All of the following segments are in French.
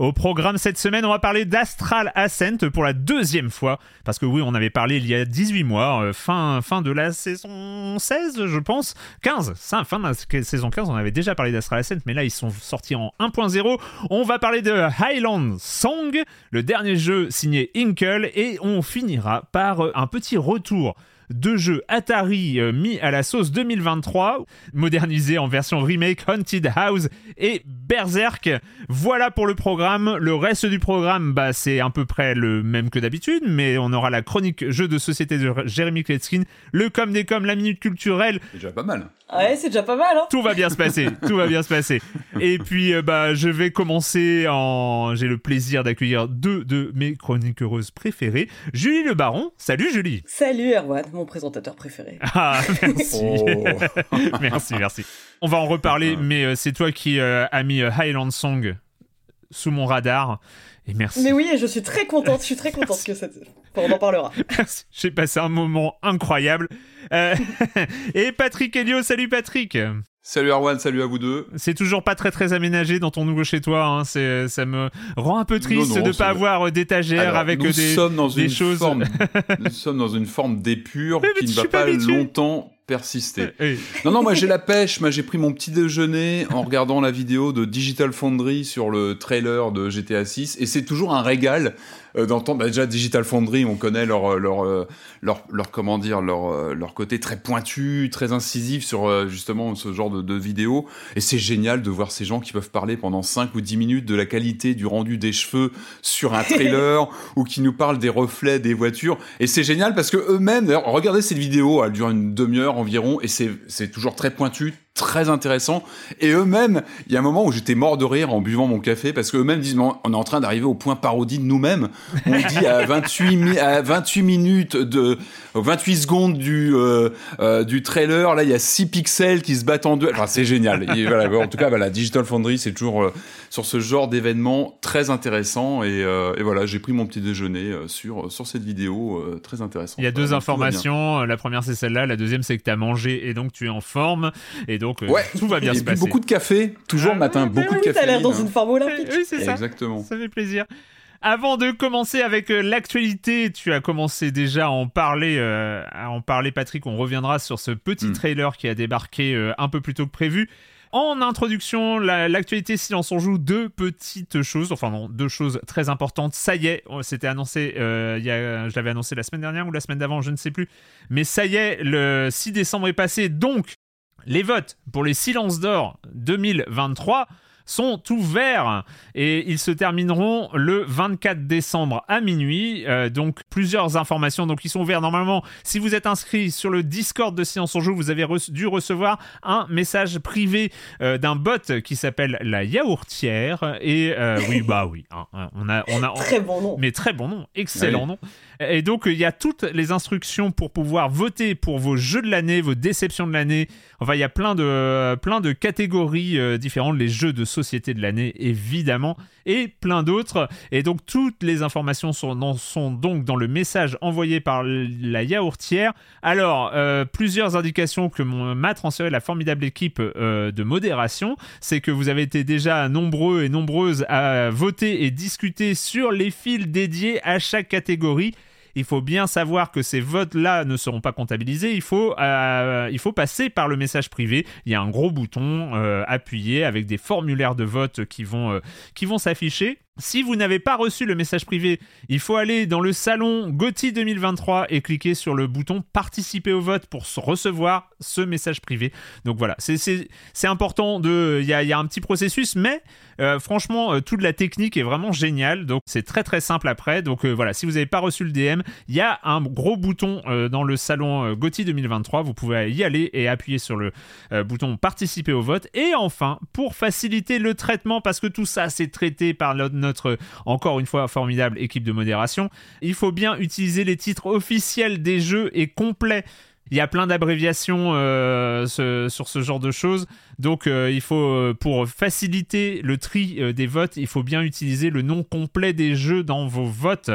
Au programme cette semaine, on va parler d'Astral Ascent pour la deuxième fois. Parce que oui, on avait parlé il y a 18 mois, euh, fin, fin de la saison 16, je pense. 15, ça, fin de la saison 15, on avait déjà parlé d'Astral Ascent, mais là, ils sont sortis en 1.0. On va parler de Highland Song, le dernier jeu signé Inkle, et on finira par euh, un petit retour deux jeux Atari euh, mis à la sauce 2023, modernisés en version remake Haunted House et Berserk. Voilà pour le programme. Le reste du programme, bah, c'est à peu près le même que d'habitude, mais on aura la chronique jeu de société de Jérémy Kletskin, le com des com, la minute culturelle. Déjà pas mal. Ouais, c'est déjà pas mal. Hein tout va bien se passer, tout va bien se passer. Et puis, euh, bah, je vais commencer en. J'ai le plaisir d'accueillir deux de mes chroniqueuses préférées. Julie Le Baron. Salut Julie. Salut Erwan, mon présentateur préféré. Ah, merci. Oh. merci, merci. On va en reparler, mais euh, c'est toi qui euh, as mis Highland Song sous mon radar. Et merci. Mais oui, je suis très contente, je suis très contente que ça. On en parlera. Merci. J'ai passé un moment incroyable. Euh, et Patrick Elio, salut Patrick. Salut Arwan, salut à vous deux. C'est toujours pas très très aménagé dans ton nouveau chez toi. Hein. C'est, ça me rend un peu triste de ne pas avoir d'étagère avec nous des, sommes dans des une choses. Forme, nous sommes dans une forme d'épure qui ne va pas, pas longtemps persister. Non, non, moi j'ai la pêche. Moi j'ai pris mon petit déjeuner en regardant la vidéo de Digital Foundry sur le trailer de GTA 6 et c'est toujours un régal d'entendre. Bah, déjà Digital Foundry, on connaît leur leur euh, leur, leur comment dire leur euh, leur côté très pointu, très incisif sur euh, justement ce genre de, de vidéos et c'est génial de voir ces gens qui peuvent parler pendant 5 ou 10 minutes de la qualité du rendu des cheveux sur un trailer ou qui nous parlent des reflets des voitures et c'est génial parce que eux-mêmes d'ailleurs regardez cette vidéo, elle dure une demi-heure environ et c'est toujours très pointu, très intéressant. Et eux-mêmes, il y a un moment où j'étais mort de rire en buvant mon café parce qu'eux-mêmes disent on est en train d'arriver au point parodie de nous-mêmes. On dit à 28, mi à 28 minutes de 28 secondes du euh, euh, du trailer, là il y a 6 pixels qui se battent en deux. Enfin c'est génial. Et voilà, en tout cas voilà, Digital Foundry c'est toujours euh, sur ce genre d'événement très intéressant et, et voilà, j'ai pris mon petit déjeuner sur sur cette vidéo très intéressante. Il y a deux Voilà, informations. La première c'est celle-là, la deuxième c'est que tu as mangé et donc tu es en forme et donc euh, Ouais. tout va bien Et se puis passer. beaucoup de café, toujours Ah, le matin, Mais beaucoup oui, de café. t'as l'air dans une forme olympique. Oui, c'est ça. Exactement. Ça fait plaisir. Avant de commencer avec euh, l'actualité, tu as commencé déjà à en parler, euh, à en parler, Patrick. On reviendra sur ce petit Mm. trailer qui a débarqué euh, un peu plus tôt que prévu. En introduction, la- l'actualité Silence on joue deux petites choses, enfin non, deux choses très importantes. Ça y est, c'était annoncé, euh, il y a, je l'avais annoncé la semaine dernière ou la semaine d'avant, je ne sais plus. Mais ça y est, le 6 décembre est passé, donc les votes pour les Silences d'Or 2023 sont ouverts et ils se termineront le 24 décembre à minuit. Euh, donc plusieurs informations. Donc ils sont ouverts normalement. Si vous êtes inscrit sur le Discord de Science en Jeu, vous avez dû recevoir un message privé euh, d'un bot qui s'appelle la yaourtière. Et euh, oui, bah oui, hein, hein, on a, on a, très bon nom. Mais très bon nom, excellent nom. Et donc, il y a toutes les instructions pour pouvoir voter pour vos jeux de l'année, vos déceptions de l'année. Enfin, il y a plein de, plein de catégories euh, différentes, les jeux de société de l'année, évidemment, et plein d'autres. Et donc, toutes les informations sont, donc dans le message envoyé par la yaourtière. Alors, euh, plusieurs indications que m'a transféré la formidable équipe euh, de modération, c'est que vous avez été déjà nombreux et nombreuses à voter et discuter sur les fils dédiés à chaque catégorie il faut bien savoir que ces votes-là ne seront pas comptabilisés. Il faut, euh, passer par le message privé. Il y a un gros bouton euh, appuyé avec des formulaires de vote qui vont, euh, qui vont s'afficher. Si vous n'avez pas reçu le message privé, il faut aller dans le salon Gauthier 2023 et cliquer sur le bouton participer au vote pour recevoir ce message privé. Donc voilà, c'est important. Il y a, un petit processus, mais euh, franchement, euh, toute la technique est vraiment géniale. Donc c'est très très simple après. Donc euh, voilà, si vous n'avez pas reçu le DM, il y a un gros bouton dans le salon Gauthier 2023. Vous pouvez y aller et appuyer sur le bouton participer au vote. Et enfin, pour faciliter le traitement, parce que tout ça c'est traité par notre notre, encore une fois, formidable équipe de modération. Il faut bien utiliser les titres officiels des jeux et complets. Il y a plein d'abréviations euh, sur ce genre de choses. Donc, euh, il faut, euh, pour faciliter le tri des votes, il faut bien utiliser le nom complet des jeux dans vos votes.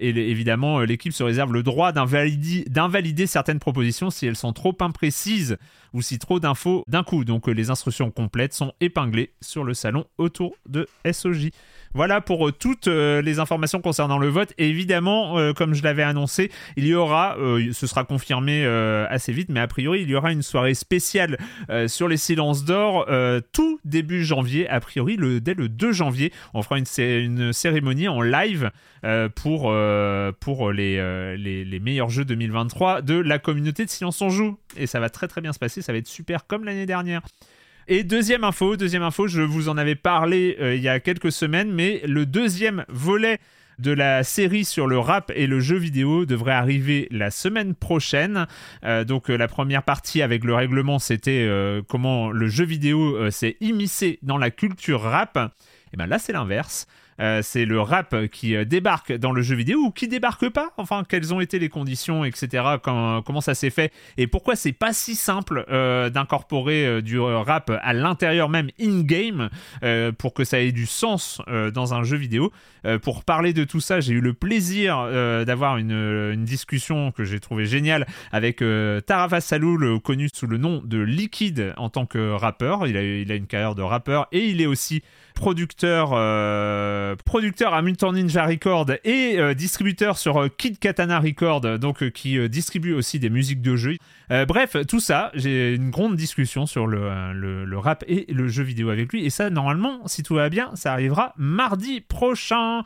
Et évidemment, l'équipe se réserve le droit d'invalider certaines propositions si elles sont trop imprécises ou si trop d'infos d'un coup. Donc, les instructions complètes sont épinglées sur le salon autour de SOJ. Voilà pour euh, toutes euh, les informations concernant le vote. Et évidemment, euh, comme je l'avais annoncé, il y aura, ce sera confirmé assez vite, mais a priori, il y aura une soirée spéciale sur les silences d'or tout début janvier. A priori, dès le 2 janvier, on fera une cérémonie en live pour, pour les, les, les, meilleurs jeux 2023 de la communauté de Silence on Joue. Et ça va très très bien se passer, ça va être super comme l'année dernière. Et deuxième info, deuxième info, je vous en avais parlé euh, il y a quelques semaines, mais le deuxième volet de la série sur le rap et le jeu vidéo devrait arriver la semaine prochaine. Euh, donc euh, la première partie avec le règlement, c'était comment le jeu vidéo s'est immiscé dans la culture rap. Et bien là, c'est l'inverse. Euh, c'est le rap qui euh, débarque dans le jeu vidéo ou qui débarque pas. Enfin, quelles ont été les conditions, etc. comment ça s'est fait et pourquoi c'est pas si simple euh, d'incorporer du rap à l'intérieur même in-game pour que ça ait du sens dans un jeu vidéo. pour parler de tout ça, j'ai eu le plaisir d'avoir une, discussion que j'ai trouvé géniale avec Tarafa Saloul, connu sous le nom de Liquid en tant que rappeur. Il a une carrière de rappeur et il est aussi producteur, euh, producteur à Mutant Ninja Record et euh, distributeur sur euh, Kid Katana Record, donc qui distribue aussi des musiques de jeu. bref, tout ça, j'ai une grande discussion sur le, le, rap et le jeu vidéo avec lui. Et ça, normalement, si tout va bien, ça arrivera mardi prochain.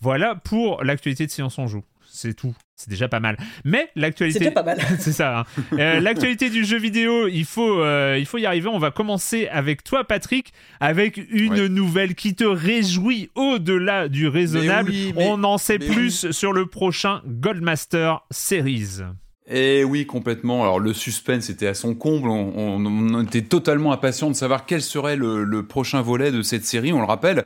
Voilà pour l'actualité de Science on Joue. C'est tout. C'est déjà pas mal. Mais l'actualité. C'est pas mal. c'est ça. Hein. Euh, l'actualité du jeu vidéo, il faut, euh, il faut y arriver. On va commencer avec toi, Patrick, avec une nouvelle qui te réjouit au-delà du raisonnable. On en sait plus sur le prochain Goldmaster Series. Eh oui, complètement. Alors le suspense était à son comble. On, était totalement impatient de savoir quel serait le prochain volet de cette série. On le rappelle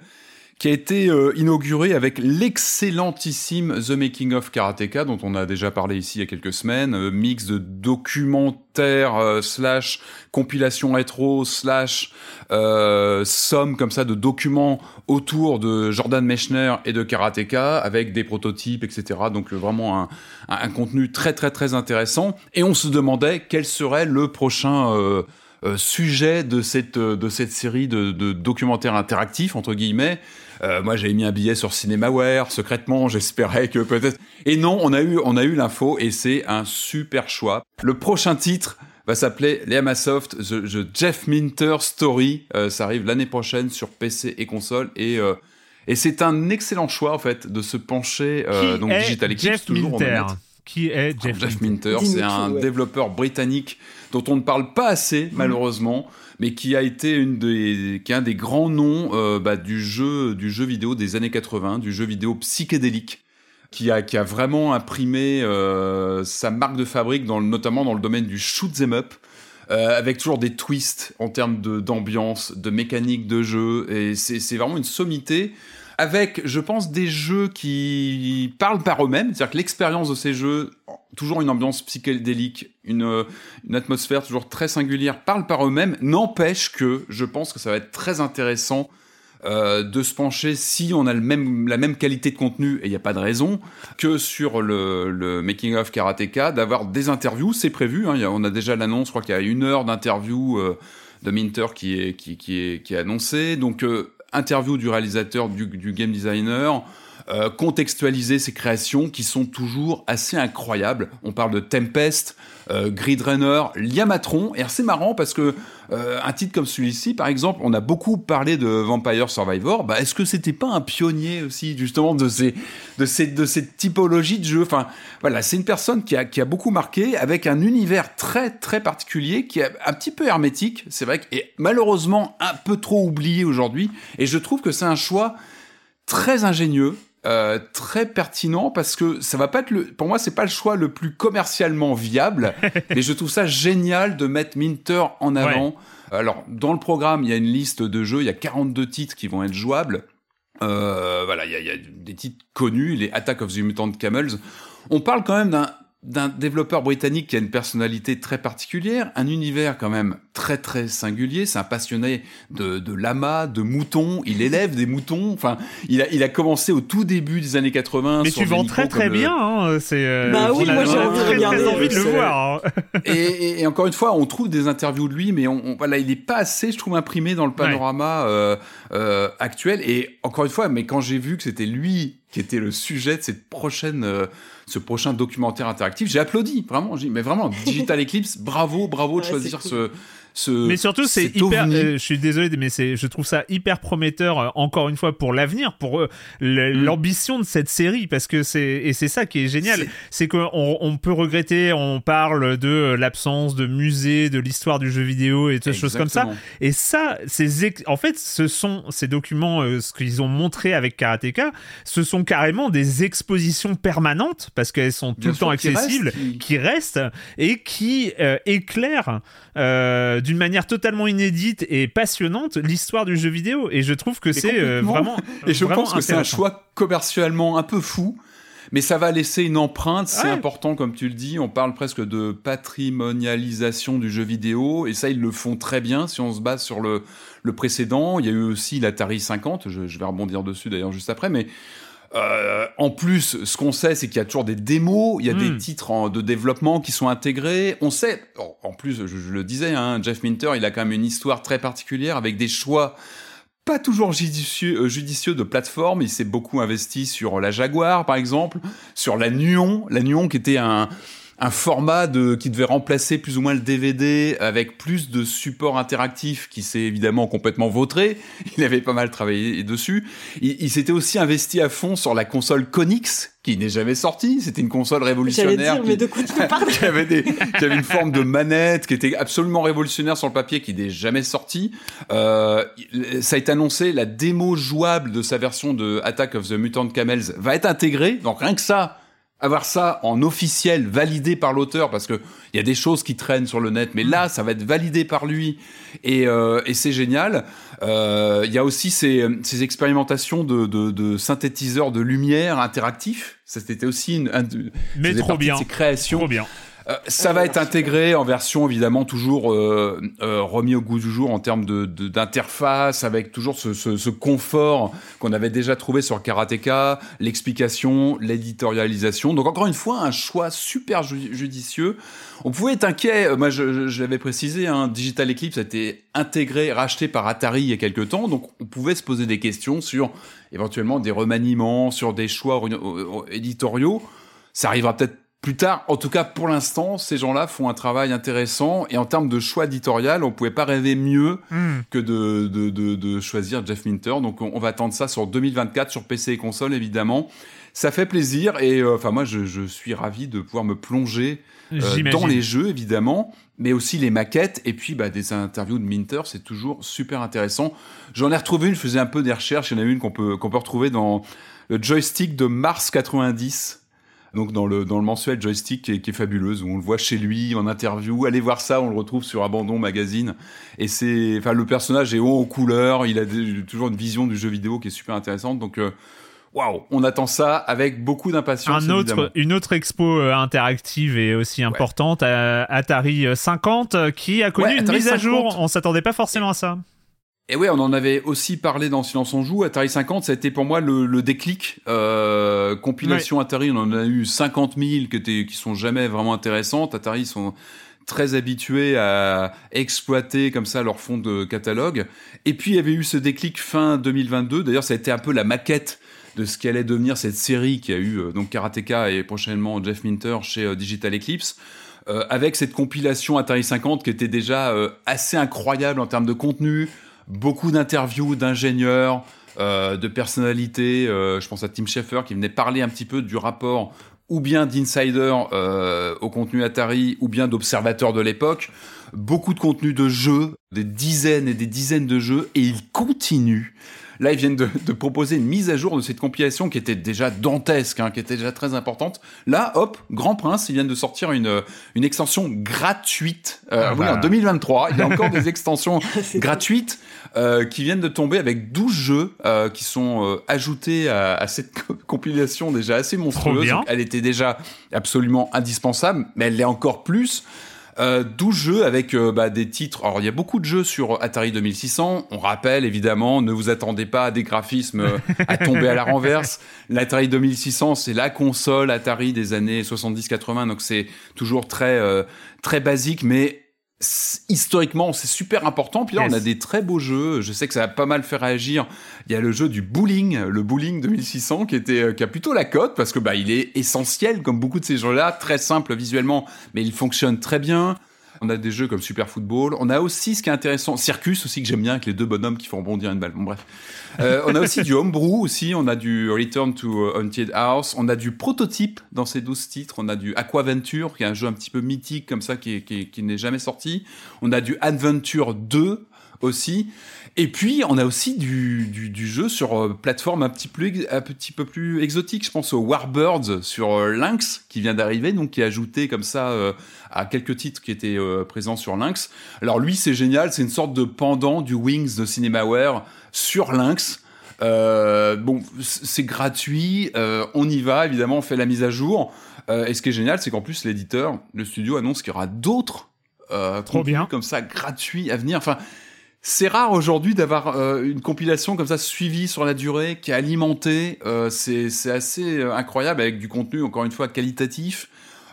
qui a été euh, inauguré avec l'excellentissime The Making of Karateka, dont on a déjà parlé ici il y a quelques semaines, euh, mix de documentaire euh, slash compilation rétro slash somme comme ça de documents autour de Jordan Mechner et de Karateka, avec des prototypes, etc. Donc vraiment un, un, contenu très très très intéressant. Et on se demandait quel serait le prochain... sujet de cette de cette série de, de documentaires interactifs entre guillemets euh, moi, j'avais mis un billet sur CinemaWare secrètement. J'espérais que peut-être. Et non, on a eu, on a eu l'info et c'est un super choix. Le prochain titre va s'appeler les The, Jeff Minter Story. Euh, ça arrive l'année prochaine sur PC et console et euh, et c'est un excellent choix en fait de se pencher donc Digital Eclipse toujours Minter Qui est Jeff, Jeff Minter c'est un développeur britannique dont on ne parle pas assez, mm. malheureusement, mais qui a été une des, qui est un des grands noms euh, bah, du, jeu, du jeu vidéo des années 80, du jeu vidéo psychédélique. Qui a, qui a vraiment imprimé euh, sa marque de fabrique, dans notamment dans le domaine du shoot them up, euh, avec toujours des twists en termes d'ambiance, de, mécanique de jeu, et c'est vraiment une sommité avec, je pense, des jeux qui parlent par eux-mêmes, c'est-à-dire que l'expérience de ces jeux, toujours une ambiance psychédélique, une, une atmosphère toujours très singulière, parlent par eux-mêmes, n'empêche que je pense que ça va être très intéressant euh, de se pencher si on a le même, la même qualité de contenu, et il n'y a pas de raison, que sur le, le Making of Karateka, d'avoir des interviews, c'est prévu, hein, on a déjà l'annonce, je crois qu'il y a une heure d'interview euh, de Minter qui est, qui, qui est, qui est annoncée, donc euh, interview du réalisateur, du, game designer, euh, contextualiser ces créations qui sont toujours assez incroyables. On parle de Tempest, euh, Grid Runner, Liamatron, et c'est marrant parce que euh, un titre comme celui-ci, par exemple, on a beaucoup parlé de Vampire Survivor. Bah, est-ce que c'était pas un pionnier aussi justement de ces de ces de cette typologie de jeu Enfin, voilà, c'est une personne qui a qui a beaucoup marqué avec un univers très très particulier qui est un petit peu hermétique. C'est vrai que malheureusement un peu trop oublié aujourd'hui. Et je trouve que c'est un choix très ingénieux, euh, très pertinent parce que ça va pas être le, pour moi c'est pas le choix le plus commercialement viable, mais je trouve ça génial de mettre Minter en avant. Alors dans le programme il y a une liste de jeux, il y a 42 titres qui vont être jouables. Euh, voilà, il y, y, a, des titres connus, les Attack of the Mutant Camels. On parle quand même d'un d'un développeur britannique qui a une personnalité très particulière, un univers quand même très très singulier. C'est un passionné de, de lamas, de moutons. Il élève des moutons. Enfin, il a, il a commencé au tout début des années 80. Mais tu vends très très bien. Hein, c'est. Euh, bah oui, moi j'ai envie, envie, de le voir. Hein. et, et, encore une fois, on trouve des interviews de lui, mais on, voilà, il n'est pas assez, je trouve, imprimé dans le panorama euh, euh, actuel. Et encore une fois, mais quand j'ai vu que c'était lui qui était le sujet de cette prochaine, euh, ce prochain documentaire interactif. J'ai applaudi, vraiment. Mais vraiment, Digital Eclipse, bravo, bravo de choisir ce, mais surtout c'est hyper euh, je suis désolé mais c'est je trouve ça hyper prometteur euh, encore une fois pour l'avenir pour euh, mm. l'ambition de cette série parce que c'est et c'est ça qui est génial. C'est qu'on on peut regretter on parle de l'absence de musée de l'histoire du jeu vidéo et toutes choses comme ça. Et ça c'est en fait ce sont ces documents ce qu'ils ont montré avec Karateka ce sont carrément des expositions permanentes parce qu'elles sont tout le temps accessibles qui... restent et qui éclairent d'une manière totalement inédite et passionnante l'histoire du jeu vidéo. Et je trouve que c'est euh, vraiment. Et je pense que c'est un choix commercialement un peu fou. Mais ça va laisser une empreinte, c'est important comme tu le dis. On parle presque de patrimonialisation du jeu vidéo, et ça ils le font très bien si on se base sur le, le précédent. Il y a eu aussi l'Atari 50, je, je vais rebondir dessus d'ailleurs juste après, mais euh, en plus, ce qu'on sait, c'est qu'il y a toujours des démos, il y a des hmm. titres de développement qui sont intégrés. On sait, en plus, je, le disais, hein, Jeff Minter, il a quand même une histoire très particulière avec des choix pas toujours judicieux, euh, judicieux de plateforme. Il s'est beaucoup investi sur la Jaguar, par exemple, sur la Nuon, la Nuon qui était un un format de, qui devait remplacer plus ou moins le DVD avec plus de support interactif qui s'est évidemment complètement vautré. Il avait pas mal travaillé dessus. Il, s'était aussi investi à fond sur la console Konix qui n'est jamais sortie. C'était une console révolutionnaire. Dire, qui, mais de quoi tu qui, avait des, qui avait une forme de manette qui était absolument révolutionnaire sur le papier qui n'est jamais sortie. Euh, ça a été annoncé, la démo jouable de sa version de Attack of the Mutant Camels va être intégrée. Donc rien que ça, avoir ça en officiel, validé par l'auteur, parce que il y a des choses qui traînent sur le net, mais là, ça va être validé par lui, et, euh, et c'est génial. Euh, il y a aussi ces, ces expérimentations de, de, de, synthétiseurs de lumière interactifs. C'était aussi une, un, mais trop bien. De ces créations. Trop bien. Euh, ça va être intégré en version évidemment toujours euh, euh, remis au goût du jour en termes de, d'interface, avec toujours ce, ce, ce confort qu'on avait déjà trouvé sur Karateka, l'explication, l'éditorialisation. Donc encore une fois, un choix super judicieux. On pouvait être inquiet, moi je, je, l'avais précisé, hein, Digital Eclipse a été intégré, racheté par Atari il y a quelques temps, donc on pouvait se poser des questions sur éventuellement des remaniements, sur des choix éditoriaux. Ça arrivera peut-être plus tard, en tout cas pour l'instant, ces gens-là font un travail intéressant et en termes de choix éditorial, on pouvait pas rêver mieux Hmm. que de, de, de, de choisir Jeff Minter. Donc on, on va attendre ça sur 2024 sur PC et console évidemment. Ça fait plaisir et euh, enfin moi je, je suis ravi de pouvoir me plonger euh, dans les jeux évidemment, mais aussi les maquettes et puis bah, des interviews de Minter, c'est toujours super intéressant. J'en ai retrouvé une, je faisais un peu des recherches, il y en a une qu'on peut qu'on peut retrouver dans le joystick de mars 90. Donc dans le dans le mensuel joystick qui est, qui est fabuleuse où on le voit chez lui en interview. Allez voir ça, on le retrouve sur Abandon magazine et c'est enfin le personnage est haut aux couleurs, il a des- toujours une vision du jeu vidéo qui est super intéressante. Donc euh, waouh, on attend ça avec beaucoup d'impatience. Un autre, une autre expo euh, interactive et aussi importante, euh, Atari 50, euh, qui a connu Ouais, une Atari mise à 50. jour. On s'attendait pas forcément à ça. Et ouais, on en avait aussi parlé dans Silence on joue. Atari 50, ça a été pour moi le, le déclic. Euh, compilation Atari, on en a eu 50 000 qui, étaient, qui sont jamais vraiment intéressantes. Atari sont très habitués à exploiter comme ça leur fond de catalogue. Et puis il y avait eu ce déclic fin 2022. D'ailleurs, ça a été un peu la maquette de ce qu'allait devenir cette série qui a eu euh, donc Karateka et prochainement Jeff Minter chez euh, Digital Eclipse. Euh, avec cette compilation Atari 50 qui était déjà euh, assez incroyable en termes de contenu, beaucoup d'interviews d'ingénieurs, euh, de personnalités. euh, je pense à Tim Schafer qui venait parler un petit peu du rapport ou bien d'insider euh, au contenu Atari ou bien d'observateurs de l'époque. Beaucoup de contenu de jeux, des dizaines et des dizaines de jeux, et ils continuent. Là, ils viennent de, de proposer une mise à jour de cette compilation qui était déjà dantesque, hein, qui était déjà très importante. Là, hop, Grand Prince, ils viennent de sortir une, une extension gratuite. Euh, Ah oui, bah. en 2023, il y a encore des extensions gratuites euh, qui viennent de tomber avec 12 jeux euh, qui sont euh, ajoutés à, à cette co- compilation déjà assez monstrueuse. Donc, elle était déjà absolument indispensable, mais elle l'est encore plus. Euh, 12 jeux avec euh, bah, des titres. Alors, il y a beaucoup de jeux sur Atari 2600. On rappelle, évidemment, ne vous attendez pas à des graphismes euh, à tomber à la renverse. L'Atari 2600, c'est la console Atari des années 70-80, donc c'est toujours très, euh, très basique, mais historiquement, c'est super important. Puis là, Yes. on a des très beaux jeux. Je sais que ça a pas mal fait réagir. Il y a le jeu du bowling, le bowling 2600, qui était, euh, qui a plutôt la cote parce que bah, il est essentiel, comme beaucoup de ces jeux-là, très simple visuellement, mais il fonctionne très bien. On a des jeux comme Super Football. On a aussi ce qui est intéressant, Circus aussi que j'aime bien avec les deux bonhommes qui font rebondir une balle. Bon bref. Euh, on a aussi du homebrew aussi. On a du Return to Haunted House. On a du prototype dans ces 12 titres. On a du Aquaventure qui est un jeu un petit peu mythique comme ça qui, est- qui, est- qui n'est jamais sorti. On a du Adventure 2 aussi. Et puis, on a aussi du, jeu sur euh, plateforme un petit, peu plus exotique. Je pense au Warbirds sur euh, Lynx qui vient d'arriver, donc qui est ajouté comme ça à quelques titres qui étaient euh, présents sur Lynx. Alors lui, c'est génial, c'est une sorte de pendant du Wings de Cinemaware sur Lynx. Euh, bon, c'est gratuit, euh, on y va, évidemment, on fait la mise à jour. Et ce qui est génial, c'est qu'en plus, l'éditeur, le studio annonce qu'il y aura d'autres euh, Trop bien. comme ça gratuits à venir. Enfin, c'est rare aujourd'hui d'avoir euh, une compilation comme ça suivie sur la durée, qui est alimentée. Euh, c'est assez incroyable avec du contenu, encore une fois, qualitatif.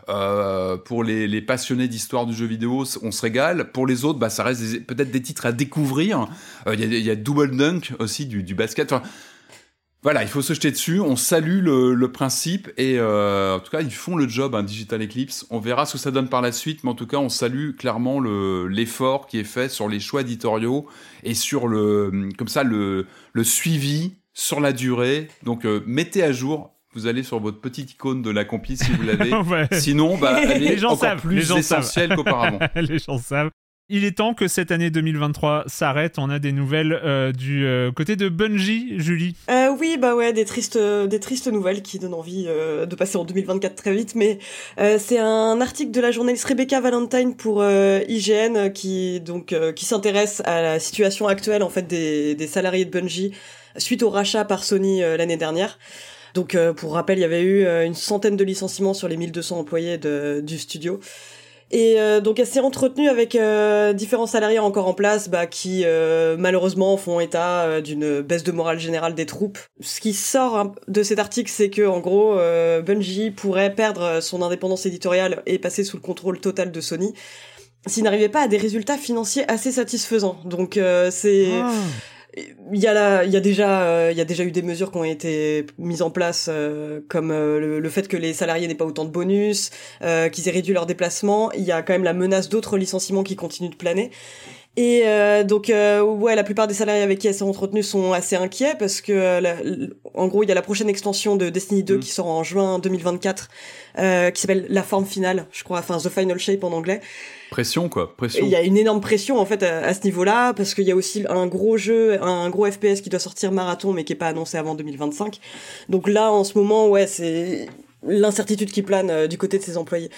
Euh, pour les, passionnés d'histoire du jeu vidéo, on se régale. Pour les autres, bah, ça reste peut-être des titres à découvrir. Euh, Il y, a, Double Dunk aussi, du, basket. Voilà, il faut se jeter dessus. On salue le, principe et euh, en tout cas, ils font le job, hein, Digital Eclipse. On verra ce que ça donne par la suite, mais en tout cas, on salue clairement le- l'effort qui est fait sur les choix éditoriaux et sur le, comme ça, le, suivi sur la durée. Donc, mettez à jour. Vous allez sur votre petite icône de la compil si vous l'avez. Ouais. Sinon, bah, elle Les est gens encore savent, les plus gens savent. essentielle qu'auparavant. Les gens savent. Il est temps que cette année 2023 s'arrête. On a des nouvelles euh, du euh, côté de Bungie, Julie. Euh, oui, bah ouais, des tristes, des tristes nouvelles qui donnent envie euh, de passer en 2024 très vite. Mais euh, c'est un article de la journaliste Rebecca Valentine pour euh, IGN qui donc euh, qui s'intéresse à la situation actuelle en fait des, des salariés de Bungie suite au rachat par Sony euh, l'année dernière. Donc euh, pour rappel, il y avait eu euh, une centaine de licenciements sur les 1200 employés du studio. Et euh, donc elle s'est entretenue avec euh, différents salariés encore en place bah, qui malheureusement font état d'une baisse de morale générale des troupes. Ce qui sort hein, de cet article, c'est que en gros Bungie pourrait perdre son indépendance éditoriale et passer sous le contrôle total de Sony s'il n'arrivait pas à des résultats financiers assez satisfaisants. Donc c'est il y a là, il y a déjà, euh, il y a déjà eu des mesures qui ont été mises en place, euh, comme euh, le, fait que les salariés n'aient pas autant de bonus, qu'ils aient réduit leurs déplacements. Il y a quand même la menace d'autres licenciements qui continuent de planer. Et donc, ouais, la plupart des salariés avec qui elle s'est entretenue sont assez inquiets parce que, en gros, il y a la prochaine extension de Destiny 2 mm. qui sort en juin 2024, qui s'appelle La Forme Finale, je crois, enfin The Final Shape en anglais. Pression quoi, pression. Il y a une énorme pression en fait à, ce niveau-là parce qu'il y a aussi un gros jeu, un gros FPS qui doit sortir marathon mais qui est pas annoncé avant 2025. Donc là en ce moment ouais c'est l'incertitude qui plane euh, du côté de ses employés.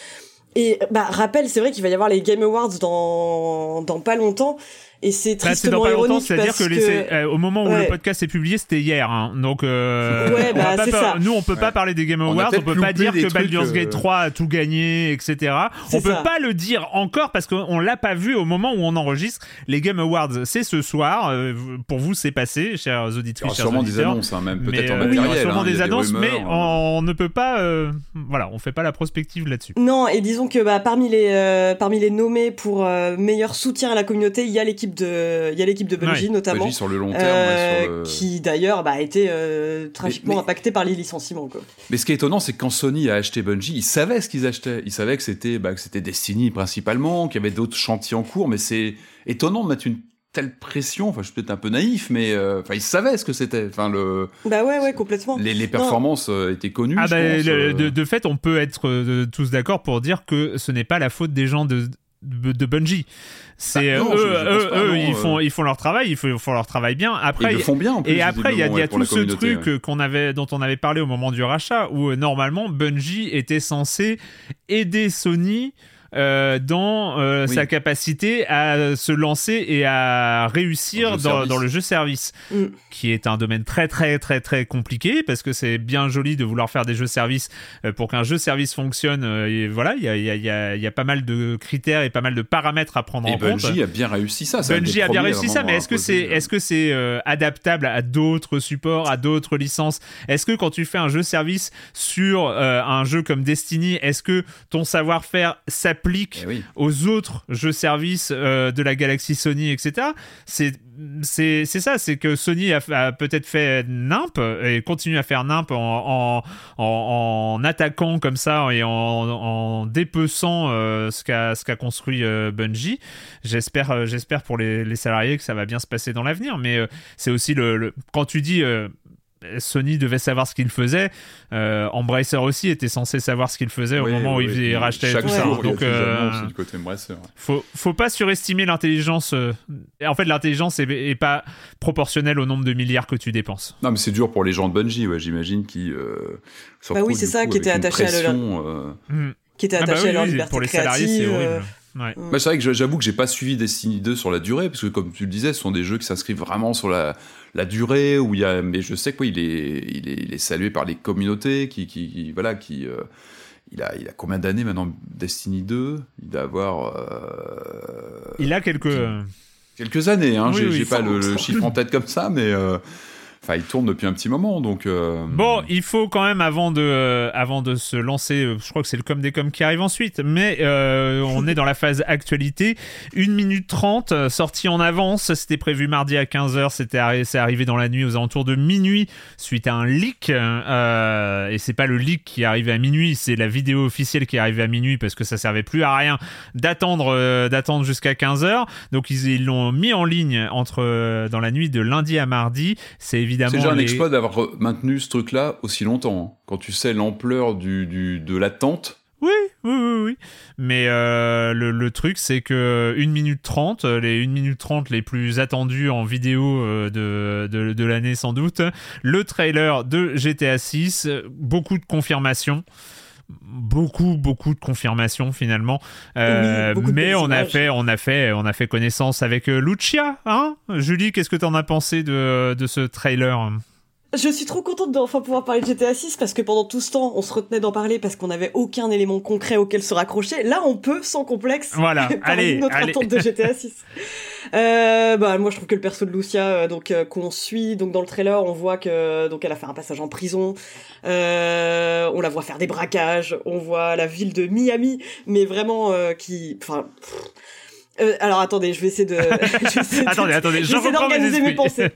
Et bah rappel, c'est vrai qu'il va y avoir les Game Awards dans dans pas longtemps et c'est bah, tristement bah, ironique c'est-à-dire que, que... Euh, au moment où le podcast est publié, c'était hier. Hein. Donc, euh, ouais, bah, on ça. nous, on peut pas parler des Game Awards, on, peut pas dire que Baldur's Gate 3 euh, a tout gagné, etc. On peut pas le dire encore parce qu'on l'a pas vu au moment où on enregistre. Les Game Awards, c'est ce soir. Euh, pour vous, c'est passé, chers auditeurs. Il y aura sûrement des annonces, hein, même peut-être en matériel. il y aura sûrement hein, des annonces, mais on ne peut pas. voilà, on fait pas la prospective là-dessus. Non, et disons que bah, parmi les parmi les nommés pour meilleur soutien à la communauté, il y a l'équipe de l'équipe de Bungie notamment, sur le long terme, euh, qui d'ailleurs bah, a été euh, tragiquement impacté par les licenciements. Quoi. Mais ce qui est étonnant, c'est que quand Sony a acheté Bungie, ils savaient ce qu'ils achetaient. Ils savaient que c'était bah, que c'était Destiny principalement, qu'il y avait d'autres chantiers en cours, mais c'est étonnant de mettre une telle pression. Enfin, je suis peut-être un peu naïf, mais euh, enfin, ils savaient ce que c'était. Enfin, le. Bah ouais, ouais, complètement. Les, les performances étaient connues. Ah bah, de, de, fait, on peut être tous d'accord pour dire que ce n'est pas la faute des gens de de Bungie. C'est bah, eux, eux, ils font, ils font leur travail, ils font, leur travail bien. Après, ils le font bien. En plus, et après, il y a, y a tout ce truc qu'on avait, dont on avait parlé au moment du rachat, où euh, normalement Bungie était censé aider Sony euh, dans euh, sa capacité à se lancer et à réussir dans, dans, le jeu service, mm. qui est un domaine très très très très compliqué parce que c'est bien joli de vouloir faire des jeux service euh, pour qu'un jeu service fonctionne. et voilà, il y a, y, a, y a, pas mal de critères et pas mal de paramètres à prendre en compte. Et Bungie a bien réussi ça. Bungie a bien réussi ça, mais est-ce que c'est est-ce que c'est adaptable à d'autres supports, à d'autres licences? Est-ce que quand tu fais un jeu service sur un jeu comme Destiny, est-ce que ton savoir-faire s'applique s'applique eh aux autres jeux services euh, de la galaxie Sony, etc. C'est c'est ça, c'est que Sony a, peut-être fait nimp et continue à faire nimp en, en, en, attaquant comme ça et en, dépeçant euh, ce qu'a construit euh, Bungie. J'espère j'espère pour les, les, salariés que ça va bien se passer dans l'avenir, mais c'est aussi le, le, quand tu dis Sony devait savoir ce qu'il faisait. Euh, Embracer aussi était censé savoir ce qu'il faisait au moment où il rachetait tout ça. Donc, euh, faut, faut pas surestimer l'intelligence. Euh, en fait, l'intelligence est, pas proportionnelle au nombre de milliards que tu dépenses. Non, mais c'est dur pour les gens de Bungie, j'imagine, qui. bah oui, c'est ça, qui était attaché à leur. Hmm. Qui était ah bah attaché à leur liberté Pour les salariés, c'est horrible. Ouais. Bah, c'est vrai que j'avoue que j'ai pas suivi Destiny 2 sur la durée, parce que comme tu le disais, ce sont des jeux qui s'inscrivent vraiment sur la, la durée, où il y a, mais je sais qu'il est, il est, il est salué par les communautés, qui, qui, voilà, qui, euh, il a, il a combien d'années maintenant Destiny 2 Il doit avoir. Euh, il a quelques. Quelques années, hein, j'ai pas le, chiffre en tête comme ça, mais euh, Enfin, il tourne depuis un petit moment, donc. Euh, bon, il faut quand même avant de, euh, avant de se lancer. Euh, je crois que c'est le com des com qui arrive ensuite, mais on est dans la phase actualité. 1 minute 30, sortie en avance. C'était prévu mardi à 15h. C'était c'est arrivé dans la nuit aux alentours de minuit suite à un leak. et c'est pas le leak qui est arrivé à minuit, c'est la vidéo officielle qui est arrivée à minuit parce que ça servait plus à rien d'attendre, d'attendre jusqu'à 15h. Donc ils l'ont mis en ligne entre dans la nuit de lundi à mardi. C'est évidemment c'est déjà un exploit d'avoir maintenu ce truc-là aussi longtemps. Hein. Quand tu sais l'ampleur du, de l'attente. Oui, oui, oui, oui. Mais euh, le, truc, c'est que 1 minute 30, les 1 minute 30 les plus attendus en vidéo euh, de, de, de l'année sans doute, le trailer de GTA 6, beaucoup de confirmations beaucoup beaucoup de confirmations finalement. Euh, mais on a fait on a fait on a fait connaissance avec euh, Lucia hein? Julie qu'est-ce que tu en as pensé de, de ce trailer? Je suis trop contente d'enfin pouvoir parler de GTA 6 parce que pendant tout ce temps, on se retenait d'en parler parce qu'on n'avait aucun élément concret auquel se raccrocher. Là, on peut sans complexe voilà, parler allez, de notre attente de GTA 6. euh, bah moi, je trouve que le perso de Lucia, euh, donc euh, qu'on suit, donc dans le trailer, on voit que donc elle a fait un passage en prison. Euh, on la voit faire des braquages. On voit la ville de Miami, mais vraiment qui, enfin Euh, alors attendez, je vais essayer de. attendez, attendez, je vais d'organiser mes, pensées.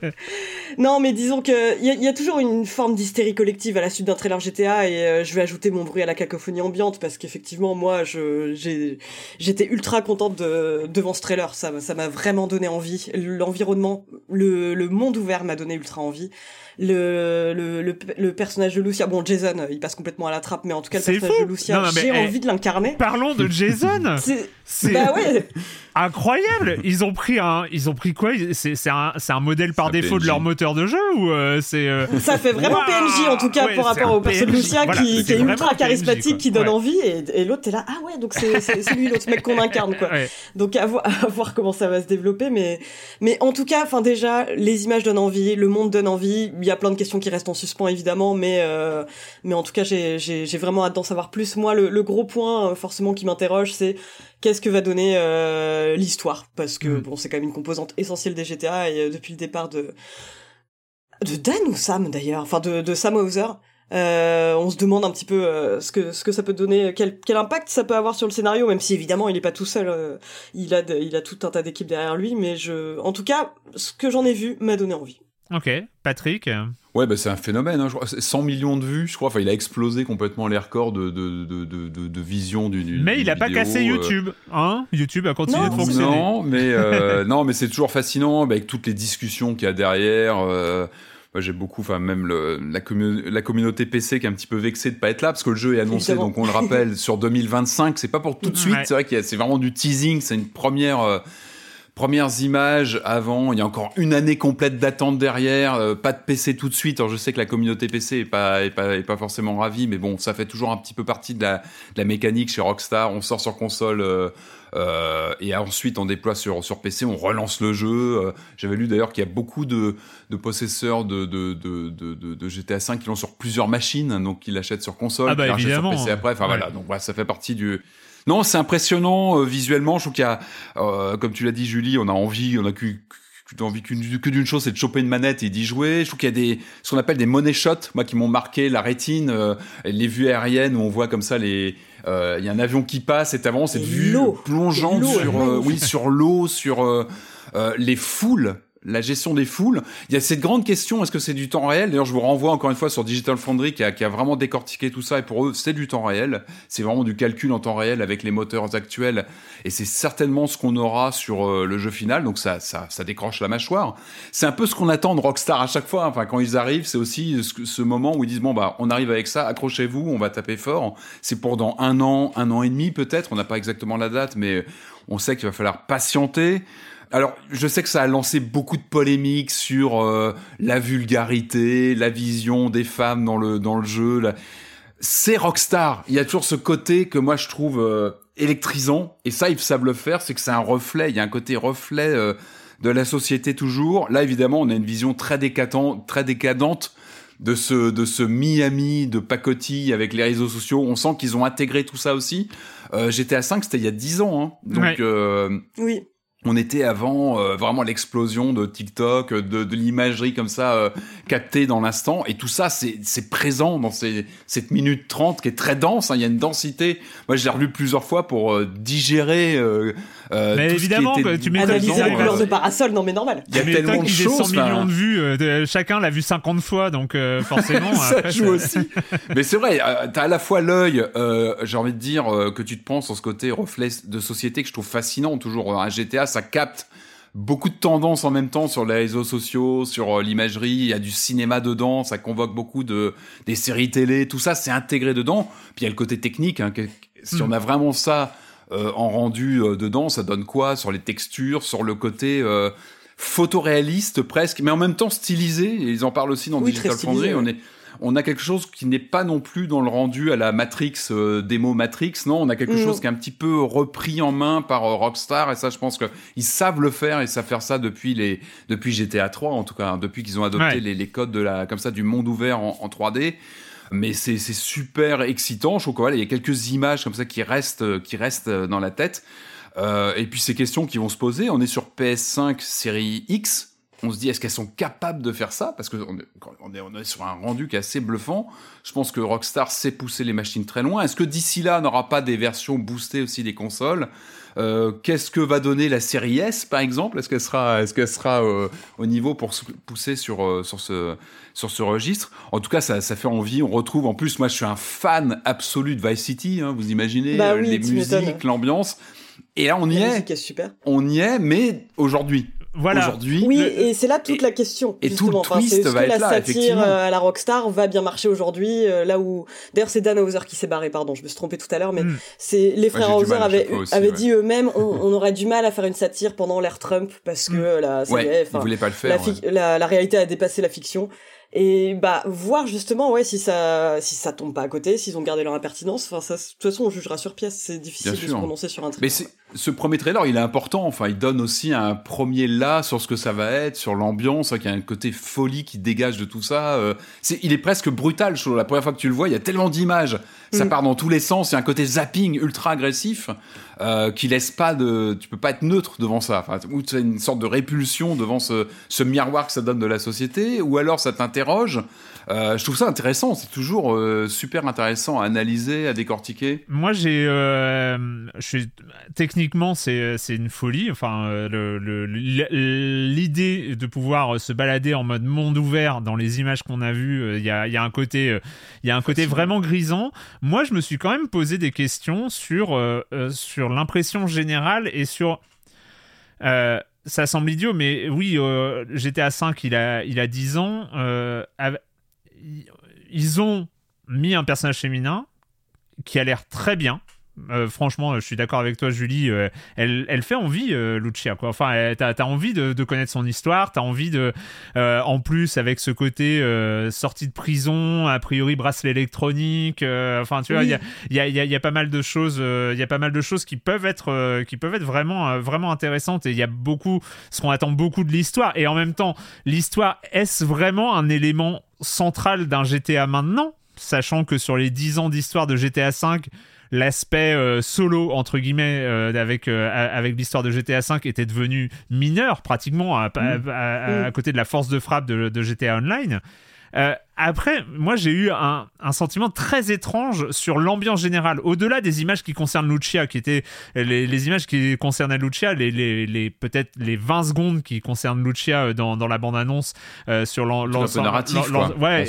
non, mais disons que il y, a toujours une forme d'hystérie collective à la suite d'un trailer GTA et euh, je vais ajouter mon bruit à la cacophonie ambiante parce qu'effectivement moi je j'étais ultra contente de devant ce trailer. Ça ça m'a vraiment donné envie. L'environnement, le le monde ouvert m'a donné ultra envie le, le, le, personnage de Lucia. Bon, Jason, il passe complètement à la trappe, mais en tout cas, le personnage de Lucia, j'ai eh, envie de l'incarner. Parlons de Jason. c'est bah ouais. incroyable. Ils ont pris un, ils ont pris quoi? C'est un, un modèle par défaut de leur moteur de jeu ou euh, c'est euh, Ça fait vraiment PNJ en tout cas par rapport au personnage de Lucia qui, est ultra charismatique, qui donne envie, et, l'autre t'es là, ah ouais, donc c'est lui l'autre mec qu'on incarne quoi. Donc à voir, à voir comment ça va se développer, mais mais en tout cas, enfin déjà, les images donnent envie, le monde donne envie il y a plein de questions qui restent en suspens évidemment, mais euh, mais en tout cas j'ai j'ai vraiment hâte d'en savoir plus. Moi, le, le gros point euh, forcément qui m'interroge, c'est qu'est-ce que va donner euh, l'histoire, parce que mm. bon, c'est quand même une composante essentielle des GTA et depuis le départ de de Dan ou Sam d'ailleurs, enfin de de Sam Hauser. Euh, on se demande un petit peu euh, ce que ce que ça peut donner, quel, quel impact ça peut avoir sur le scénario, même si évidemment il est pas tout seul, euh, il a il a tout un tas d'équipes derrière lui, mais je, en tout cas, ce que j'en ai vu m'a donné envie. Ok, Patrick Ouais, bah c'est un phénomène. Hein, je crois. 100 millions de vues, je crois. Enfin, il a explosé complètement les records de, de, de, de, de vision du. Mais il a pas cassé euh. YouTube, hein? YouTube a continué de fonctionner. Non, mais euh, non, mais c'est toujours fascinant bah, avec toutes les discussions qu'il y a derrière. Euh, moi, j'ai beaucoup, enfin même le, la, la, communauté PC qui est un petit peu vexée de pas être là parce que le jeu est annoncé, donc on le rappelle, sur 2025. C'est pas pour tout de suite. C'est vrai qu'il c'est vraiment du teasing. C'est une première premières images avant, il y a encore une année complète d'attente derrière, euh, pas de PC tout de suite. Alors je sais que la communauté PC est pas, est pas, est pas forcément ravie, mais bon, ça fait toujours un petit peu partie de la, de la mécanique chez Rockstar. On sort sur console euh, euh, et ensuite on déploie sur, sur PC, on relance le jeu. Euh, j'avais lu d'ailleurs qu'il y a beaucoup de, de possesseurs de, de, de, GTA V qui l'ont sur plusieurs machines, donc qui l'achètent sur console, ah bah, évidemment. sur PC après. Enfin voilà, donc voilà, ça fait partie du non, c'est impressionnant euh, visuellement. Je trouve qu'il y a, euh, comme tu l'as dit, Julie, on a envie, on a que, envie que d'une chose, c'est de choper une manette et d'y jouer. Je trouve qu'il y a des, ce qu'on appelle des money shots, moi qui m'ont marqué la rétine, euh, les vues aériennes où on voit comme ça les, il y a un avion qui passe et vraiment cette vue plongeante sur, oui, sur l'eau, sur les foules la gestion des foules. Il y a cette grande question, est-ce que c'est du temps réel? D'ailleurs, je vous renvoie encore une fois sur Digital Foundry qui a, qui a, vraiment décortiqué tout ça et pour eux, c'est du temps réel. C'est vraiment du calcul en temps réel avec les moteurs actuels et c'est certainement ce qu'on aura sur euh, le jeu final. Donc ça, ça, ça décroche la mâchoire. C'est un peu ce qu'on attend de Rockstar à chaque fois. Enfin, quand ils arrivent, c'est aussi ce, ce, moment où ils disent bon bah, on arrive avec ça, accrochez-vous, on va taper fort. C'est pour dans un an, un an et demi peut-être. On n'a pas exactement la date, mais on sait qu'il va falloir patienter. Alors, je sais que ça a lancé beaucoup de polémiques sur euh, la vulgarité, la vision des femmes dans le dans le jeu. C'est Rockstar. Il y a toujours ce côté que moi je trouve euh, électrisant, et ça ils savent le faire. C'est que c'est un reflet. Il y a un côté reflet euh, de la société toujours. Là, évidemment, on a une vision très décadente, très décadente de ce de ce Miami de pacotille avec les réseaux sociaux. On sent qu'ils ont intégré tout ça aussi. Euh, GTA 5, c'était il y a 10 ans, hein. donc oui on était avant euh, vraiment l'explosion de TikTok, de, de l'imagerie comme ça euh, captée dans l'instant, et tout ça c'est présent dans ces, cette minute 30 qui est très dense, hein. il y a une densité. Moi je l'ai relu plusieurs fois pour euh, digérer euh, mais évidemment, tu mets Analyser la couleur de parasol, non mais normal. Il y a tellement de choses. 100 millions de vues, chacun l'a vu 50 fois, donc forcément. ça joue aussi. mais c'est vrai, t'as à la fois l'œil, j'ai envie de dire, que tu te penses sur ce côté reflet de société que je trouve fascinant, toujours un GTA ça capte beaucoup de tendances en même temps sur les réseaux sociaux, sur euh, l'imagerie, il y a du cinéma dedans, ça convoque beaucoup de des séries télé, tout ça c'est intégré dedans. Puis il y a le côté technique, hein, si on hmm. a vraiment ça euh, en rendu euh, dedans, ça donne quoi sur les textures, sur le côté photoréaliste presque, mais en même temps stylisé. Et ils en parlent aussi dans Digital Foundry. On est on a quelque chose qui n'est pas non plus dans le rendu à la Matrix, euh, démo Matrix, non, on a quelque chose qui est un petit peu repris en main par euh, Rockstar, et ça, je pense qu'ils savent le faire, et savent faire ça depuis les, depuis GTA 3, en tout cas, hein, depuis qu'ils ont adopté les, codes de la, comme ça, du monde ouvert en, 3D mais c'est super excitant. Je trouve qu'il y a quelques images comme ça qui restent, qui restent dans la tête. Euh, et puis ces questions qui vont se poser. On est sur PS5 série X. on se dit, est-ce qu'elles sont capables de faire ça? Parce qu'on est, on est, on est sur un rendu qui est assez bluffant. Je pense que Rockstar sait pousser les machines très loin. Est-ce que d'ici là, on n'aura pas des versions boostées aussi des consoles? Euh, Qu'est-ce que va donner la série S, par exemple? Est-ce qu'elle sera, est-ce qu'elle sera euh, au niveau pour pousser sur, euh, sur, ce, sur ce registre? En tout cas, ça, ça, fait envie. On retrouve, en plus, moi, je suis un fan absolu de Vice City. Hein, vous imaginez bah oui, les musiques, l'ambiance. Et là, on y la est. est super. On y est, mais aujourd'hui. Voilà. Aujourd'hui. Oui, et c'est là toute et, la question. Et tout le enfin, twist est-ce va que être la là, satire euh, à la Rockstar va bien marcher aujourd'hui euh, Là où, d'ailleurs, c'est Dan Hauser qui s'est barré. Pardon, je me suis trompé tout à l'heure, mais Mm. c'est les frères Hauser avaient, aussi, avaient ouais. dit eux-mêmes, on, on aurait du mal à faire une satire pendant l'ère Trump parce que Mm. la, ça y est, Ouais, ils voulaient pas le la, faire. ouais. la, la réalité a dépassé la fiction. Et bah voir justement ouais si ça si ça tombe pas à côté, s'ils ont gardé leur impertinence, enfin ça de toute façon on jugera sur pièce, c'est difficile Bien de sûr. se prononcer sur un Mais trailer. c'est- ce premier trailer, il est important. Enfin, il donne aussi un premier là sur ce que ça va être, sur l'ambiance, hein, qu'il y a un côté folie qui dégage de tout ça. euh, c'est, il est presque brutal. Je trouve. La première fois que tu le vois, il y a tellement d'images, ça Mm. part dans tous les sens. Il y a un côté zapping ultra agressif euh, qui laisse pas de. Tu peux pas être neutre devant ça. Enfin, ou tu une sorte de répulsion devant ce, ce miroir que ça donne de la société, ou alors ça t'interroge. Euh, je trouve ça intéressant. C'est toujours euh, super intéressant à analyser, à décortiquer. Moi, j'ai, euh, je suis techniquement, c'est c'est une folie. Enfin, le- le- l'idée de pouvoir se balader en mode monde ouvert dans les images qu'on a vues, il y a, il y a un côté, il y a un côté vraiment grisant. Moi, je me suis quand même posé des questions sur sur l'impression générale et sur euh, ça semble idiot, mais oui, euh, GTA 5, il a, il a 10 ans. euh, ils ont mis un personnage féminin qui a l'air très bien. Euh, franchement, je suis d'accord avec toi, Julie. euh, elle, elle fait envie, euh, Lucia. Quoi. Enfin, t'as as envie de, de connaître son histoire. T'as envie de, euh, en plus, avec ce côté sortie de prison, a priori bracelet électronique. enfin, tu vois, il y a- y, a, y a- y a pas mal de choses. Il y a pas mal de choses qui peuvent être, qui peuvent être vraiment, vraiment intéressantes. Et il y a beaucoup, ce qu'on attend beaucoup de l'histoire. Et en même temps, l'histoire est-ce vraiment un élément central d'un GTA maintenant, sachant que sur les 10 ans d'histoire de GTA 5 l'aspect euh, solo entre guillemets euh, avec euh, avec l'histoire de GTA 5 était devenu mineur pratiquement à, à- à- à côté de la force de frappe de, de GTA Online. Euh, après, moi j'ai eu un, un sentiment très étrange sur l'ambiance générale. Au-delà des images qui concernent Lucia, qui étaient les, les images qui concernaient Lucia, les, les, les- peut-être les 20 secondes qui concernent Lucia euh, dans, dans la bande-annonce euh, sur l'ensemble. narratif, quoi. Ouais,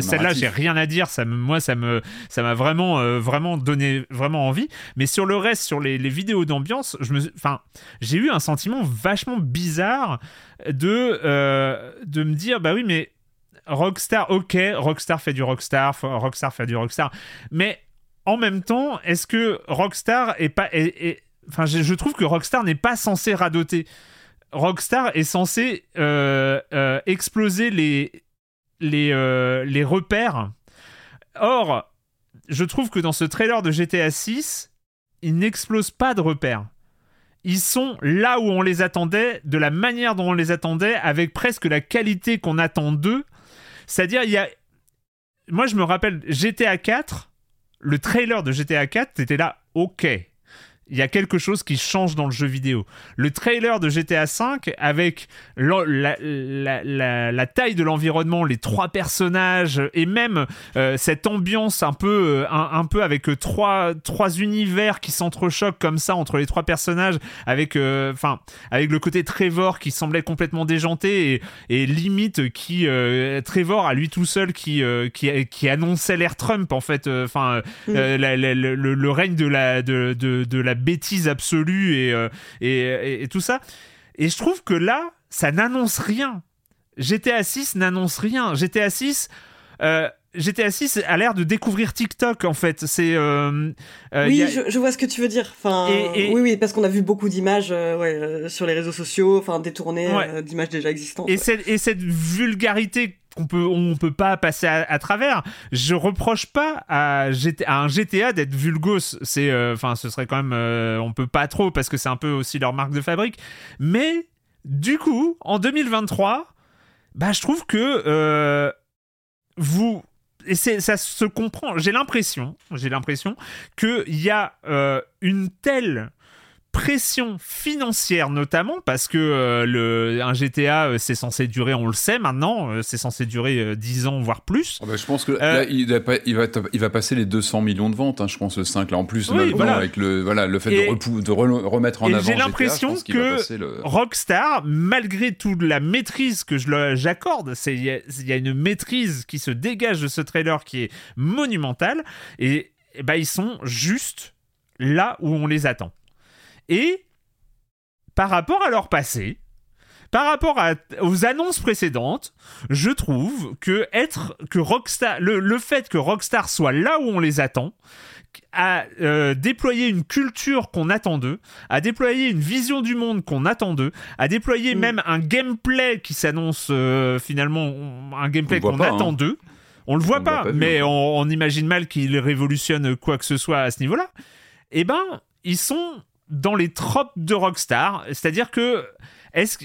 celle-là, j'ai rien à dire. Ça moi, ça me, ça m'a vraiment, euh, vraiment donné vraiment envie. Mais sur le reste, sur les, les vidéos d'ambiance, je me, enfin, j'ai eu un sentiment vachement bizarre de, euh, de me dire, bah oui, mais Rockstar, ok, Rockstar fait du Rockstar, Rockstar fait du Rockstar, mais en même temps, est-ce que Rockstar est pas, enfin, je, trouve que Rockstar n'est pas censé radoter. Rockstar est censé euh, euh, exploser les les, euh, les repères. Or, je trouve que dans ce trailer de GTA 6, ils n'explosent pas de repères. Ils sont là où on les attendait, de la manière dont on les attendait, avec presque la qualité qu'on attend d'eux. C'est-à-dire, il y a. Moi, je me rappelle GTA 4, le trailer de GTA 4, c'était là, ok. Il y a quelque chose qui change dans le jeu vidéo. Le trailer de GTA 5, avec la, la- la- la taille de l'environnement, les trois personnages, et même euh, cette ambiance un peu, euh, un, un peu avec euh, trois, trois univers qui s'entrechoquent comme ça entre les trois personnages, avec, euh, enfin, avec le côté Trevor qui semblait complètement déjanté et, et limite qui euh, Trevor à lui tout seul qui qui, qui annonçait l'ère Trump en fait enfin Mm. le règne de la de, de, de la bêtise absolue et, euh, et, et- et tout ça et je trouve que là ça n'annonce rien GTA 6 n'annonce rien GTA 6 euh, GTA 6 a l'air de découvrir TikTok en fait c'est euh, euh, oui, a- je, je vois ce que tu veux dire. Enfin, Et- et- oui, oui, parce qu'on a vu beaucoup d'images euh, ouais, sur les réseaux sociaux, enfin détournées Ouais. d'images déjà existantes. et cette, et cette vulgarité qu'on peut on peut pas passer à, travers. Je reproche pas à, GT à un GTA d'être vulgos. C'est euh, enfin ce serait quand même euh, on peut pas trop parce que c'est un peu aussi leur marque de fabrique. Mais du coup en 2023 bah je trouve que euh, vous ça se comprend. J'ai l'impression j'ai l'impression qu'il y a euh, une telle pression financière notamment parce que euh, le, un GTA euh, c'est censé durer on le sait maintenant euh, c'est censé durer 10 ans voire plus oh bah, je pense que là, il, va, il, va, il, va, passer les 200 millions de ventes hein, je pense le 5 là en plus oui, voilà. avec le, voilà, le fait de, de remettre en avant j'ai l'impression que le... Rockstar malgré toute la maîtrise que j'accorde il y, y, a une maîtrise qui se dégage de ce trailer qui est monumentale et, et bah, ils sont juste là où on les attend et par rapport à leur passé, par rapport aux annonces précédentes, je trouve que être que Rockstar, le, fait que Rockstar soit là où on les attend, à euh, déployer une culture qu'on attend d'eux, à déployer une vision du monde qu'on attend d'eux, à déployer mm. même un gameplay qui s'annonce euh, finalement un gameplay qu'on attend hein. d'eux. On le voit pas, mais on, on, imagine mal qu'ils révolutionnent quoi que ce soit à ce niveau-là. Eh ben, ils sont dans les tropes de Rockstar. C'est-à-dire que. Est-ce que.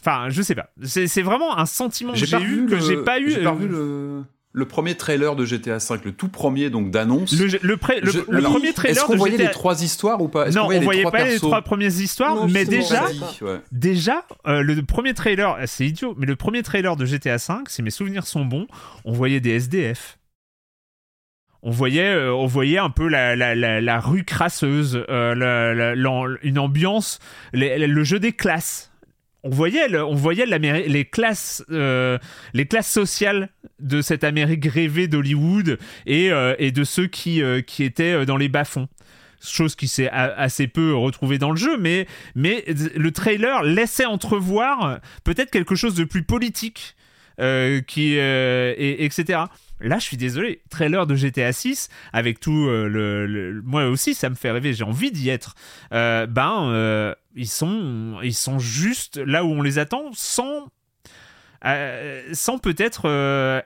Enfin, je sais pas. C'est vraiment un sentiment que j'ai eu que j'ai pas eu. J'ai pas vu le le premier trailer de GTA V, le tout premier donc d'annonce. Le, le, premier trailer. Est-ce qu'on voyait les trois histoires ou pas? Non, on, voyait, voyait pas les trois premières histoires, mais déjà, déjà euh, le premier trailer, c'est idiot, mais le premier trailer de GTA V, si mes souvenirs sont bons, on voyait des SDF on voyait, euh, on voyait un peu la, rue crasseuse, euh, une ambiance, le jeu des classes. On voyait, on voyait les classes, euh, les classes sociales de cette Amérique rêvée d'Hollywood et, de ceux qui, étaient dans les bas-fonds chose qui s'est assez peu retrouvée dans le jeu, mais le trailer laissait entrevoir peut-être quelque chose de plus politique, qui, et, etc. Là, je suis désolé, trailer de GTA 6 avec tout euh, le, moi aussi ça me fait rêver, j'ai envie d'y être. Euh, ben euh, ils sont ils sont juste là où on les attend sans sans peut-être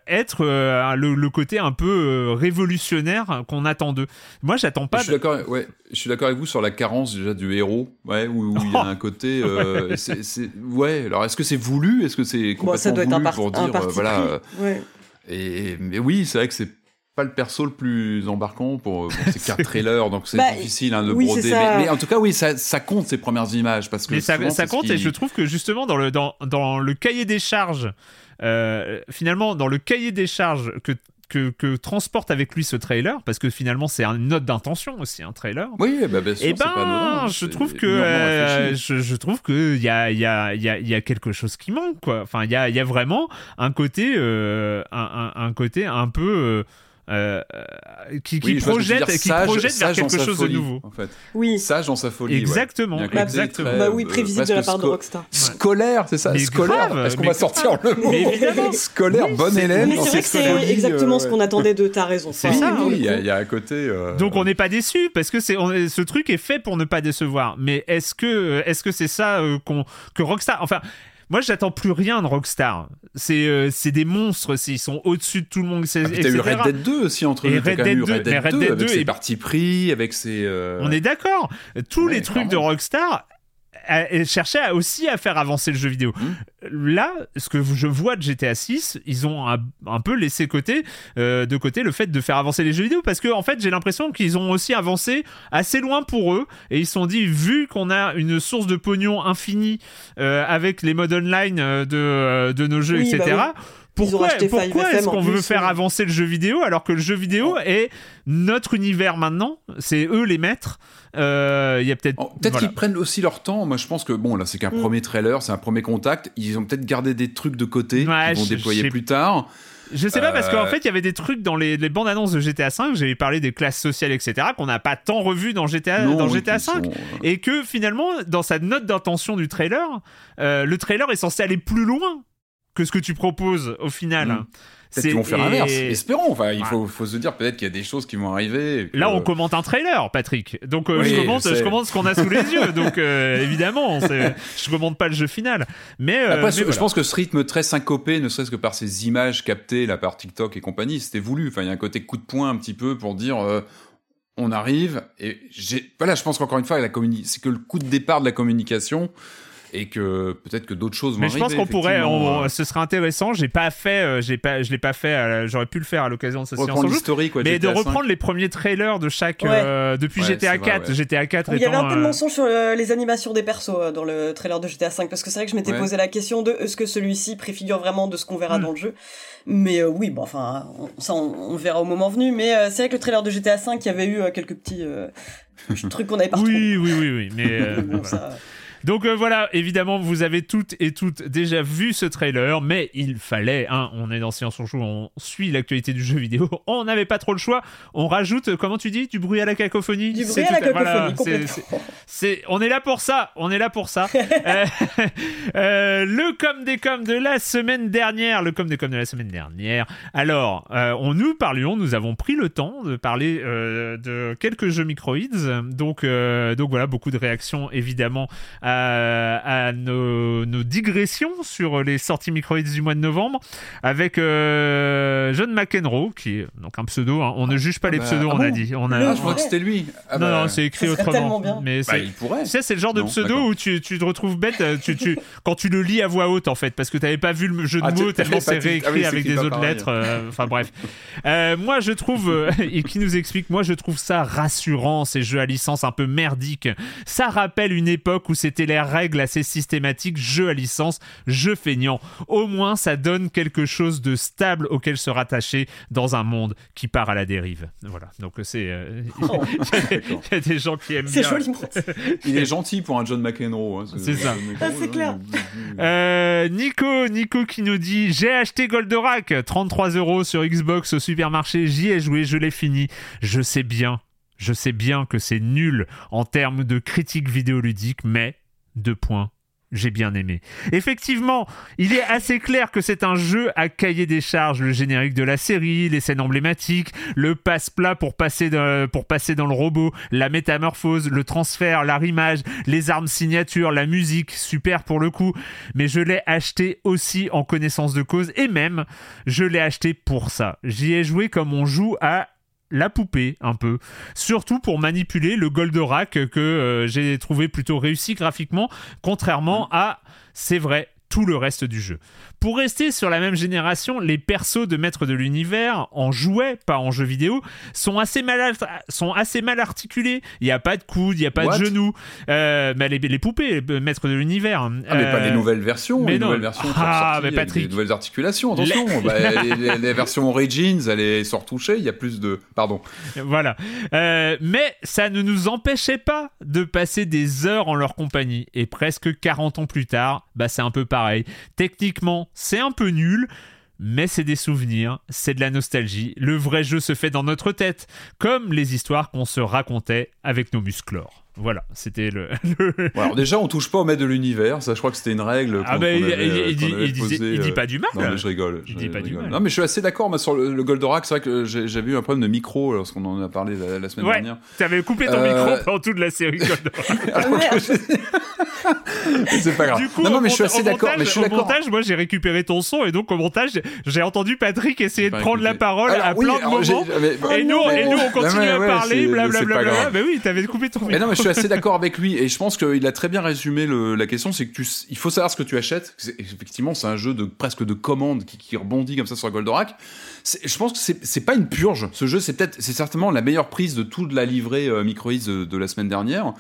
être le, côté un peu révolutionnaire qu'on attend d'eux. Moi, j'attends pas. Je suis d'accord. Ouais, je suis d'accord avec vous sur la carence déjà du héros, ouais, où, il y a un côté. c'est, ouais. Alors, est-ce que c'est voulu? Est-ce que c'est complètement ça doit voulu être un pour dire voilà. Ouais. Et, mais oui, c'est vrai que c'est pas le perso le plus embarquant pour, ces quatre trailers, donc c'est bah, difficile hein, de broder. Mais, en tout cas, oui, ça, ça, compte ces premières images parce que mais ça, ça compte et je trouve que justement dans le dans, dans le cahier des charges, euh, finalement dans le cahier des charges que que, transporte avec lui ce trailer, parce que finalement c'est une note d'intention aussi, un trailer. Oui, bah bien sûr. Et eh ben, je trouve que euh, je, trouve que il y a, y, a, y, a, y a quelque chose qui manque, quoi. Enfin, il y a, y a vraiment un côté, euh, un, un, côté un peu. Euh, euh, qui, qui projette, qui projette vers quelque chose de nouveau. En fait. Oui. Sage dans sa folie. Exactement. exactement. bah oui, prévisible de la part de Rockstar. Scolaire, c'est ça. scolaire. Est-ce qu'on va sortir le mot évidemment. Scolaire, bon élève. Mais c'est vrai que c'est exactement ce qu'on attendait de ta raison. C'est ça. Oui, il y, a un côté. Euh, Donc on n'est pas déçu parce que c'est ce truc est fait pour ne pas décevoir. Mais est-ce que est-ce que c'est ça euh, qu'on que Rockstar, enfin moi, j'attends plus rien de Rockstar. C'est euh, c'est des monstres, ils sont au-dessus de tout le monde. Ah, t'as eu Red Dead 2 aussi entre et Red, Dead 2, Red Dead 2, avec ses partis pris, avec ses. Euh, On est d'accord. Tous les trucs de Rockstar elle cherchait aussi à faire avancer le jeu vidéo. Mmh. Là, ce que je vois de GTA 6, ils ont un, peu laissé côté, euh, de côté le fait de faire avancer les jeux vidéo parce que en fait, j'ai l'impression qu'ils ont aussi avancé assez loin pour eux et ils se sont dit vu qu'on a une source de pognon infinie euh, avec les modes online euh, de, de nos jeux, etc. Bah pourquoi, pourquoi est-ce qu'on veut faire avancer le jeu vidéo alors que le jeu vidéo est notre univers maintenant? C'est eux les maîtres. Euh, il y a peut-être. Oh, peut-être qu'ils prennent aussi leur temps. Moi, je pense que bon, là, c'est qu'un mm. premier trailer, c'est un premier contact. Ils ont peut-être gardé des trucs de côté qu'ils vont déployer plus tard. Je sais pas parce qu'en euh, fait il y avait des trucs dans les, bandes annonces de GTA V, j'avais parlé des classes sociales etc qu'on n'a pas tant revu dans GTA dans GTA V euh, et que finalement dans sa note d'intention du trailer, le trailer est censé aller plus loin que ce que tu proposes au final. Mm. Peut-être qu'ils vont faire l'inverse. Espérons. Enfin, il faut, faut se dire peut-être qu'il y a des choses qui vont arriver. Là, on commente un trailer, Patrick. Donc, euh, je, commente, je commente ce qu'on a sous les yeux. Donc, euh, évidemment, je commente pas le jeu final. Mais, euh, Après, je pense que ce rythme très syncopé, ne serait-ce que par ces images captées là par TikTok et compagnie, c'était voulu. Enfin, il y a un côté coup de poing un petit peu pour dire. on arrive et voilà je pense qu'encore une fois la c'est que le coup de départ de la communication et que peut-être que d'autres choses vont Mais je pense qu'on pourrait, on- ce serait intéressant. J'ai pas fait, euh, j'ai pas, je l'ai pas fait. à la- J'aurais pu le faire à l'occasion de ce silence reprendre en joue. l'historique, ouais, Mais de GTA reprendre les premiers trailers de chaque, Ouais. euh, depuis Ouais, GTA c'est vrai, 4, ouais. GTA 4 Il y avait un peu de euh, mensonge sur euh, les animations des persos euh, dans le trailer de GTA V parce que c'est vrai que je m'étais Ouais. posé la question de est-ce que celui-ci préfigure vraiment de ce qu'on verra Mm. dans le jeu? Mais euh, oui, bon, enfin, on- ça on, on verra au moment venu. Mais euh, c'est vrai que le trailer de GTA V, il y avait eu euh, quelques petits euh, trucs qu'on avait pas. Oui, oui, oui, oui. Mais euh, Bon, voilà. ça- Donc euh, voilà, évidemment, vous avez toutes et toutes déjà vu ce trailer, mais il fallait, hein, on est dans Science on joue, on suit l'actualité du jeu vidéo, on n'avait pas trop le choix, on rajoute, euh, comment tu dis, du bruit à la cacophonie? Du bruit à la voilà, cacophonie, complètement. on est là pour ça, on est là pour ça. Euh, euh, le com des com de la semaine dernière, le com des com de la semaine dernière. Alors, on nous parlions, nous avons pris le temps de parler de quelques jeux microïdes. Donc, donc voilà, beaucoup de réactions évidemment à, à nos, nos digressions sur les sorties microïdes du mois de novembre avec euh, John McEnroe, qui est donc un pseudo. hein. On ne juge pas les bah, pseudos, ah on a dit. On a, Ah, je crois que c'était lui. Ah, non, bah, non, c'est écrit autrement. Mais bah, c'est- il pourrait. tu sais, c'est le genre de pseudo où tu, tu te retrouves bête euh, tu, tu, quand tu le lis à voix haute, en fait, parce que tu n'avais pas vu le jeu de Ah, mots, tellement c'est ah réécrit avec des autres pareil. lettres. euh, Enfin bref. Euh, moi, je trouve, et qui nous explique, moi, je trouve ça rassurant, ces jeux à licence un peu merdiques. Ça rappelle une époque où c'était les règles assez systématiques, jeu à licence, jeu feignant. Au moins, ça donne quelque chose de stable auquel se rattacher dans un monde qui part à la dérive. Voilà. Donc, c'est. euh, Oh. il, y a des, gens qui aiment C'est bien. joli. Il est gentil pour un John McEnroe. hein, C'est ça. Ah, c'est hein, clair. Euh, Nico, Nico qui nous dit J'ai acheté Goldorak, 33 euros sur Xbox au supermarché, j'y ai joué, je l'ai fini. Je sais bien, je sais bien que c'est nul en termes de critique vidéoludique, mais, deux points, j'ai bien aimé. Effectivement, il est assez clair que c'est un jeu à cahier des charges. Le générique de la série, les scènes emblématiques, le passe-plat pour passer, dans, le robot, la métamorphose, le transfert, l'arrimage, les armes signatures, la musique, super pour le coup. Mais je l'ai acheté aussi en connaissance de cause et même, je l'ai acheté pour ça. J'y ai joué comme on joue à la poupée un peu, surtout pour manipuler le Goldorak que euh, j'ai trouvé plutôt réussi graphiquement, contrairement à, c'est vrai, tout le reste du jeu. Pour rester sur la même génération, les persos de Maître de l'Univers, en jouet, pas en jeu vidéo, sont assez mal, sont assez mal articulés. Il n'y a pas de coude, il n'y a pas What? de genoux. Euh, mais les, les poupées, les Maître de l'Univers. Ah, mais pas euh, les nouvelles versions. mais les non. nouvelles versions Ah, sorties mais Patrick. Des nouvelles articulations, attention. Bah, les, les- les versions Origins, elle est sur toucher, il y a plus de. Pardon. Voilà. Euh, mais ça ne nous empêchait pas de passer des heures en leur compagnie. Et presque 40 ans plus tard, bah c'est un peu pareil. Techniquement, c'est un peu nul. Mais c'est des souvenirs, c'est de la nostalgie. Le vrai jeu se fait dans notre tête, comme les histoires qu'on se racontait avec nos musclores. Voilà, c'était le. le- Bon, alors déjà, on touche pas au maître de l'univers. Ça, je crois que c'était une règle. Ah qu'on- bah, il, avait, il- dit, il euh, pas du mal. Non, mais je rigole. Il je- dit pas je du rigole. mal. Non, mais je suis assez d'accord sur le, le Goldorak. C'est vrai que j'avais eu un problème de micro lorsqu'on en a parlé la, la semaine Ouais, dernière. t'avais coupé ton Euh, micro pendant toute la série. Goldorak. Ah. C'est pas grave. Du coup, non, mais je suis assez d'accord. montage- Mais je suis au d'accord. montage, moi, j'ai récupéré ton son et donc au montage, j'ai entendu Patrick essayer de prendre la parole à plein de moments. Et nous, mais- et nous, on continue à parler, blablabla. Mais oui, t'avais coupé ton micro. Je suis assez d'accord avec lui et je pense qu'il a très bien résumé la question. C'est que tu, il faut savoir ce que tu achètes. Effectivement, c'est un jeu de presque de commande qui, rebondit comme ça sur Goldorak. Je pense que c'est pas une purge. Ce jeu, c'est peut-être, c'est certainement la meilleure prise de toute la livrée euh, de la semaine dernière.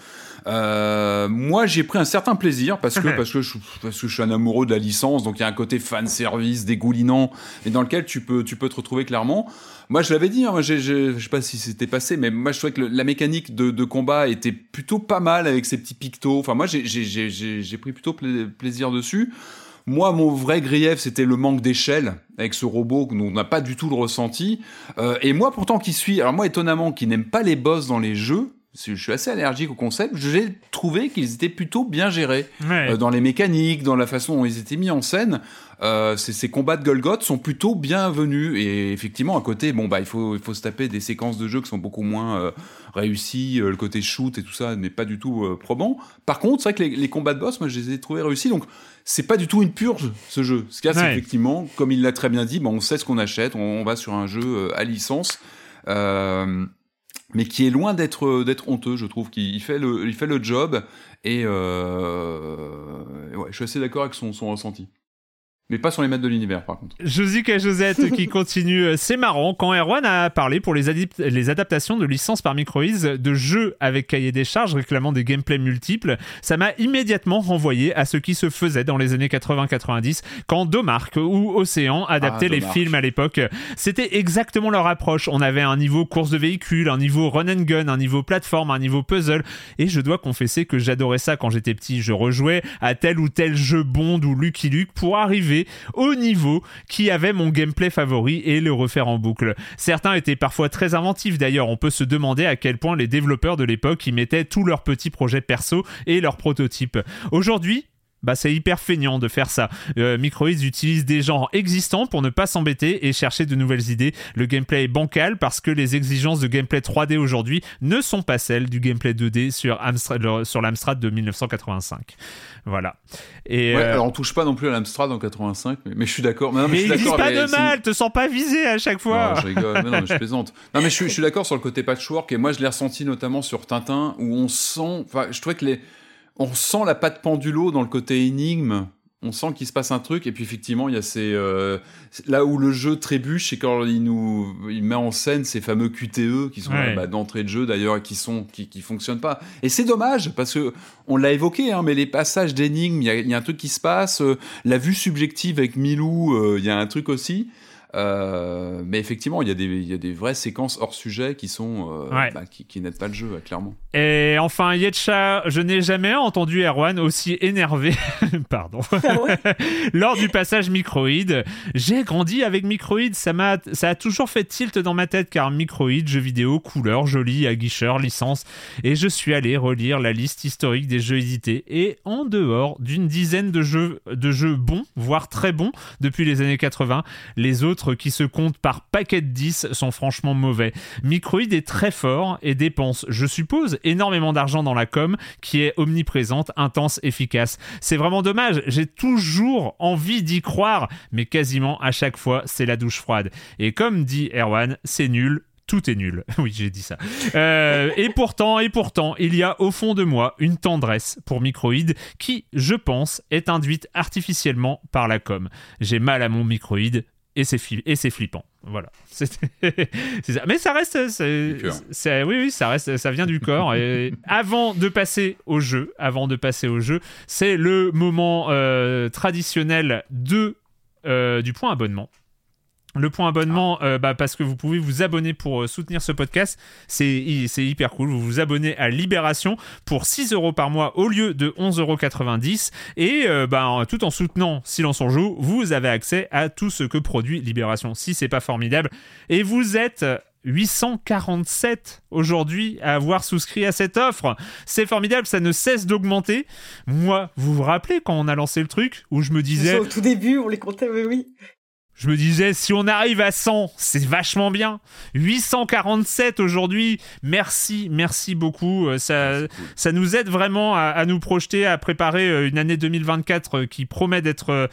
Euh, moi, j'ai pris un certain plaisir parce que parce que je, parce que je suis un amoureux de la licence, donc il y a un côté fan service dégoulinant, mais dans lequel tu peux tu peux te retrouver clairement. Moi, je l'avais dit, hein, moi, j'ai- j'ai- je sais pas si c'était passé, mais moi, je trouvais que le- la mécanique de, de combat était plutôt pas mal avec ces petits pictos. Enfin, moi, j'ai- j'ai j'ai- j'ai- j'ai pris plutôt pla- plaisir dessus. Moi, mon vrai grief, c'était le manque d'échelle avec ce robot dont on n'a pas du tout le ressenti. Euh, et moi, pourtant, qui suis, alors moi, étonnamment, qui n'aime pas les boss dans les jeux, je suis assez allergique au concept, j'ai trouvé qu'ils étaient plutôt bien gérés. Ouais. euh, dans les mécaniques, dans la façon dont ils étaient mis en scène. Euh, ces, ces combats de Golgoth sont plutôt bienvenus. Et effectivement à côté bon bah il faut il faut se taper des séquences de jeu qui sont beaucoup moins euh, réussies euh, le côté shoot et tout ça n'est pas du tout euh, probant. Par contre c'est vrai que les, les combats de boss moi je les ai trouvés réussis. Donc c'est pas du tout une purge ce jeu. Ce qu'il y a c'est effectivement comme il l'a très bien dit bon, on sait ce qu'on achète. On, on va sur un jeu euh, à licence. Euh, mais qui est loin d'être d'être honteux, je trouve. qu'il fait le, il fait le job et euh, ouais, je suis assez d'accord avec son ressenti. Mais pas sur les maîtres de l'univers, par contre. Josica Josette qui continue. Euh, c'est marrant, quand Erwan a parlé pour les, les adaptations de licences par Microids de jeux avec cahier des charges réclamant des gameplays multiples, ça m'a immédiatement renvoyé à ce qui se faisait dans les années 80-90 quand Domark ou Océan adaptaient ah, les films à l'époque. C'était exactement leur approche. On avait un niveau course de véhicule, un niveau run and gun, un niveau plateforme, un niveau puzzle. Et je dois confesser que j'adorais ça quand j'étais petit. Je rejouais à tel ou tel jeu Bond ou Lucky Luke pour arriver au niveau qui avait mon gameplay favori et le refaire en boucle. Certains étaient parfois très inventifs d'ailleurs, on peut se demander à quel point les développeurs de l'époque y mettaient tous leurs petits projets perso et leurs prototypes. Aujourd'hui, bah c'est hyper feignant de faire ça. Euh, Microids utilise des genres existants pour ne pas s'embêter et chercher de nouvelles idées. Le gameplay est bancal parce que les exigences de gameplay 3D aujourd'hui ne sont pas celles du gameplay 2D sur, Amstrad, sur l'Amstrad de 1985. Voilà. Et ouais, euh, alors on touche pas non plus à l'Amstrad en 85, mais, je suis d'accord. Mais, mais ils disent pas de mal, te sens pas visé à chaque fois. Non, je rigole, mais non, mais je plaisante. Non, mais je, je suis d'accord sur le côté patchwork et moi je l'ai ressenti notamment sur Tintin où on sent, enfin, je trouvais que les on sent la patte pendulo dans le côté énigme. On sent qu'il se passe un truc et puis effectivement il y a ces euh, là où le jeu trébuche c'est quand il nous il met en scène ces fameux QTE qui sont bah, d'entrée de jeu d'ailleurs et qui sont qui, qui fonctionnent pas. Et c'est dommage parce que on l'a évoqué hein, mais les passages d'énigmes il y, a un truc qui se passe euh, la vue subjective avec Milou euh, il y a un truc aussi euh, mais effectivement, il y, a des, il y a des vraies séquences hors sujet qui sont euh, bah, qui, qui n'aident pas le jeu, clairement. Et enfin, Yetcha, je n'ai jamais entendu Erwan aussi énervé, pardon, ah lors du passage Microïd. J'ai grandi avec Microïd, ça m'a, ça a toujours fait tilt dans ma tête car Microïd, jeu vidéo, couleur, joli, aguicheur, licence, et je suis allé relire la liste historique des jeux édités et en dehors d'une dizaine de jeux, de jeux bons, voire très bons depuis les années 80, les autres qui se comptent par paquet de 10 sont franchement mauvais. Microïd est très fort et dépense, je suppose, énormément d'argent dans la com qui est omniprésente, intense, efficace. C'est vraiment dommage, j'ai toujours envie d'y croire, mais quasiment à chaque fois, c'est la douche froide. Et comme dit Erwan, c'est nul, tout est nul. Oui, j'ai dit ça. Euh, et pourtant, et pourtant, il y a au fond de moi une tendresse pour Microïd qui, je pense, est induite artificiellement par la com. J'ai mal à mon Microïd, et c'est flippant. Voilà. ça. Mais ça reste, c'est, oui, oui, ça reste, ça vient du corps. Et avant de passer au jeu, avant de passer au jeu, c'est le moment euh, traditionnel de euh, du point abonnement. Le point abonnement, ah. euh, bah, parce que vous pouvez vous abonner pour euh, soutenir ce podcast, c'est hyper cool. Vous vous abonnez à Libération pour 6 euros par mois au lieu de 11,90 euros. Et euh, bah, tout en soutenant Silence en Joue, vous avez accès à tout ce que produit Libération. Si c'est pas formidable. Et vous êtes 847 aujourd'hui à avoir souscrit à cette offre. C'est formidable, ça ne cesse d'augmenter. Moi, vous vous rappelez quand on a lancé le truc où je me disais. Au tout début, on les comptait, oui, oui. Je me disais, si on arrive à 100, c'est vachement bien. 847 aujourd'hui, merci, merci beaucoup. Euh, ça, ça nous aide vraiment à, nous projeter, à préparer euh, une année 2024 euh, qui promet d'être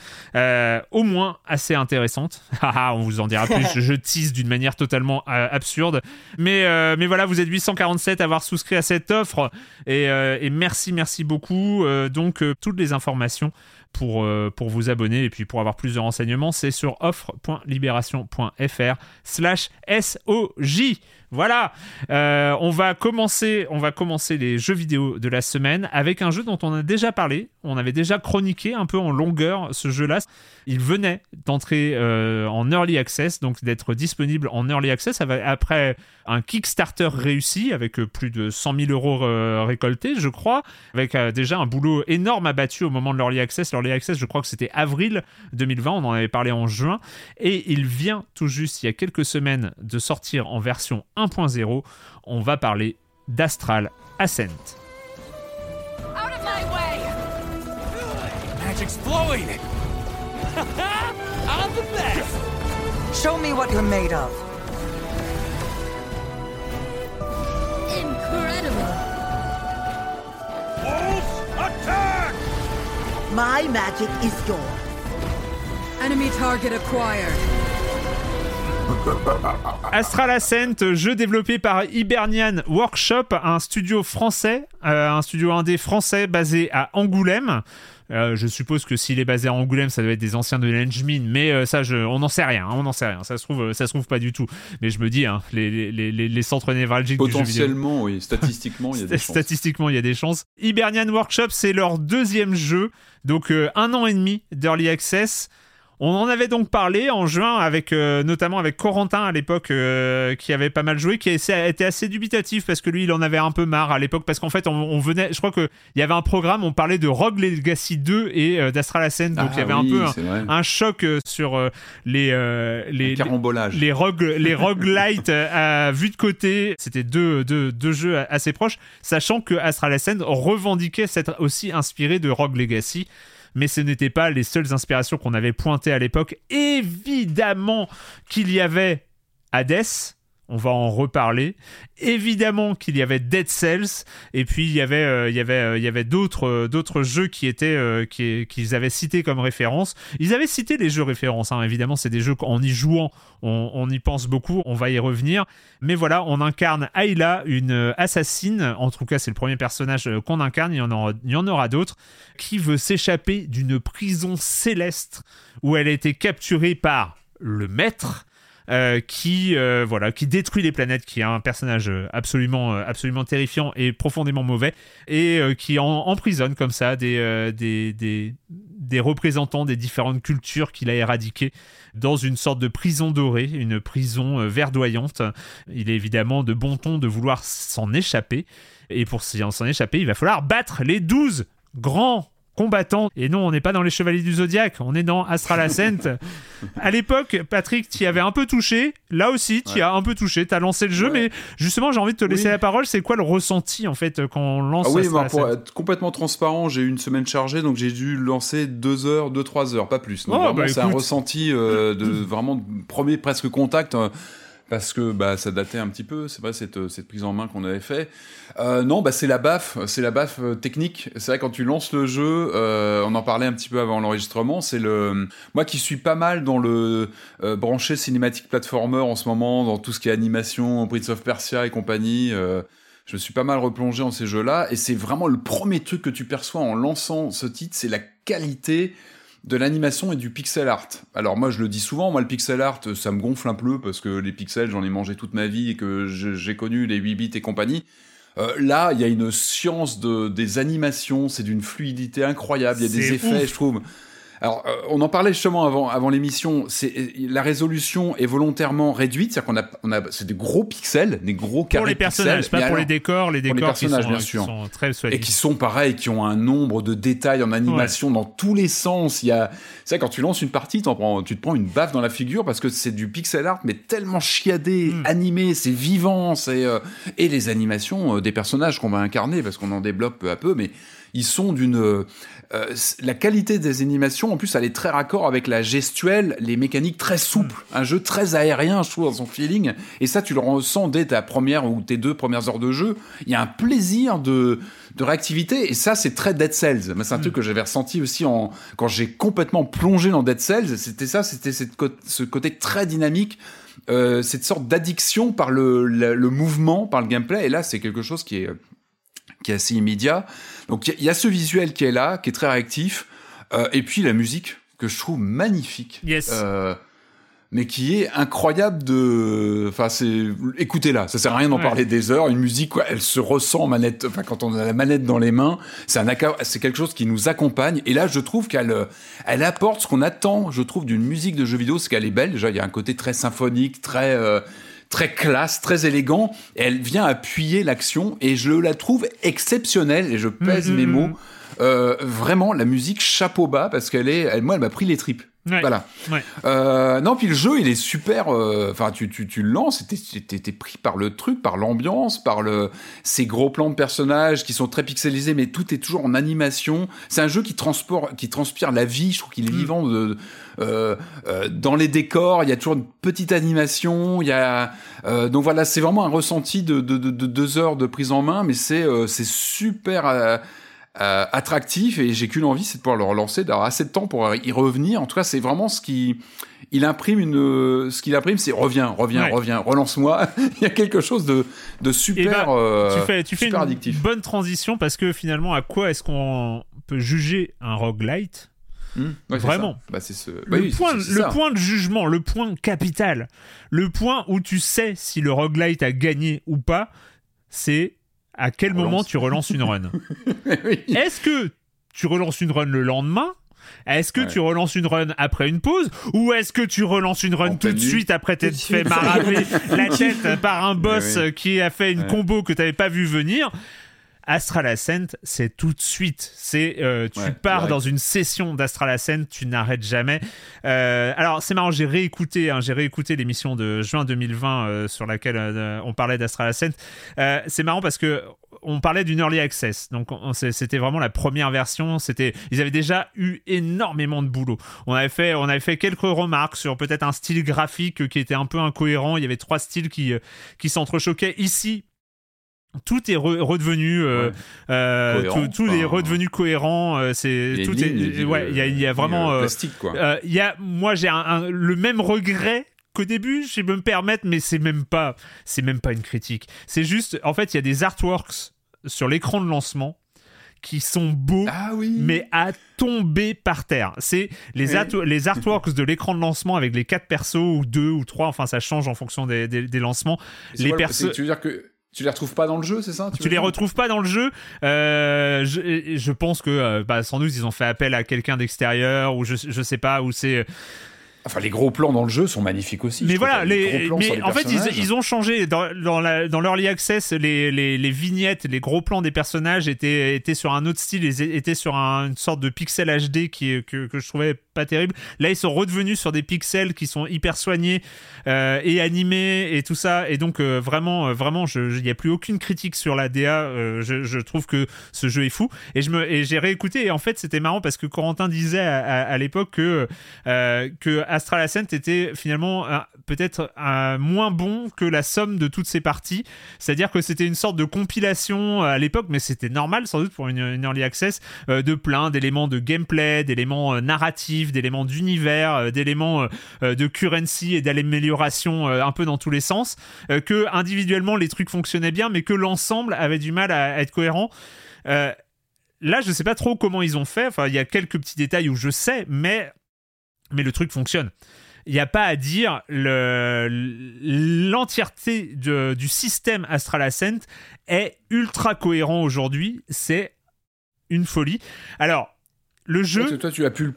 au moins assez intéressante. Ah, ah, on vous en dira plus, je tease d'une manière totalement absurde. Mais, mais voilà, vous êtes 847 à avoir souscrit à cette offre. Et, et merci, merci beaucoup. donc, toutes les informations pour, euh, pour vous abonner et puis pour avoir plus de renseignements, c'est sur offre.libération.fr slash SOJ. Voilà, euh, on, va commencer, on va commencer les jeux vidéo de la semaine avec un jeu dont on a déjà parlé, on avait déjà chroniqué un peu en longueur ce jeu-là. Il venait d'entrer euh, en early access, donc d'être disponible en early access après un Kickstarter réussi avec euh, plus de 100 000 euros récoltés, je crois, avec déjà un boulot énorme abattu au moment de l'early access. L'early access, je crois que c'était avril 2020, on en avait parlé en juin, et il vient tout juste il y a quelques semaines de sortir en version 1.0, on va parler d'Astral Ascent. Out of my way! Magic's flowing! I'm the best! Show me what you're made of. Incredible! Wolves, attack! My magic is yours. Enemy target acquired. Astral Ascent, jeu développé par Hibernian Workshop, un studio français, euh, un studio indé français basé à Angoulême. Euh, je suppose que s'il est basé à Angoulême, ça doit être des anciens de l'Engmin, mais euh, ça, je, on n'en sait rien, hein, on n'en sait rien. Ça se trouve, ça se trouve pas du tout. Mais je me dis, hein, les, les, les, les, centres névralgiques du jeu Potentiellement, oui. Statistiquement, il y a des chances. Statistiquement, il y a des chances. Hibernian Workshop, c'est leur deuxième jeu, donc un an et demi d'early access. On en avait donc parlé en juin avec euh, notamment avec Corentin à l'époque euh, qui avait pas mal joué, qui été assez dubitatif parce que lui il en avait un peu marre à l'époque. Parce qu'en fait on, venait, je crois que il y avait un programme, on parlait de Rogue Legacy 2 et euh, d'Astral Ascent, donc il y avait ah un peu un, choc sur les les les Rogue les roguelites à vue de côté, c'était deux, deux, deux jeux assez proches, sachant que Astral Ascent revendiquait s'être aussi inspiré de Rogue Legacy mais ce n'étaient pas les seules inspirations qu'on avait pointées à l'époque. Évidemment qu'il y avait Hades, on va en reparler. Évidemment qu'il y avait Dead Cells et puis il y avait euh, il y avait euh, il y avait d'autres euh, d'autres jeux qui étaient qu'ils avaient cités comme référence. Ils avaient cité les jeux références. Hein. Évidemment, c'est des jeux qu'en y jouant, on, y pense beaucoup. On va y revenir. Mais voilà, on incarne Ayla, une assassine. En tout cas, c'est le premier personnage qu'on incarne. Il y en aura, il y en aura d'autres qui veut s'échapper d'une prison céleste où elle a été capturée par le maître euh, qui euh, voilà qui détruit les planètes, qui est un personnage euh, absolument absolument terrifiant et profondément mauvais et qui emprisonne comme ça des, des, des, des représentants des différentes cultures qu'il a éradiquées dans une sorte de prison dorée, une prison verdoyante. Il est évidemment de bon ton de vouloir s'en échapper. Et pour s'en échapper, il va falloir battre les 12 grands combattant. Et non, on n'est pas dans les Chevaliers du Zodiaque, on est dans Astral Ascent. à l'époque, Patrick, tu avais un peu touché. Là aussi, tu as un peu touché. Tu as lancé le jeu, mais justement, j'ai envie de te laisser la parole. C'est quoi le ressenti en fait quand on lance ah Oui, bah, pour être complètement transparent, j'ai eu une semaine chargée, donc j'ai dû lancer deux heures, deux trois heures, pas plus. Donc, oh, bah, c'est un ressenti euh, de vraiment premier presque contact. Euh, parce que bah, ça datait un petit peu, c'est vrai, cette, cette prise en main qu'on avait fait. Euh, non, bah, c'est la baffe, c'est la baffe euh, technique. C'est vrai, quand tu lances le jeu, euh, on en parlait un petit peu avant l'enregistrement, c'est le... Moi qui suis pas mal dans le euh, branché cinématique platformer en ce moment, dans tout ce qui est animation, Prince of Persia et compagnie, euh, je suis pas mal replongé en ces jeux-là, et c'est vraiment le premier truc que tu perçois en lançant ce titre, c'est la qualité de l'animation et du pixel art. Alors moi je le dis souvent, moi le pixel art ça me gonfle un peu parce que les pixels j'en ai mangé toute ma vie et que j'ai connu les 8 bits et compagnie. Euh, là, il y a une science de, des animations, c'est d'une fluidité incroyable, il y a des effets, je trouve. Alors, euh, on en parlait justement avant, avant l'émission. C'est la résolution est volontairement réduite, c'est-à-dire qu'on a, on a, c'est des gros pixels, des gros carrés. Pour les personnages, pas pour les décors, les décors qui sont, bien sûr. sont très et qui sont pareils, qui ont un nombre de détails en animation dans tous les sens. Il y a, c'est quand tu lances une partie, prends, tu te prends une baffe dans la figure parce que c'est du pixel art, mais tellement chiadé, hmm. animé, c'est vivant, c'est euh, et les animations euh, des personnages qu'on va incarner parce qu'on en développe peu à peu, mais ils sont d'une euh, la qualité des animations, en plus, elle est très raccord avec la gestuelle, les mécaniques très souples, un jeu très aérien, je trouve, dans son feeling. Et ça, tu le ressens dès ta première ou tes deux premières heures de jeu. Il y a un plaisir de, de réactivité, et ça, c'est très Dead Cells. C'est un truc que j'avais ressenti aussi en, quand j'ai complètement plongé dans Dead Cells. C'était ça, c'était ce côté très dynamique. Euh, cette sorte d'addiction par le, le, mouvement, par le gameplay, et là c'est quelque chose qui est qui est assez immédiat. Donc il y, a ce visuel qui est là, qui est très réactif, euh, et puis la musique que je trouve magnifique. Yes. Euh, mais qui est incroyable de enfin c'est écoutez-la ça sert à rien d'en parler des heures une musique quoi, elle se ressent en manette enfin quand on a la manette dans les mains c'est un c'est quelque chose qui nous accompagne et là je trouve qu'elle elle apporte ce qu'on attend je trouve d'une musique de jeu vidéo c'est qu'elle est belle déjà il y a un côté très symphonique très euh, très classe, très élégant. elle vient appuyer l'action et je la trouve exceptionnelle et je pèse mes mhm. mots. Euh, vraiment, la musique chapeau bas parce qu'elle est, moi, elle m'a pris les tripes. Voilà. Euh, non, puis le jeu, il est super. Euh, enfin, tu, tu, tu le lances, t'es pris par le truc, par l'ambiance, par le ces gros plans de personnages qui sont très pixelisés, mais tout est toujours en animation. C'est un jeu qui transport, qui transpire la vie. Je trouve qu'il est mm. vivant de, dans les décors. Il y a toujours une petite animation. Il y a euh, donc voilà, c'est vraiment un ressenti de, de, de, de, deux heures de prise en main, mais c'est c'est super euh, attractif et j'ai qu'une envie, c'est de pouvoir le relancer, d'avoir assez de temps pour y revenir. En tout cas, c'est vraiment ce qui il imprime une, ce qu'il imprime, c'est reviens, reviens, reviens, relance-moi. il y a quelque chose de, de super, eh ben, euh, tu fais, tu fais une bonne transition parce que finalement, à quoi est-ce qu'on peut juger un roguelite? Hmm. Vraiment. Bah, ce... Bah le, point, le point de jugement, le point capital, le point où tu sais si le roguelite a gagné ou pas, c'est à quel moment tu relances une run. Est-ce que tu relances une run le lendemain? Est-ce que tu relances une run après une pause? Ou est-ce que tu relances une run tout de suite après t'être fait maraver la tête par un boss qui a fait une combo que t'avais pas vu venir? Astral Ascent, c'est tout de suite. C'est euh, tu pars dans une session d'Astral Ascent, tu n'arrêtes jamais. Euh, alors c'est marrant, j'ai réécouté, hein, j'ai réécouté l'émission de juin 2020 euh, sur laquelle on parlait d'Astral Ascent. c'est marrant parce que on parlait d'une early access, donc c'était vraiment la première version. C'était, ils avaient déjà eu énormément de boulot. On avait fait, on avait fait quelques remarques sur peut-être un style graphique qui était un peu incohérent. Il y avait trois styles qui qui s'entrechoquaient. Ici, tout est redevenu euh, euh, tout, est redevenu cohérent euh, c'est tout ouais il y, a vraiment plastique quoi il y a moi j'ai le même regret qu'au début je vais me permettre mais c'est même pas c'est même pas une critique c'est juste en fait il y a des artworks sur l'écran de lancement qui sont beaux, ah oui. mais à tomber par terre. C'est les, les artworks de l'écran de lancement avec les quatre persos ou deux ou trois, enfin ça change en fonction des, des, lancements. Les persos. Tu veux dire que tu les retrouves pas dans le jeu, c'est ça Tu, les retrouves pas dans le jeu. Euh, je, je, pense que euh, bah, sans doute ils ont fait appel à quelqu'un d'extérieur ou je, je sais pas où c'est. Enfin, les gros plans dans le jeu sont magnifiques aussi. Mais voilà, les, mais en fait, ils, ils, ont changé dans, dans, la, dans l'early access, les, les, les, vignettes, les gros plans des personnages étaient, étaient sur un autre style, ils étaient sur une sorte de pixel HD qui, que, que je trouvais pas terrible. Là, ils sont redevenus sur des pixels qui sont hyper soignés euh, et animés et tout ça. Et donc, euh, vraiment, euh, vraiment, il n'y a plus aucune critique sur la DA. Je, trouve que ce jeu est fou. Et j'ai réécouté. Et en fait, c'était marrant parce que Corentin disait à, l'époque que que Astral Ascent était finalement peut-être moins bon que la somme de toutes ces parties. C'est-à-dire que c'était une sorte de compilation à l'époque, mais c'était normal sans doute pour une, early access, de plein d'éléments de gameplay, d'éléments euh, d'éléments d'univers, euh, d'éléments de currency et d'amélioration un peu dans tous les sens. que individuellement les trucs fonctionnaient bien, mais que l'ensemble avait du mal à, être cohérent. là, je sais pas trop comment ils ont fait. Enfin, il y a quelques petits détails où je sais, mais mais le truc fonctionne. Il n'y a pas à dire, l'entièreté du système Astral Ascent est ultra cohérent aujourd'hui. C'est une folie. Alors, le jeu. Toi, tu as pu le,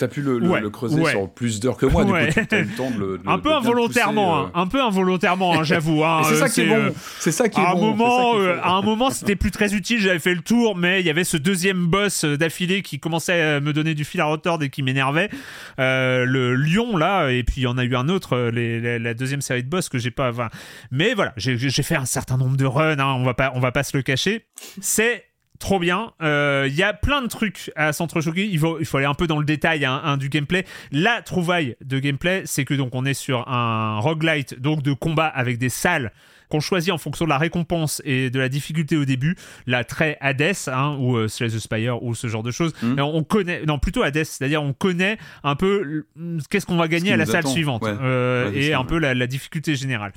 as pu le, creuser sur plus d'heures que moi, du coup, tu as eu le temps de le. un, peu involontairement, hein, euh. un peu involontairement, hein, j'avoue. Hein, c'est ça qui est bon. C'est ça qui est à bon. Un moment, euh, à un moment, c'était plus très utile. J'avais fait le tour, mais il y avait ce deuxième boss euh, d'affilée qui commençait à me donner du fil à retordre et qui m'énervait. le lion là, et puis il y en a eu un autre, la deuxième série de boss que j'ai pas. mais voilà, j'ai fait un certain nombre de runs. on va pas, on va pas se le cacher. C'est trop bien. Il euh, y a plein de trucs à s'entrechoquer. Il faut, il faut aller un peu dans le détail hein, du gameplay. La trouvaille de gameplay, c'est que donc on est sur un roguelite, donc de combat avec des salles qu'on choisit en fonction de la récompense et de la difficulté au début, la très Hades hein, ou euh, Slay the Spire ou ce genre de choses. Mmh. On connaît, non plutôt Hades, c'est-à-dire on connaît un peu qu'est-ce qu'on va gagner à la salle suivante euh, et un peu la difficulté générale.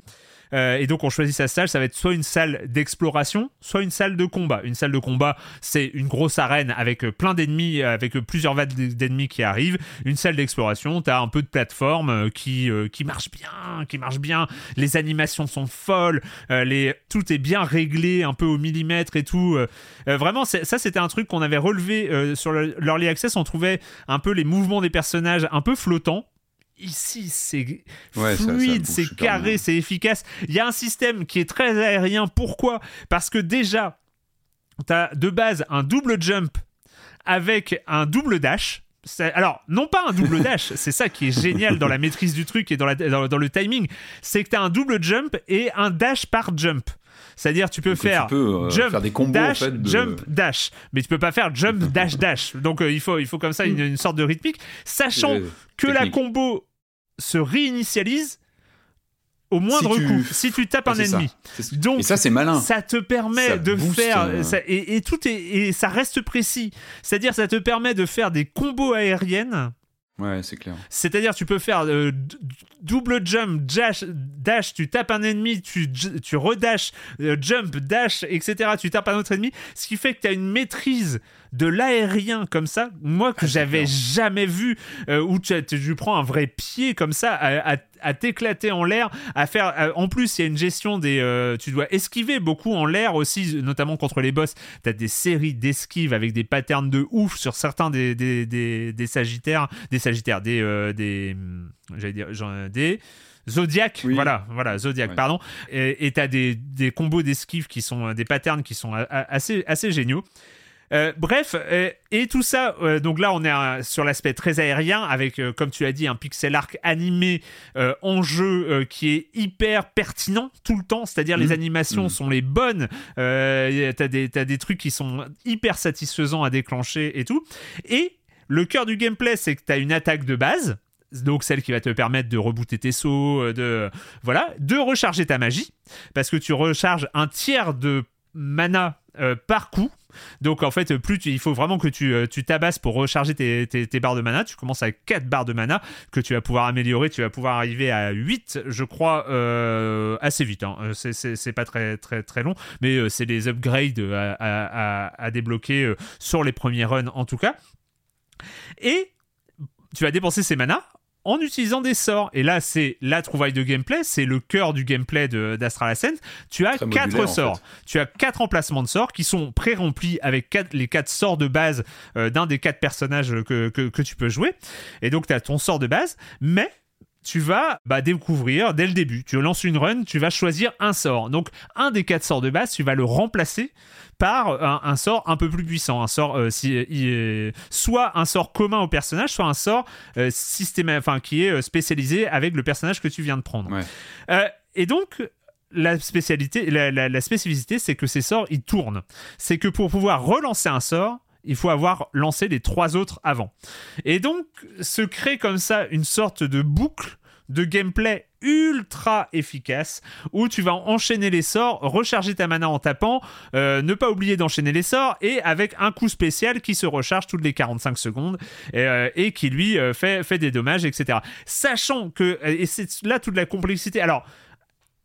Euh, et donc on choisit sa salle, ça va être soit une salle d'exploration, soit une salle de combat. Une salle de combat, c'est une grosse arène avec euh, plein d'ennemis, euh, avec plusieurs vagues d'ennemis qui arrivent. Une salle d'exploration, t'as un peu de plateforme qui qui marche bien, qui marche bien. Les animations sont folles, les tout est bien réglé, un peu au millimètre et tout. vraiment, ça c'était un truc qu'on avait relevé sur l'early access. On trouvait un peu les mouvements des personnages un peu flottants Ici, c'est fluide, c'est carré, c'est efficace. Il y a un système qui est très aérien. Pourquoi? Parce que déjà, tu as de base un double jump avec un double dash. Alors, non pas un double dash, c'est ça qui est génial dans la maîtrise du truc et dans, le timing, c'est que tu as un double jump et un dash par jump. C'est-à-dire tu peux faire euh, jump des combos, dash, jump, dash, mais tu peux pas faire jump, dash, dash. Donc euh, il, faut, il faut comme ça une, une sorte de rythmique, sachant que la combo se réinitialise au moindre Si tu- coup, si tu tapes Ouais, un ça. ennemi. Ce- Donc, Et ça, c'est malin. ça te permet Ça de booste, faire euh, ça- et, et tout est et ça reste précis. C'est-à-dire ça te permet de faire des combos aériennes. Ouais, c'est clair. C'est-à-dire tu peux faire euh, double jump, dash, dash, tu tapes un ennemi, tu tu redash, euh, jump, dash, etc. Tu tapes un autre ennemi, ce qui fait que tu as une maîtrise de l'aérien comme ça, moi que Ah, j'avais jamais vu, euh, où tu, tu- prends un vrai pied comme ça à, à- à t'éclater en l'air, à faire. à- en plus, il y a une gestion des. euh, tu dois esquiver beaucoup en l'air aussi, notamment contre les boss. Tu as des séries d'esquives avec des patterns de ouf sur certains des, des, des, des sagittaires, des sagittaires, des. euh, des hum, J'allais dire. genre, des. Zodiac, Oui. voilà, voilà, Zodiac, Ouais. pardon. Et tu as des, des combos d'esquives qui sont euh, des patterns qui sont assez, assez géniaux. Euh, bref, euh, et tout ça, euh, donc là on est sur l'aspect très aérien avec, comme tu as dit, un pixel art animé en jeu qui est hyper pertinent tout le temps, c'est-à-dire les Mhm. animations Mhm. sont les bonnes, t'as des, t'as des trucs qui sont hyper satisfaisants à déclencher et tout. Et le cœur du gameplay, c'est que tu as une attaque de base. Donc celle qui va te permettre de rebooter tes sauts, de voilà, de recharger ta magie, parce que tu recharges un tiers de mana euh, par coup. Donc en fait, plus il faut vraiment que tu, euh, tu tabasses pour recharger tes, barres de mana. Tu commences à 4 barres de mana que tu vas pouvoir améliorer. Tu vas pouvoir arriver à 8, je crois, euh, assez vite. hein. Euh, C'est- pas très, très, long, mais c'est les upgrades à, débloquer sur les premiers runs en tout cas. Et tu vas dépenser ces manas en utilisant des sorts. Et là, c'est la trouvaille de gameplay, c'est le cœur du gameplay d'Astral Ascent. Tu as Très quatre en sorts. fait. Tu as quatre emplacements de sorts qui sont pré-remplis avec quatre- les quatre sorts de base euh, d'un des quatre personnages que, que, que tu peux jouer. Et donc, tu as ton sort de base, mais tu vas bah, découvrir dès le début. Tu lances une run, tu vas choisir un sort. Donc, un des quatre sorts de base, tu vas le remplacer par un, un sort un peu plus puissant, un sort euh, si, euh, soit un sort commun au personnage, soit un sort euh, systéma- enfin qui est euh, spécialisé avec le personnage que tu viens de prendre. Ouais. Euh, et donc la spécialité, la, la- la spécificité, c'est que ces sorts ils tournent. C'est que pour pouvoir relancer un sort, il faut avoir lancé les trois autres avant. Et donc se crée comme ça une sorte de boucle de gameplay ultra efficace où tu vas enchaîner les sorts, recharger ta mana en tapant, euh, ne pas oublier d'enchaîner les sorts et avec un coup spécial qui se recharge toutes les 45 secondes et, euh, et qui lui euh, fait, fait des dommages, etc. Sachant que, et c'est là toute la complexité, alors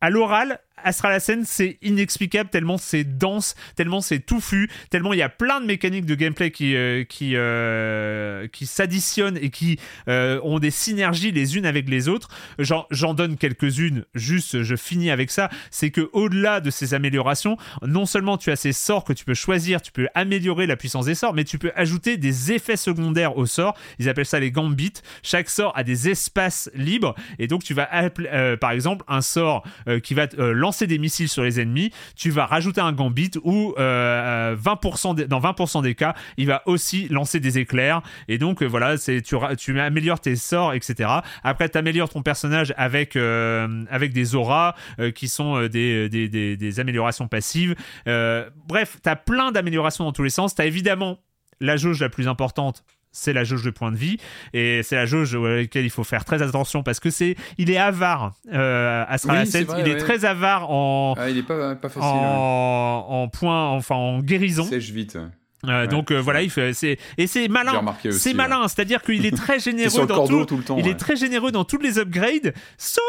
à l'oral, Astral Ascent, c'est inexplicable tellement c'est dense, tellement c'est touffu, tellement il y a plein de mécaniques de gameplay qui, euh, qui, euh, qui s'additionnent et qui euh, ont des synergies les unes avec les autres. J'en, donne quelques-unes, juste je finis avec ça. C'est que au-delà de ces améliorations, non seulement tu as ces sorts que tu peux choisir, tu peux améliorer la puissance des sorts, mais tu peux ajouter des effets secondaires aux sorts. Ils appellent ça les gambits. Chaque sort a des espaces libres et donc tu vas euh, par exemple un sort qui va lancer des missiles sur les ennemis. Tu vas rajouter un gambit où euh, 20% des- dans 20% des cas, il va aussi lancer des éclairs et donc euh, voilà, c'est tu, améliores tes sorts, etc. Après, tu améliores ton personnage avec euh, avec des auras euh, qui sont euh, des, des, des- des améliorations passives. Euh, bref, tu as plein d'améliorations dans tous les sens. Tu as évidemment la jauge la plus importante c'est la jauge de points de vie et c'est la jauge à laquelle il faut faire très attention parce que c'est il est avare euh, Astral Oui, c'est Ascent. vrai, il est très avare en Ah, il est pas, pas facile. hein. en, en points enfin en guérison Sèche vite. Euh, Ouais, donc euh, voilà il fait c'est et c'est malin c'est ouais. malin c'est-à-dire qu'il est très généreux dans cordeau tout tout le temps. il ouais. est très généreux dans toutes les upgrades, sauf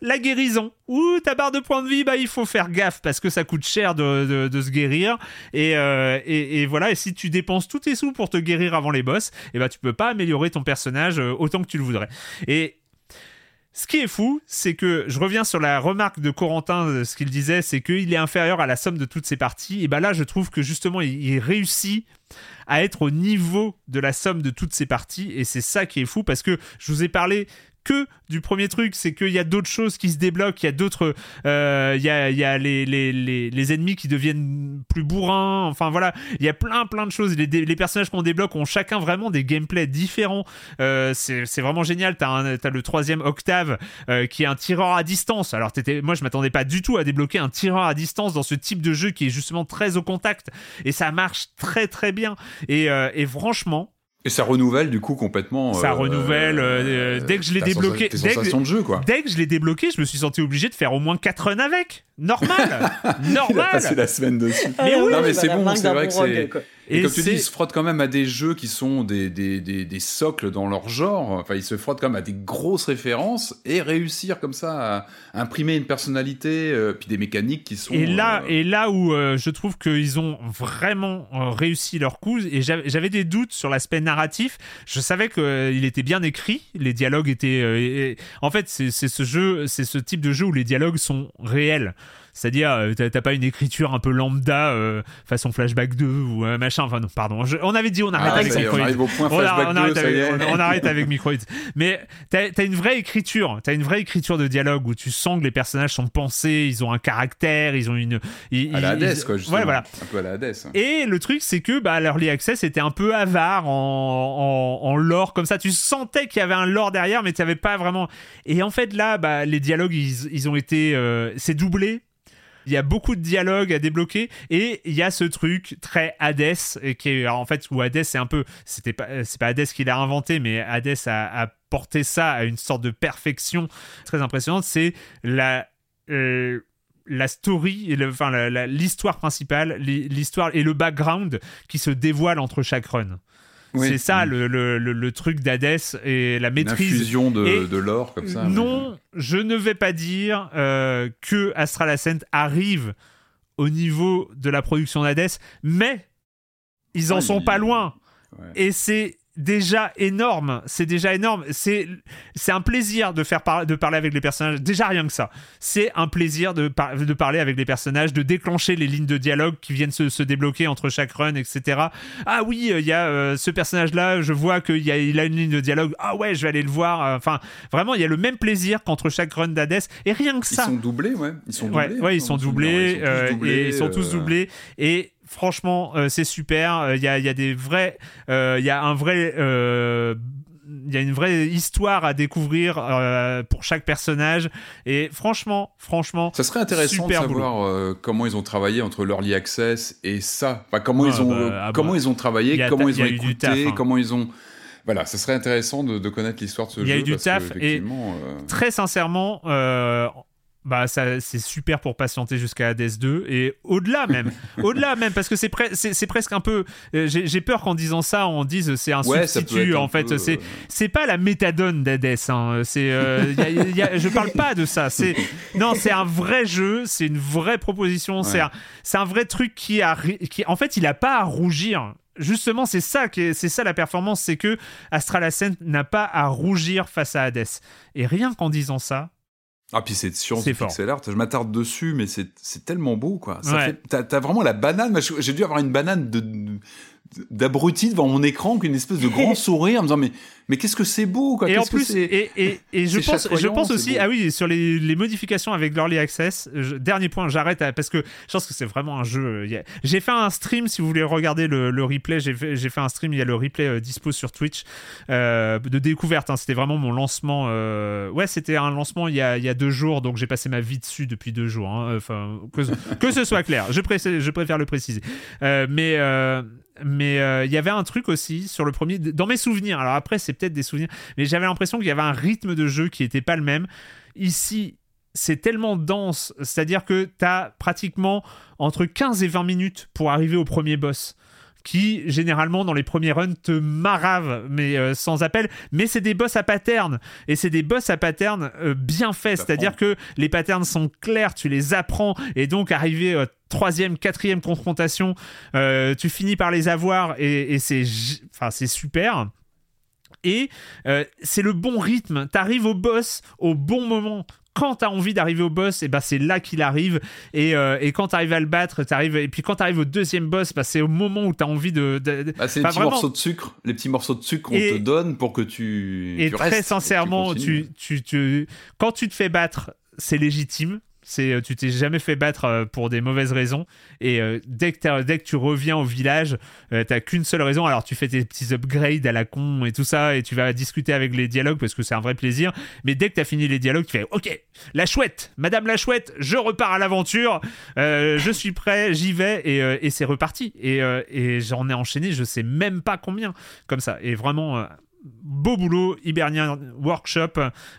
la guérison. Ou ta barre de points de vie, bah, il faut faire gaffe parce que ça coûte cher de, de- se guérir. Et, euh, et, et voilà, et si tu dépenses tous tes sous pour te guérir avant les boss, et bah, tu peux pas améliorer ton personnage euh, autant que tu le voudrais. Et ce qui est fou, c'est que je reviens sur la remarque de Corentin, euh, ce qu'il disait, c'est qu'il est inférieur à la somme de toutes ses parties. Et bah là, je trouve que justement, il, il réussit à être au niveau de la somme de toutes ses parties. Et c'est ça qui est fou parce que je vous ai parlé que du premier truc, c'est qu'il y a d'autres choses qui se débloquent, il y a d'autres, euh, il y a, y a les, les, les, les ennemis qui deviennent plus bourrins, enfin voilà, il y a plein plein de choses. Les, personnages qu'on débloque ont chacun vraiment des gameplays différents. Euh, c'est vraiment génial. T'as le troisième octave euh, qui est un tireur à distance. Alors t'étais, moi je m'attendais pas du tout à débloquer un tireur à distance dans ce type de jeu qui est justement très au contact et ça marche très très bien. Et, euh, et franchement, Et ça renouvelle du coup complètement. Ça euh, renouvelle euh, dès que je l'ai débloqué. Dès que, de jeu quoi. dès que je l'ai débloqué, je me suis senti obligé de faire au moins 4 runs avec. Normal, Il a passé normal. la semaine dessus. Mais oui, non mais c'est bon, c'est vrai que rogue, c'est. Et, Et comme tu dis, ils se frottent quand même à des jeux qui sont des, des, des, des socles dans leur genre. Enfin, ils se frottent quand même à des grosses références et réussir comme ça à imprimer une personnalité, euh, puis des mécaniques qui sont. Et là, euh, et là où euh, je trouve qu'ils ont vraiment réussi leur coup, et j'avais des doutes sur l'aspect narratif, je savais qu'il était bien écrit, les dialogues étaient... et- en fait, c'est ce jeu, c'est ce type de jeu où les dialogues sont réels. C'est-à-dire, euh, t'as pas une écriture un peu lambda, euh, façon Flashback 2 ou euh, machin. Enfin, non, pardon. je- on avait dit on arrête ah, avec est, on Microids. arrive au point On, a- on 2, arrête avec, on- on arrête avec Microids. Mais t'as as une vraie écriture, t'as une vraie écriture de dialogue où tu sens que les personnages sont pensés, ils ont un caractère, ils ont une. ils- À la ils- Hades, quoi, justement. Ouais, voilà. Un peu à la Hades. Et le truc, c'est que bah, l'Early Access était un peu avare en, en, en lore comme ça. Tu sentais qu'il y avait un lore derrière, mais tu n'avais pas vraiment. Et en fait, là, bah, les dialogues, ils, ils ont été. euh, c'est doublé. Il y a beaucoup de dialogues à débloquer et il y a ce truc très Hades qui est en fait où Hades c'est un peu c'était pas c'est pas Hades qui l'a inventé mais Hades a, porté ça à une sorte de perfection très impressionnante c'est la euh, la story, enfin l'histoire principale, l'hi- l'histoire et le background qui se dévoile entre chaque run. Oui. C'est ça Mm. le, le- le- truc d'Hades et la maîtrise. infusion de, Et- de l'or comme ça. non, je ne vais pas dire euh, que Astral Ascent arrive au niveau de la production d'Hades, mais ils en Ouais, sont il- pas loin. Ouais. Et c'est déjà énorme. C'est déjà énorme. C'est c'est un plaisir de faire par- de parler avec les personnages. Déjà rien que ça. C'est un plaisir de, par- de parler avec les personnages, de déclencher les lignes de dialogue qui viennent se, se débloquer entre chaque run, etc. Ah oui, il y a euh, ce personnage-là. Je vois qu'il y a, il a une ligne de dialogue. Ah ouais, je vais aller le voir. Enfin, vraiment, il y a le même plaisir qu'entre chaque run d'Hades. Et rien que Ils ça. sont doublés, ouais. Ils sont doublés. ouais, hein, ils sont doublés, euh, Ils sont tous et ils sont tous euh, doublés. Et franchement, euh, c'est super. Euh, Il y, a, il y a des vrais, euh, il y a un vrai, il y a une vraie histoire à découvrir euh, pour chaque personnage. Et franchement, franchement, Ça serait intéressant Super de savoir euh, comment ils ont travaillé entre l'early access et ça. Enfin, comment Ouais, ils ont, bah, ah comment bah, ils ont travaillé, a comment ils ont écouté, taf, hein. comment ils ont. Voilà, ça serait intéressant de, de connaître l'histoire de ce Il y a jeu. eu du taf et- euh, très sincèrement. Bah ça c'est super pour patienter jusqu'à Hades 2 et au-delà même au-delà même parce que c'est pre- c'est presque un peu euh, j'ai peur qu'en disant ça on dise c'est un Ouais, substitut un en fait peu, c'est euh, c'est pas la méthadone d'Hades hein. c'est euh, je parle pas de ça c'est non c'est un vrai jeu c'est une vraie proposition c'est Ouais. un, c'est un vrai truc qui a qui en fait il a pas à rougir Justement, c'est ça c'est ça la performance, c'est que Astral Ascent n'a pas à rougir face à Hades. Et rien qu'en disant ça, Ah, puis c'est science C'est pixel art. Je m'attarde dessus, mais c'est tellement beau, quoi. Ça Ouais. fait- T'as vraiment la banane. J'ai dû avoir une banane de d'abruti devant mon écran, qu'une espèce de grand sourire, en me disant mais mais qu'est-ce que c'est beau, quoi. et en plus, et, et, et je, pense, je aussi, beau. ah oui, sur les, les modifications avec l'Early Access, je- dernier point, j'arrête à- parce que je pense que c'est vraiment un jeu. euh, J'ai fait un stream, si vous voulez regarder le, le replay, j'ai fait, fait un stream, il y a le replay euh, dispo sur Twitch euh, de découverte. hein, c'était vraiment mon lancement. euh, Ouais, c'était un lancement il y, a, il y a deux jours, donc j'ai passé ma vie dessus depuis deux jours. hein, Enfin, que, que ce soit clair, je, pré- je préfère le préciser. Euh, mais. euh, il y avait un truc aussi sur le premier, dans mes souvenirs. Alors après, c'est peut-être des souvenirs, mais j'avais l'impression qu'il y avait un rythme de jeu qui n'était pas le même. Ici, c'est tellement dense, c'est-à-dire que tu as pratiquement entre 15 et 20 minutes pour arriver au premier boss qui généralement dans les premiers runs te maravent mais euh, sans appel. Mais c'est des boss à pattern et c'est des boss à pattern euh, bien faits. C'est-à-dire que les patterns sont clairs tu les apprends. Et donc arriver euh, troisième quatrième confrontation euh, tu finis par les avoir et, et c'est enfin c'est super. Et euh, c'est le bon rythme. T'arrives au boss au bon moment. Quand t'as envie d'arriver au boss, et ben c'est là qu'il arrive. Et, euh, et quand t'arrives à le battre, t'arrives. Et puis quand t'arrives au deuxième boss, bah, c'est au moment où t'as envie de. Bah, c'est les Enfin, petits vraiment- morceaux de sucre, les petits morceaux de sucre qu'on Et- te donne pour que tu. Et tu très restes, sincèrement, que tu, tu, tu, tu- quand tu te fais battre, c'est légitime. C'est tu t'es jamais fait battre pour des mauvaises raisons et dès que dès que tu reviens au village, t'as qu'une seule raison. Alors tu fais tes petits upgrades à la con et tout ça et tu vas discuter avec les dialogues parce que c'est un vrai plaisir. Mais dès que t'as fini les dialogues, tu fais OK, la chouette, Madame la chouette, je repars à l'aventure, je suis prêt, j'y vais et, et c'est reparti. Et, et j'en ai enchaîné, je sais même pas combien comme ça. Et vraiment beau boulot, Hibernian Workshop.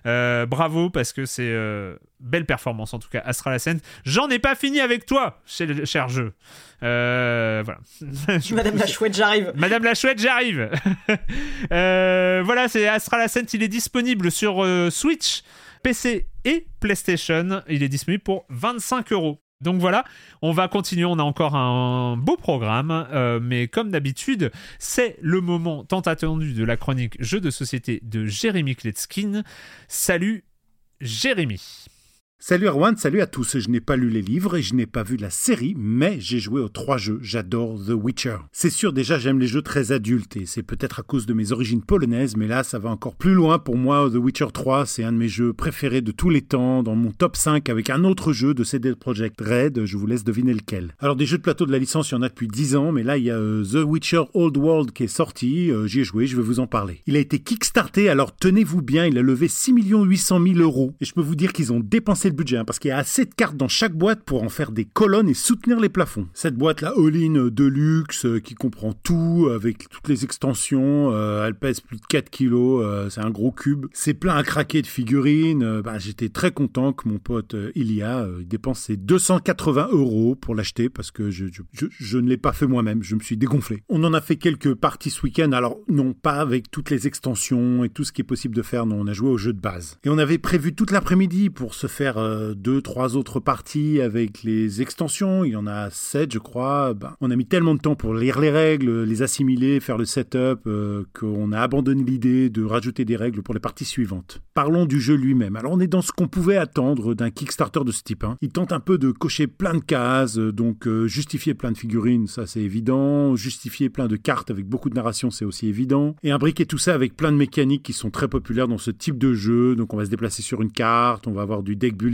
Euh, bravo parce que c'est euh, belle performance en tout cas. Astral Ascent. J'en ai pas fini avec toi, cher jeu. Euh, voilà. Madame la chouette, j'arrive. Madame la chouette, j'arrive. voilà, c'est Astral Ascent. Il est disponible sur Switch, PC et PlayStation. Il est disponible pour 25 euros. Donc voilà, on va continuer, on a encore un beau programme, euh, mais comme d'habitude, c'est le moment tant attendu de la chronique jeux de société de Jérémy Kletskin. Salut Jérémy Salut Erwan, salut à tous. Je n'ai pas lu les livres et je n'ai pas vu la série, mais j'ai joué aux trois jeux. J'adore The Witcher. C'est sûr, déjà, j'aime les jeux très adultes et c'est peut-être à cause de mes origines polonaises, mais là, ça va encore plus loin pour moi. The Witcher 3, c'est un de mes jeux préférés de tous les temps, dans mon top 5 avec un autre jeu de CD Projekt Red. Je vous laisse deviner lequel. Alors, des jeux de plateau de la licence, il y en a depuis 10 ans, mais là, il y a euh, The Witcher Old World qui est sorti. Euh, j'y ai joué, je vais vous en parler. Il a été kickstarté, alors tenez-vous bien, il a levé 6 800 000 euros. Et je peux vous dire qu'ils ont dépensé budget, hein, parce qu'il y a assez de cartes dans chaque boîte pour en faire des colonnes et soutenir les plafonds. Cette boîte là, all-in Deluxe, euh, qui comprend tout, avec toutes les extensions, euh, elle pèse plus de 4 kilos, euh, c'est un gros cube. C'est plein à craquer de figurines. Bah, j'étais très content que mon pote Ilia il dépense ses 280 euros pour l'acheter, parce que je, je ne l'ai pas fait moi-même, je me suis dégonflé. On en a fait quelques parties ce week-end, alors non pas avec toutes les extensions et tout ce qui est possible de faire, non, on a joué au jeu de base. Et on avait prévu toute l'après-midi pour se faire euh, deux, trois autres parties avec les extensions. Il y en a sept, je crois. Ben, on a mis tellement de temps pour lire les règles, les assimiler, faire le setup, euh, qu'on a abandonné l'idée de rajouter des règles pour les parties suivantes. Parlons du jeu lui-même. Alors on est dans ce qu'on pouvait attendre d'un Kickstarter de ce type. Hein. Il tente un peu de cocher plein de cases, euh, donc justifier plein de figurines, ça c'est évident. Justifier plein de cartes avec beaucoup de narration, c'est aussi évident. Et imbriquer tout ça avec plein de mécaniques qui sont très populaires dans ce type de jeu. Donc on va se déplacer sur une carte, on va avoir du deck building,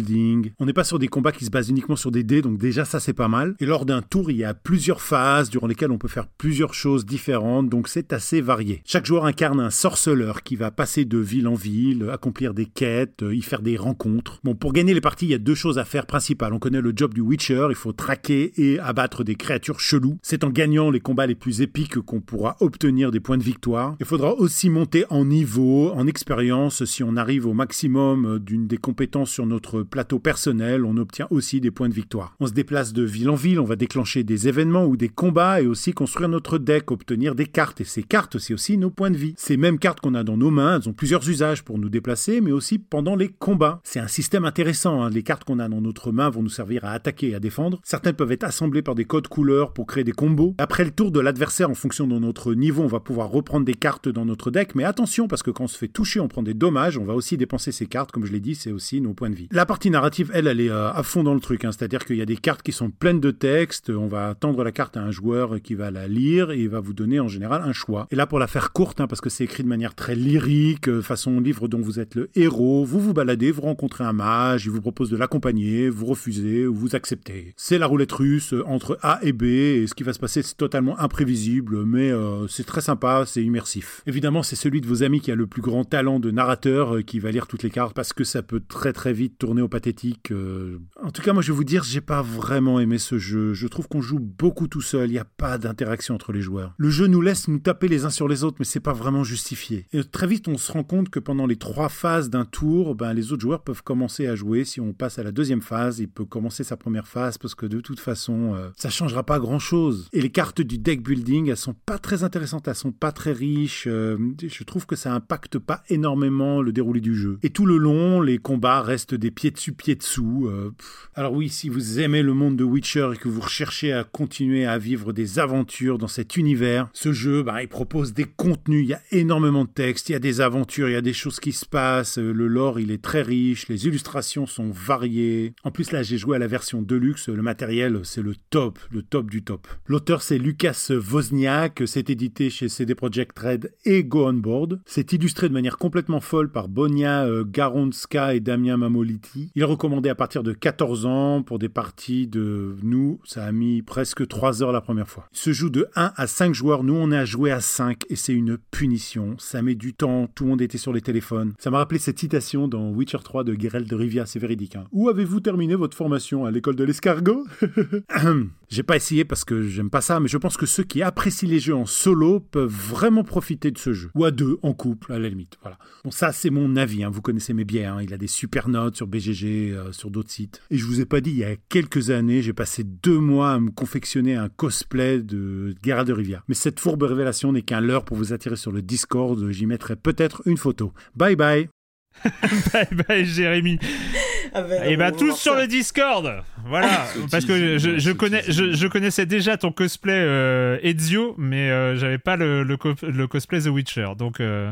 on n'est pas sur des combats qui se basent uniquement sur des dés, donc déjà ça c'est pas mal. Et lors d'un tour, il y a plusieurs phases durant lesquelles on peut faire plusieurs choses différentes, donc c'est assez varié. Chaque joueur incarne un sorceleur qui va passer de ville en ville, accomplir des quêtes, y faire des rencontres. Bon, pour gagner les parties, il y a deux choses à faire principales. On connaît le job du Witcher, il faut traquer et abattre des créatures cheloues. C'est en gagnant les combats les plus épiques qu'on pourra obtenir des points de victoire. Il faudra aussi monter en niveau, en expérience, si on arrive au maximum d'une des compétences sur notre plateau personnel, on obtient aussi des points de victoire. On se déplace de ville en ville, on va déclencher des événements ou des combats et aussi construire notre deck, obtenir des cartes. Et ces cartes, c'est aussi nos points de vie. Ces mêmes cartes qu'on a dans nos mains, elles ont plusieurs usages pour nous déplacer, mais aussi pendant les combats. C'est un système intéressant. Hein. Les cartes qu'on a dans notre main vont nous servir à attaquer et à défendre. Certaines peuvent être assemblées par des codes couleurs pour créer des combos. Après le tour de l'adversaire, en fonction de notre niveau, on va pouvoir reprendre des cartes dans notre deck. Mais attention, parce que quand on se fait toucher, on prend des dommages. On va aussi dépenser ces cartes. Comme je l'ai dit, c'est aussi nos points de vie. La partie narrative elle, elle est euh, à fond dans le truc. Hein. C'est-à-dire qu'il y a des cartes qui sont pleines de texte. On va tendre la carte à un joueur qui va la lire et il va vous donner en général un choix. Et là, pour la faire courte, hein, parce que c'est écrit de manière très lyrique, euh, façon livre dont vous êtes le héros, vous vous baladez, vous rencontrez un mage, il vous propose de l'accompagner, vous refusez ou vous acceptez. C'est la roulette russe euh, entre A et B et ce qui va se passer, c'est totalement imprévisible, mais c'est très sympa, c'est immersif. Évidemment, c'est celui de vos amis qui a le plus grand talent de narrateur qui va lire toutes les cartes parce que ça peut très très vite tourner pathétique en tout cas, moi, je vais vous dire, j'ai pas vraiment aimé ce jeu. Je trouve qu'on joue beaucoup tout seul. Il n'y a pas d'interaction entre les joueurs. Le jeu nous laisse nous taper les uns sur les autres, mais c'est pas vraiment justifié. Et très vite, on se rend compte que pendant les trois phases d'un tour, ben, les autres joueurs peuvent commencer à jouer. Si on passe à la deuxième phase, il peut commencer sa première phase parce que de toute façon, euh, ça changera pas grand chose. Et les cartes du deck building, elles sont pas très intéressantes, elles sont pas très riches. Euh, je trouve que ça impacte pas énormément le déroulé du jeu. Et tout le long, les combats restent des pieds dessus, pieds dessous. Euh, alors oui, si vous aimez le monde de Witcher et que vous recherchez à continuer à vivre des aventures dans cet univers, ce jeu, bah, il propose des contenus, il y a énormément de textes, il y a des aventures, il y a des choses qui se passent, euh, le lore il est très riche, les illustrations sont variées. En plus là j'ai joué à la version deluxe, le matériel c'est le top, le top du top. L'auteur c'est Lucas Wozniak, c'est édité chez CD Projekt Red et Go On Board. C'est illustré de manière complètement folle par Bonia euh, Garonska et Damien Mamoliti. Il recommandé à partir de 14 14 ans pour des parties de nous, ça a mis presque 3 heures la première fois. Il se joue de 1 à 5 joueurs, nous on à jouer à 5 et c'est une punition. Ça met du temps, tout le monde était sur les téléphones. Ça m'a rappelé cette citation dans Witcher 3 de Geralt de Rivia, c'est véridique. Hein. Où avez-vous terminé votre formation? À l'école de l'escargot? J'ai pas essayé parce que j'aime pas ça, mais je pense que ceux qui apprécient les jeux en solo peuvent vraiment profiter de ce jeu. Ou à deux, en couple, à la limite. Voilà. Bon, ça, c'est mon avis. Hein. Vous connaissez mes biais. Hein. Il a des super notes sur BGG, euh, sur d'autres sites. Je vous ai pas dit, il y a quelques années, j'ai passé deux mois à me confectionner un cosplay de Geralt de Rivia. Mais cette fourbe révélation n'est qu'un leurre pour vous attirer sur le Discord. J'y mettrai peut-être une photo. Bye bye bye bye Jérémy. Ah ben, et bah tous sur le Discord. Voilà, parce que je, connais, je, connaissais déjà ton cosplay euh, Ezio, mais euh, j'avais pas le, le, cosplay The Witcher. Donc euh,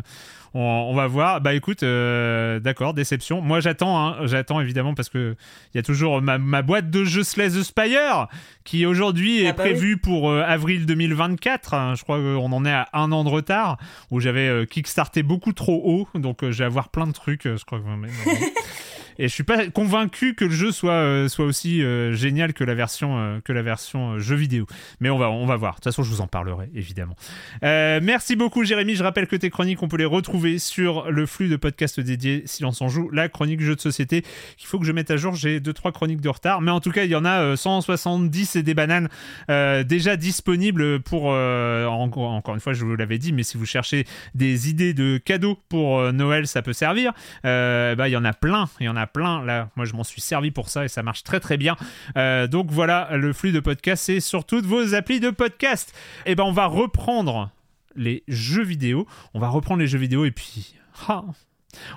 on, va voir. Bah écoute, euh, d'accord, déception. Moi j'attends, hein, j'attends évidemment parce que il y a toujours ma, boîte de jeux Slay the Spire qui aujourd'hui est ah bah prévue pour euh, avril 2024. Hein. je crois qu'on en est à un an de retard où j'avais euh, kickstarté beaucoup trop haut, donc je vais avoir plein de trucs. je crois que Et je suis pas convaincu que le jeu soit, euh, soit aussi euh, génial que la version, euh, que la version jeu vidéo. Mais on va, on va voir. De toute façon, je vous en parlerai, évidemment. merci beaucoup, Jérémy. Je rappelle que tes chroniques, on peut les retrouver sur le flux de podcasts dédié Silence en joue, la chronique jeu de société. Il faut que je mette à jour. J'ai 2-3 chroniques de retard. Mais en tout cas, il y en a 170 et des bananes déjà disponibles pour, encore une fois, je vous l'avais dit, mais si vous cherchez des idées de cadeaux pour Noël, ça peut servir. bah, il y en a plein. Il y en a plein. Là, moi, je m'en suis servi pour ça et ça marche très très bien. Euh, donc voilà, le flux de podcast, c'est sur toutes vos applis de podcast. Et eh ben, on va reprendre les jeux vidéo. On va reprendre les jeux vidéo et puis. Ah,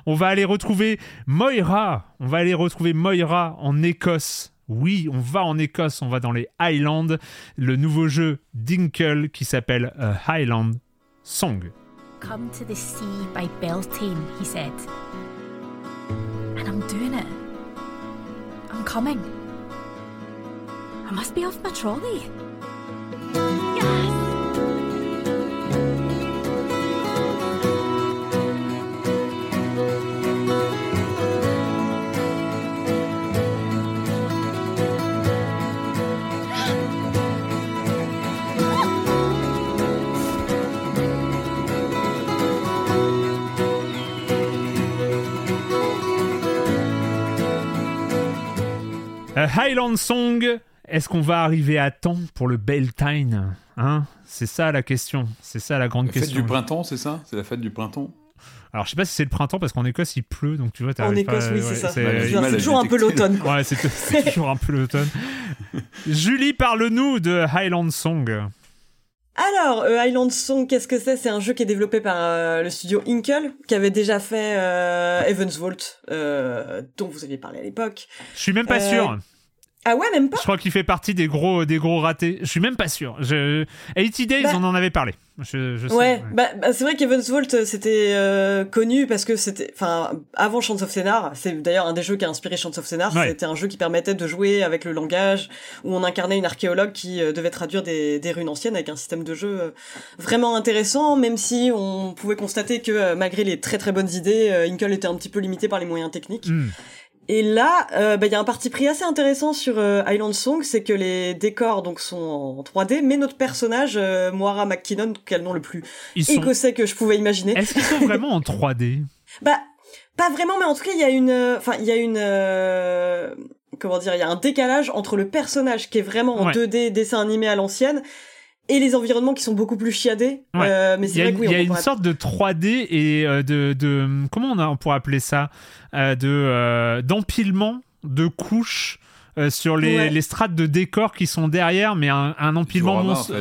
on va aller retrouver Moira. On va aller retrouver Moira en Écosse. Oui, on va en Écosse, on va dans les Highlands. Le nouveau jeu Dinkle qui s'appelle Highland Song. And I'm doing it. I'm coming. I must be off my trolley. Highland Song, est-ce qu'on va arriver à temps pour le Beltane hein? C'est ça la question. C'est ça la grande la question. Fête du printemps, c'est ça? C'est la fête du printemps? Alors je sais pas si c'est le printemps parce qu'en Écosse il pleut donc tu vois En Écosse oui c'est ça. C'est toujours un peu l'automne. ouais c'est toujours un peu l'automne. Julie parle-nous de Highland Song. Alors, euh, Highland Song, qu'est-ce que c'est? C'est un jeu qui est développé par euh, le studio Inkle, qui avait déjà fait euh, Evans Vault, dont vous aviez parlé à l'époque. Je suis même pas sûr. Ah ouais, même pas Je crois qu'il fait partie des gros, des gros ratés. Je suis même pas sûr. Je... 80 Days, bah on en avait parlé. Je, je sais, ouais, Bah, bah, c'est vrai qu'Evansvolt euh, c'était euh, connu parce que c'était, enfin, avant Chants of Scénar, c'est d'ailleurs un des jeux qui a inspiré Chants of Scénar. C'était un jeu qui permettait de jouer avec le langage, où on incarnait une archéologue qui euh, devait traduire des, des, runes anciennes avec un système de jeu vraiment intéressant, même si on pouvait constater que malgré les très très bonnes idées, Inkle était un petit peu limité par les moyens techniques. Hmm. Et là, euh, bah, il y a un parti pris assez intéressant sur euh, Island Song, c'est que les décors donc sont en 3D, mais notre personnage, euh, Moira McKinnon, quel nom le plus. Écossais que je pouvais imaginer. Est-ce qu'ils sont vraiment en 3D Bah, pas vraiment, mais en tout cas, il y a une, enfin, il y a une, comment dire, il y a un décalage entre le personnage qui est vraiment en 2D dessin animé à l'ancienne et les environnements qui sont beaucoup plus chiadés. Euh, mais c'est vrai que oui, il y a une sorte de 3D et euh, de, de, comment on, a, on pourrait appeler ça euh, de d'empilement de couches euh, sur les, les, strates de décors qui sont derrière, mais un, un empilement monstre.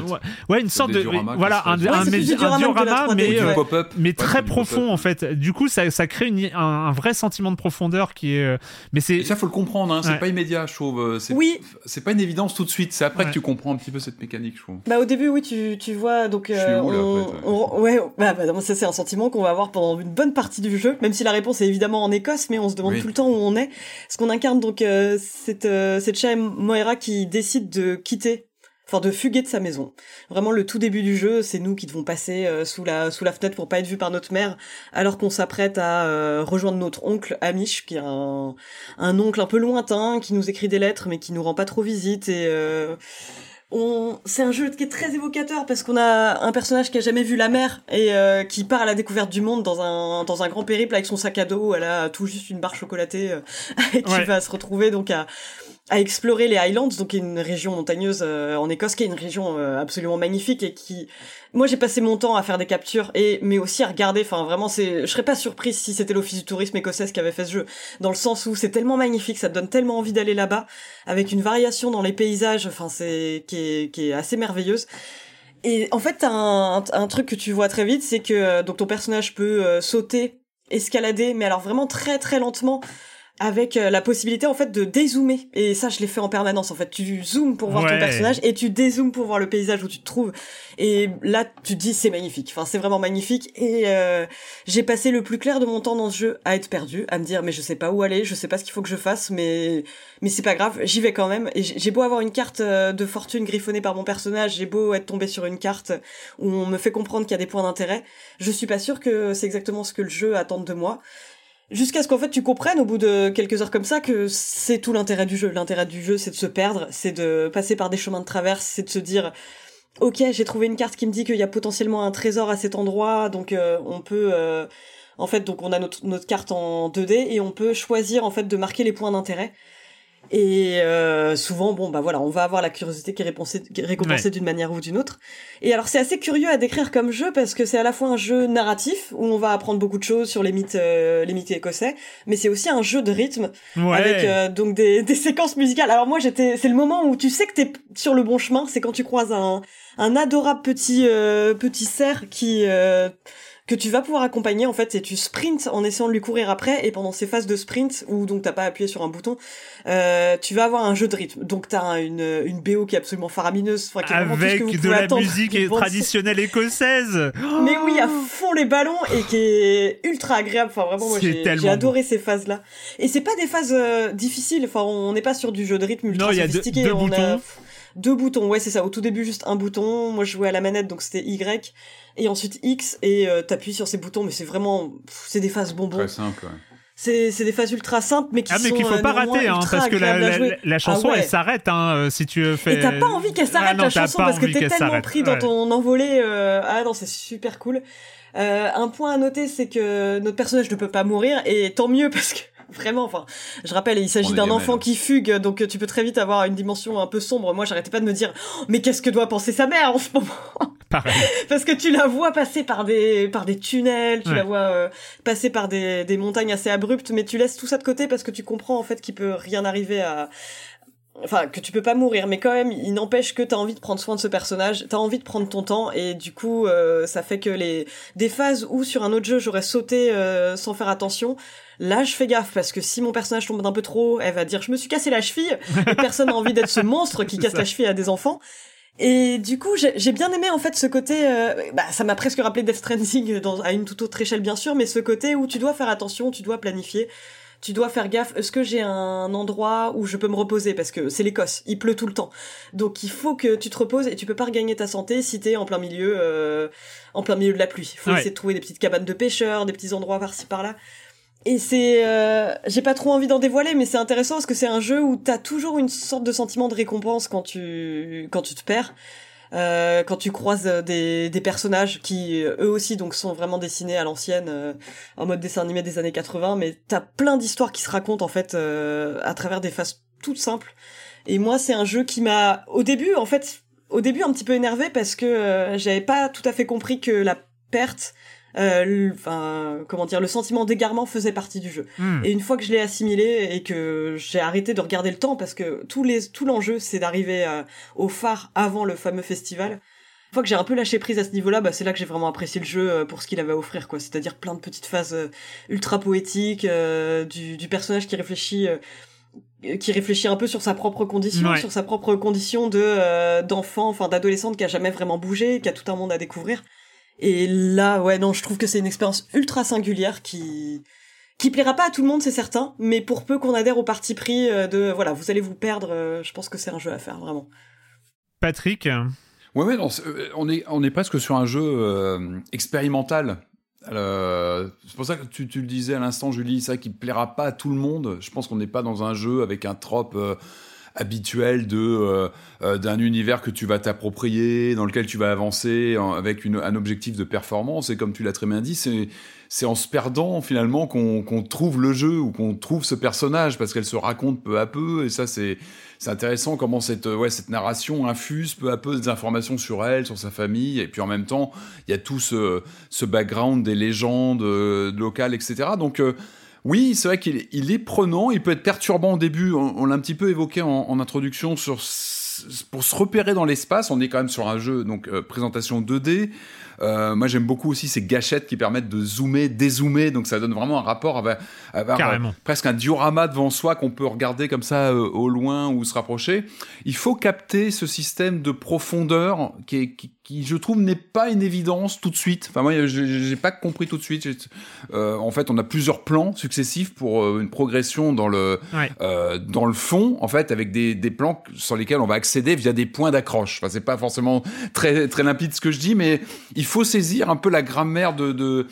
Ouais, une sorte de. Voilà, un, un, diorama, mais, euh, mais très profond en fait. Du coup, ça, ça crée une, un, vrai sentiment de profondeur qui est. Euh, mais c'est. Ça, faut le comprendre, hein, c'est pas immédiat, je trouve. Oui. C'est pas une évidence tout de suite, c'est après que tu comprends un petit peu cette mécanique, je trouve. Bah, au début, oui, tu, tu vois, donc. Je suis où, là, on, ouais, bah, bah, ça, c'est un sentiment qu'on va avoir pendant une bonne partie du jeu, même si la réponse est évidemment en Écosse, mais on se demande tout le temps où on est. Ce qu'on incarne donc cette euh, cette Moira qui décide de quitter enfin de fuguer de sa maison. Vraiment le tout début du jeu, c'est nous qui devons passer euh, sous la sous la fenêtre pour pas être vu par notre mère, alors qu'on s'apprête à euh, rejoindre notre oncle Amish, qui est un, un oncle un peu lointain, qui nous écrit des lettres mais qui nous rend pas trop visite et euh, on... c'est un jeu qui est très évocateur parce qu'on a un personnage qui a jamais vu la mer et qui part à la découverte du monde dans un dans un grand périple avec son sac à dos. Elle a tout juste une barre chocolatée et qui va se retrouver donc à à explorer les Highlands, donc une région montagneuse euh, en Écosse, qui est une région euh, absolument magnifique et qui, moi j'ai passé mon temps à faire des captures et mais aussi à regarder. Enfin vraiment, c'est, je serais pas surprise si c'était l'office du tourisme écossais qui avait fait ce jeu, dans le sens où c'est tellement magnifique, ça te donne tellement envie d'aller là-bas, avec une variation dans les paysages, enfin c'est qui est qui est assez merveilleuse. Et en fait, un, un, truc que tu vois très vite, c'est que euh, donc ton personnage peut sauter, escalader, mais alors vraiment très très lentement avec euh, la possibilité en fait de dézoomer. Et ça je l'ai fait en permanence en fait. Tu zoomes pour voir ton personnage et tu dézoomes pour voir le paysage où tu te trouves. Et là tu te dis c'est magnifique. Enfin c'est vraiment magnifique. Et euh, j'ai passé le plus clair de mon temps dans ce jeu à être perdu à me dire mais je sais pas où aller je sais pas ce qu'il faut que je fasse mais mais c'est pas grave j'y vais quand même. Et j'ai beau avoir une carte euh, de fortune griffonnée par mon personnage j'ai beau être tombé sur une carte où on me fait comprendre qu'il y a des points d'intérêt je suis pas sûr que c'est exactement ce que le jeu attend de moi Jusqu'à ce qu'en fait tu comprennes au bout de quelques heures comme ça que c'est tout l'intérêt du jeu. L'intérêt du jeu c'est de se perdre, c'est de passer par des chemins de traverse, c'est de se dire ok j'ai trouvé une carte qui me dit qu'il y a potentiellement un trésor à cet endroit, donc euh, on peut euh, en fait donc on a notre, notre carte en 2D et on peut choisir en fait de marquer les points d'intérêt. Et euh, souvent, bon, bah voilà, on va avoir la curiosité qui est récompensée, d'une manière ou d'une autre. Et alors, c'est assez curieux à décrire comme jeu parce que c'est à la fois un jeu narratif où on va apprendre beaucoup de choses sur les mythes, euh, les mythes écossais, mais c'est aussi un jeu de rythme avec euh, donc des, des séquences musicales. Alors moi, j'étais, c'est le moment où tu sais que t'es sur le bon chemin, c'est quand tu croises un un adorable petit petit cerf qui que tu vas pouvoir accompagner en fait et tu sprints en essayant de lui courir après et pendant ces phases de sprint où donc t'as pas appuyé sur un bouton euh, tu vas avoir un jeu de rythme. Donc t'as une, une BO qui est absolument faramineuse qui est avec tout ce que de la musique traditionnelle écossaise. mais oui à fond les ballons et qui est ultra agréable. Enfin vraiment moi j'ai adoré ces phases là et c'est pas des phases euh, difficiles. Enfin on n'est pas sur du jeu de rythme ultra non, sophistiqué deux, boutons. deux boutons. Ouais c'est ça. Au tout début juste un bouton. Moi je jouais à la manette donc c'était Y et ensuite X et euh, t'appuies sur ces boutons mais c'est vraiment c'est des phases bonbons. Très simple ouais. c'est c'est des phases ultra simples mais qui ah, mais qu'il faut euh, pas rater hein, parce que la, la, chanson ah elle s'arrête hein, euh, si tu fais et t'as pas envie qu'elle s'arrête ah la chanson parce que t'es tellement pris dans ton envolée ah non c'est super cool. Un point à noter c'est que notre personnage ne peut pas mourir et tant mieux parce que Vraiment, enfin, je rappelle, il s'agit d'un enfant qui fugue, donc tu peux très vite avoir une dimension un peu sombre. Moi, j'arrêtais pas de me dire, oh, mais qu'est-ce que doit penser sa mère en ce moment? Pareil. Parce que tu la vois passer par des par des tunnels, tu la vois euh, passer par des, des montagnes assez abruptes, mais tu laisses tout ça de côté parce que tu comprends en fait qu'il peut rien arriver à enfin que tu peux pas mourir mais quand même il n'empêche que t'as envie de prendre soin de ce personnage t'as envie de prendre ton temps et du coup euh, ça fait que les des phases où sur un autre jeu j'aurais sauté euh, sans faire attention là je fais gaffe parce que si mon personnage tombe d'un peu trop elle va dire je me suis cassé la cheville et personne n'a envie d'être ce monstre qui casse la cheville à des enfants et du coup, j'ai bien aimé en fait ce côté. Euh, bah, ça m'a presque rappelé Death Stranding dans, à une toute autre échelle, bien sûr, mais ce côté où tu dois faire attention, tu dois planifier tu dois faire gaffe. Est-ce que j'ai un endroit où je peux me reposer? Parce que c'est l'Écosse, il pleut tout le temps. Donc il faut que tu te reposes et tu peux pas regagner ta santé si t'es en plein milieu, euh, en plein milieu de la pluie. Il faut essayer de trouver des petites cabanes de pêcheurs, des petits endroits par-ci par-là. Et c'est, euh, j'ai pas trop envie d'en dévoiler, mais c'est intéressant parce que c'est un jeu où t'as toujours une sorte de sentiment de récompense quand tu quand tu te perds. Euh, quand tu croises euh, des, des, personnages qui euh, eux aussi donc sont vraiment dessinés à l'ancienne en mode dessin animé des années 80 mais t'as plein d'histoires qui se racontent en fait à travers des phases toutes simples. Et moi c'est un jeu qui m'a au début en fait au début un petit peu énervé parce que j'avais pas tout à fait compris que la perte euh, enfin comment dire, le sentiment d'égarement faisait partie du jeu. Hmm. Et une fois que je l'ai assimilé et que j'ai arrêté de regarder le temps parce que tous les tout l'enjeu c'est d'arriver euh, au phare avant le fameux festival. Une fois que j'ai un peu lâché prise à ce niveau-là, bah, c'est là que j'ai vraiment apprécié le jeu euh, pour ce qu'il avait à offrir, quoi. C'est-à-dire plein de petites phases ultra poétiques, du, du, personnage qui réfléchit qui réfléchit un peu sur sa propre condition, sur sa propre condition de d'enfant, enfin d'adolescente qui a jamais vraiment bougé, qui a tout un monde à découvrir. Et là, ouais, non, je trouve que c'est une expérience ultra singulière qui qui plaira pas à tout le monde, c'est certain, mais pour peu qu'on adhère au parti pris euh, de voilà, vous allez vous perdre, euh, je pense que c'est un jeu à faire vraiment. Patrick Ouais, ouais, on est, on est presque sur un jeu expérimental. c'est pour ça que tu, tu le disais à l'instant, Julie, ça qui plaira pas à tout le monde. Je pense qu'on n'est pas dans un jeu avec un trope habituel de euh, euh, d'un univers que tu vas t'approprier, dans lequel tu vas avancer avec une, un objectif de performance. Et comme tu l'as très bien dit, c'est c'est en se perdant finalement qu'on qu'on trouve le jeu ou qu'on trouve ce personnage parce qu'elle se raconte peu à peu. Et ça, c'est c'est intéressant comment cette ouais cette narration infuse peu à peu des informations sur elle, sur sa famille. Et puis en même temps, il y a tout ce ce background des légendes euh, locales, etc. Donc oui, c'est vrai qu'il il est prenant, il peut être perturbant au début, on, l'a un petit peu évoqué en, introduction, sur, pour se repérer dans l'espace, on est quand même sur un jeu, donc euh, présentation 2D, euh, moi, j'aime beaucoup aussi ces gâchettes qui permettent de zoomer, dézoomer, donc ça donne vraiment un rapport avec, avec euh, presque un diorama devant soi qu'on peut regarder comme ça euh, au loin ou se rapprocher. Il faut capter ce système de profondeur qui, qui, qui je trouve, n'est pas une évidence tout de suite. Enfin, moi, j'ai pas compris tout de suite. Euh, en fait, on a plusieurs plans successifs pour une progression dans le dans le fond, en fait, avec des, des plans sur lesquels on va accéder via des points d'accroche. Enfin, c'est pas forcément très très limpide ce que je dis, mais il faut saisir un peu la grammaire de, de,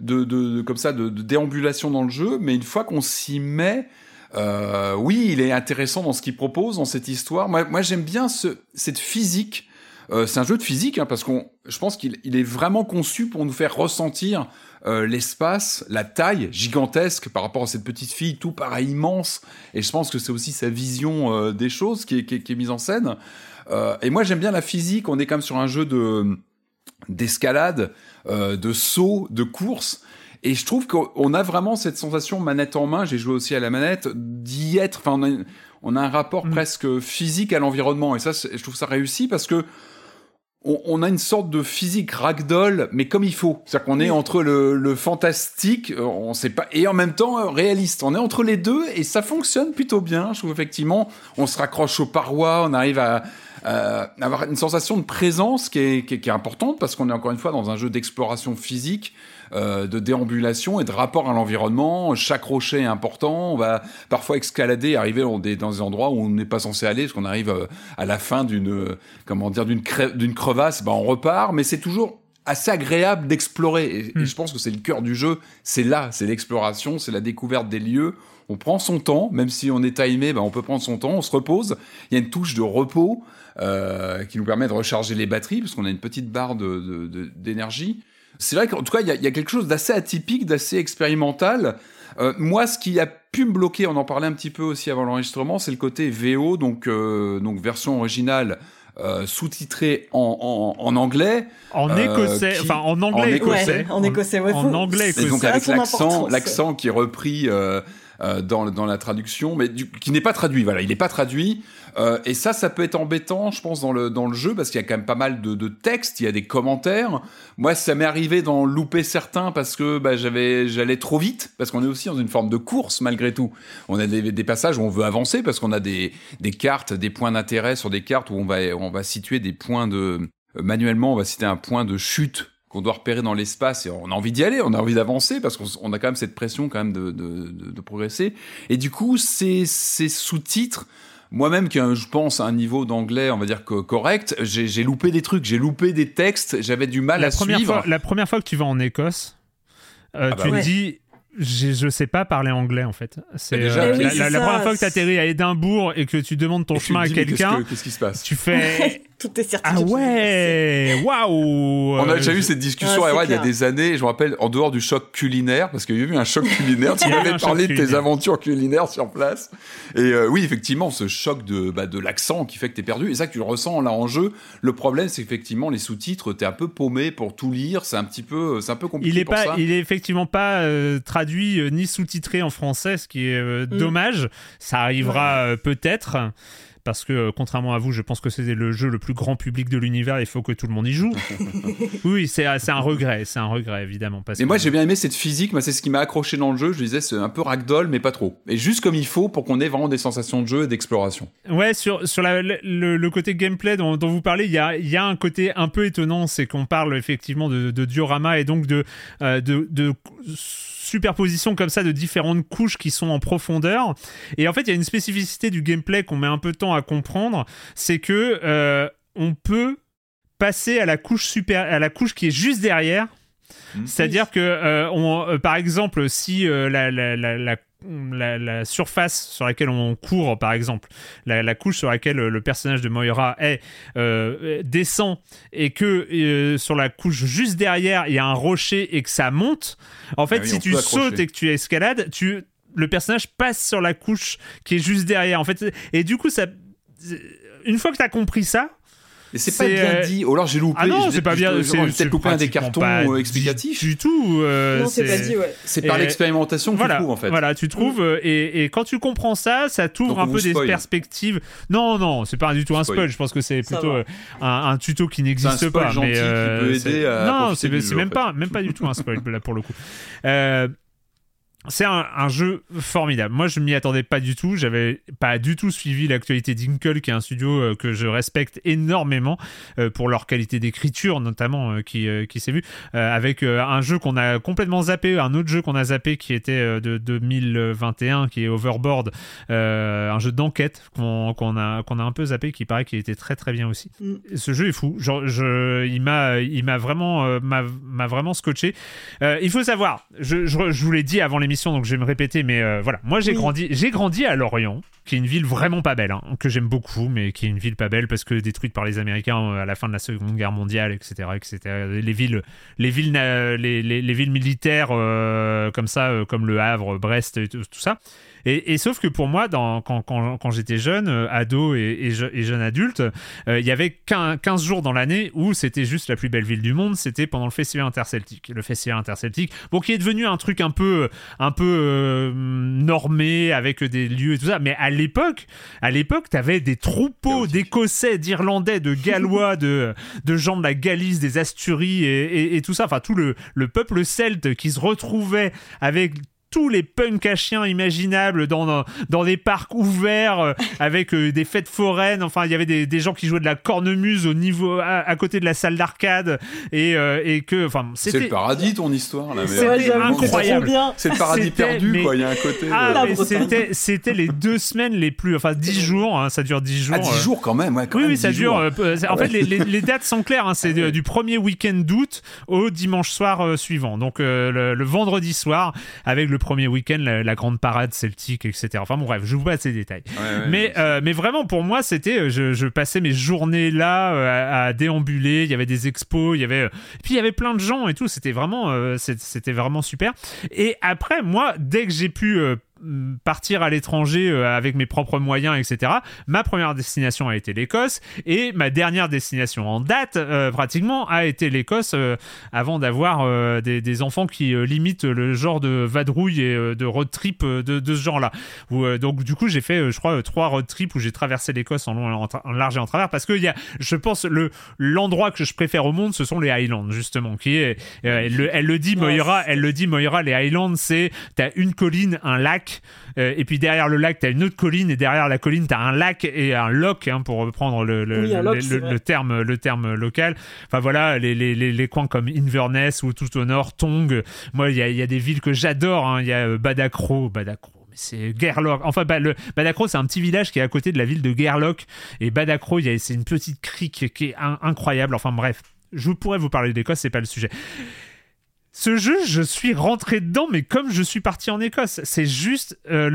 de, comme ça, de, déambulation dans le jeu, mais une fois qu'on s'y met, euh, oui, il est intéressant dans ce qu'il propose, dans cette histoire. Moi, moi j'aime bien ce, cette physique. Euh, c'est un jeu de physique, hein, parce qu'on, je pense qu'il il est vraiment conçu pour nous faire ressentir euh, l'espace, la taille gigantesque par rapport à cette petite fille, tout paraît immense. Et je pense que c'est aussi sa vision des choses qui est, qui, est, qui est mise en scène. et moi, j'aime bien la physique. On est quand même sur un jeu de d'escalade, euh, de saut, de course. Et je trouve qu'on a vraiment cette sensation manette en main, j'ai joué aussi à la manette, d'y être. Enfin, on a, un rapport mm. presque physique à l'environnement. Et ça, je trouve ça réussi parce que on, a une sorte de physique ragdoll, mais comme il faut. C'est-à-dire qu'on est entre le, fantastique, euh, on sait pas, et en même temps euh, réaliste. On est entre les deux et ça fonctionne plutôt bien. Je trouve effectivement, on se raccroche aux parois, on arrive à, euh, avoir une sensation de présence qui est, qui est, importante parce qu'on est encore une fois dans un jeu d'exploration physique, euh, de déambulation et de rapport à l'environnement. Chaque rocher est important. On va parfois escalader, arriver dans des, dans des endroits où on n'est pas censé aller parce qu'on arrive euh, à la fin d'une comment dire d'une d'une crevasse. Ben on repart, mais c'est toujours assez agréable d'explorer. Et, et, hmm. je pense que c'est le cœur du jeu. C'est là, c'est l'exploration, c'est la découverte des lieux on prend son temps, même si on est timé, ben on peut prendre son temps, on se repose. Il y a une touche de repos euh, qui nous permet de recharger les batteries, parce qu'on a une petite barre d'énergie. C'est vrai qu'en tout cas, il y, a, quelque chose d'assez atypique, d'assez expérimental. Euh, moi, ce qui a pu me bloquer, on en parlait un petit peu aussi avant l'enregistrement, c'est le côté VO, donc, euh, donc version originale euh, sous-titré en, en, anglais. En écossais, enfin en anglais en écossais. en écossais, ouais, En anglais écossais. Et donc avec l'accent, l'accent qui est repris euh, euh, dans, dans la traduction, mais qui n'est pas traduit. Voilà, il n'est pas traduit. Euh, et ça, ça peut être embêtant, je pense, dans le, dans le jeu, parce qu'il y a quand même pas mal de, de textes, il y a des commentaires. Moi, ça m'est arrivé d'en louper certains parce que bah, j'avais, j'allais trop vite, parce qu'on est aussi dans une forme de course malgré tout. On a des, des passages où on veut avancer, parce qu'on a des, des cartes, des points d'intérêt sur des cartes où on va, on va situer des points de... Manuellement, on va citer un point de chute qu'on doit repérer dans l'espace et on a envie d'y aller, on a envie d'avancer parce qu'on a quand même cette pression quand même de, de, de, progresser. Et du coup, ces, ces sous-titres, moi-même qui je pense à un niveau d'anglais, on va dire correct, j'ai loupé des trucs, j'ai loupé des textes, j'avais du mal la à première suivre. Fois, la première fois que tu vas en Écosse, euh, ah bah tu te dis je sais pas parler anglais en fait. C'est euh, la, la, première fois que tu atterris à Édimbourg et que tu demandes ton chemin à quelqu'un. Qu'est-ce qui se passe? Tu fais. Tout est Ah ouais Waouh On a déjà eu cette discussion ah, il y a des années. Je me rappelle en dehors du choc culinaire parce qu'il y a eu un choc culinaire. tu m'avais parlé de tes aventures culinaires sur place. Et euh, oui, effectivement, ce choc de bah, de l'accent qui fait que tu es perdu. Et ça que tu le ressens là en jeu. Le problème, c'est qu'effectivement les sous-titres, tu es un peu paumé pour tout lire. C'est un petit peu, c'est un peu compliqué. Il est pour pas, ça. il est effectivement pas euh, traduit euh, ni sous-titré en français, ce qui est euh, mm. dommage. Ça arrivera euh, peut-être parce que contrairement à vous, je pense que c'est le jeu le plus grand public de l'univers. Il faut que tout le monde y joue. oui, c'est un regret, c'est un regret évidemment. Parce et moi, j'ai bien aimé cette physique. Moi, c'est ce qui m'a accroché dans le jeu. Je disais, c'est un peu ragdoll, mais pas trop. Et juste comme il faut pour qu'on ait vraiment des sensations de jeu et d'exploration. Ouais, sur sur le, côté gameplay dont, vous parlez, il y a il y a un côté un peu étonnant, c'est qu'on parle effectivement de, diorama et donc de, euh, de, de superposition comme ça de différentes couches qui sont en profondeur. Et en fait, il y a une spécificité du gameplay qu'on met un peu de temps à comprendre, c'est que euh, on peut passer à la couche super, à la couche qui est juste derrière. Mhm. C'est-à-dire que, euh, on, euh, par exemple, si la, la, la, la la, la, surface sur laquelle on court, par exemple, la, la couche sur laquelle le personnage de Moira est, euh, descend et que euh, sur la couche juste derrière, il y a un rocher et que ça monte, en fait, Ah oui, si tu sautes accrocher. et que tu escalades, tu, le personnage passe sur la couche qui est juste derrière. En fait, et du coup, ça, une fois que tu as compris ça, C'est pas bien euh, dit. Ou alors j'ai loupé. ah non, j'ai c'est pas bien. c'est peut-être loupé un des cartons pas euh, explicatifs. Du tout. euh, non, c'est pas dit, ouais. C'est par l'expérimentation que voilà, tu trouves en fait. Voilà, tu trouves, et, et quand tu comprends ça, ça t'ouvre un peu des spoil. perspective. Non, non, c'est pas du tout un Spoil. spoil. Je pense que c'est plutôt euh, un, un tuto qui n'existe C'est un spoil pas. gentil mais qui peut aider à Non, c'est même pas, même pas du tout un spoil là pour le coup. Euh, c'est un, un jeu formidable. Moi, je m'y attendais pas du tout. J'avais pas du tout suivi l'actualité d'Inkle, qui est un studio euh, que je respecte énormément euh, pour leur qualité d'écriture, notamment, euh, qui, qui s'est vu avec un jeu qu'on a complètement zappé, un autre jeu qu'on a zappé qui était de 2021, qui est Overboard, un jeu d'enquête qu'on qu'on a, qu'on a un peu zappé, qui paraît qu'il était très très bien aussi. Mm. Ce jeu est fou. Genre, je, il m'a, vraiment, m'a, vraiment scotché. Il faut savoir, je, je, je vous l'ai dit avant l'émission, donc je vais me répéter, mais euh, voilà, moi j'ai Oui. grandi, j'ai grandi à Lorient, qui est une ville vraiment pas belle, hein, que j'aime beaucoup, mais qui est une ville pas belle parce que détruite par les Américains euh, à la fin de la Seconde Guerre mondiale, etc., etc. Les villes, les villes, les, les, les villes militaires euh, comme ça, comme le Havre, Brest, tout ça. Et, et sauf que pour moi, dans, quand, quand, quand j'étais jeune, euh, ado et, et, je- et jeune adulte, euh, il y avait 15, 15 jours dans l'année où c'était juste la plus belle ville du monde, c'était pendant le festival interceltique. Le festival interceltique, bon, qui est devenu un truc un peu, un peu euh, normé avec des lieux et tout ça, mais à l'époque, à l'époque, t'avais des troupeaux d'Écossais, d'Irlandais, de Gallois, de, de gens de la Galice, des Asturies et, et- et tout ça, enfin tout le, le peuple celte qui se retrouvait avec tous les punks à chiens imaginables dans, dans, des parcs ouverts euh, avec euh, des fêtes foraines. Enfin, il y avait des, des gens qui jouaient de la cornemuse au niveau à, à côté de la salle d'arcade et, euh, et que, enfin, C'est c'était le paradis ton histoire là. C'était incroyable. C'est le paradis perdu mais- quoi. Il y a un côté. Ah, euh, c'était, c'était les deux semaines les plus, enfin 10 jours, hein, ça dure 10 jours. À 10 euh, jours quand même. Ouais, quand oui, même, oui, ça 10 dure. jours. euh, en fait, les, les- les dates sont claires. hein, c'est de- du premier week-end d'août au dimanche soir euh, suivant. Donc euh, le, le vendredi soir, avec le premier week-end, la, la grande parade celtique, etc. Enfin bon, bref, je vous passe ces détails. Ouais, ouais, Mais, euh, mais vraiment, pour moi, c'était. euh, Je, je passais mes journées là euh, à, à déambuler. Il y avait des expos, il y avait. Puis il y avait plein de gens et tout. C'était vraiment, c'était vraiment super. Et après, moi, dès que j'ai pu. Partir à l'étranger euh, avec mes propres moyens etc ma première destination a été l'Écosse et ma dernière destination en date euh, pratiquement a été l'Écosse euh, avant d'avoir euh, des, des enfants qui euh, limitent le genre de vadrouille et euh, de road trip de, de ce genre-là. Euh, donc du coup j'ai fait, euh, je crois, trois road trips où j'ai traversé l'Écosse en long, en, large et en travers parce que y a, je pense, le l'endroit que je préfère au monde, ce sont les Highlands justement. Qui est, euh, elle, le, elle le dit Moira, elle le dit Moira, les Highlands, c'est t'as une colline, un lac, euh, et puis derrière le lac t'as une autre colline et derrière la colline t'as un lac et un loch hein, pour reprendre le, Oui, terme le terme local. Enfin voilà les, les, les, les coins comme Inverness ou tout au nord, Tong. Moi il y a, il y a des villes que j'adore. hein. Il y a euh, Badacro, Badacro. Mais c'est Gerlock. Enfin, bah, le, Badacro, c'est un petit village qui est à côté de la ville de Gerlock. Et Badacro, c'est une petite crique qui est in- incroyable. Enfin, bref, je pourrais vous parler d'Écosse, c'est pas le sujet. Ce jeu, je suis rentré dedans, mais comme je suis parti en Écosse, c'est juste euh,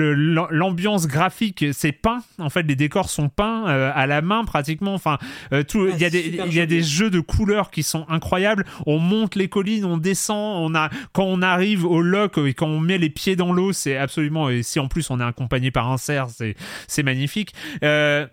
l'ambiance graphique, c'est peint. En fait, les décors sont peints euh, à la main pratiquement. Enfin, euh, tout, Ah, il y a des, y a jeux de couleurs qui sont incroyables. On monte les collines, on descend, on a quand on arrive au loch et quand on met les pieds dans l'eau, c'est absolument. Et si en plus on est accompagné par un cerf, c'est magnifique. Euh,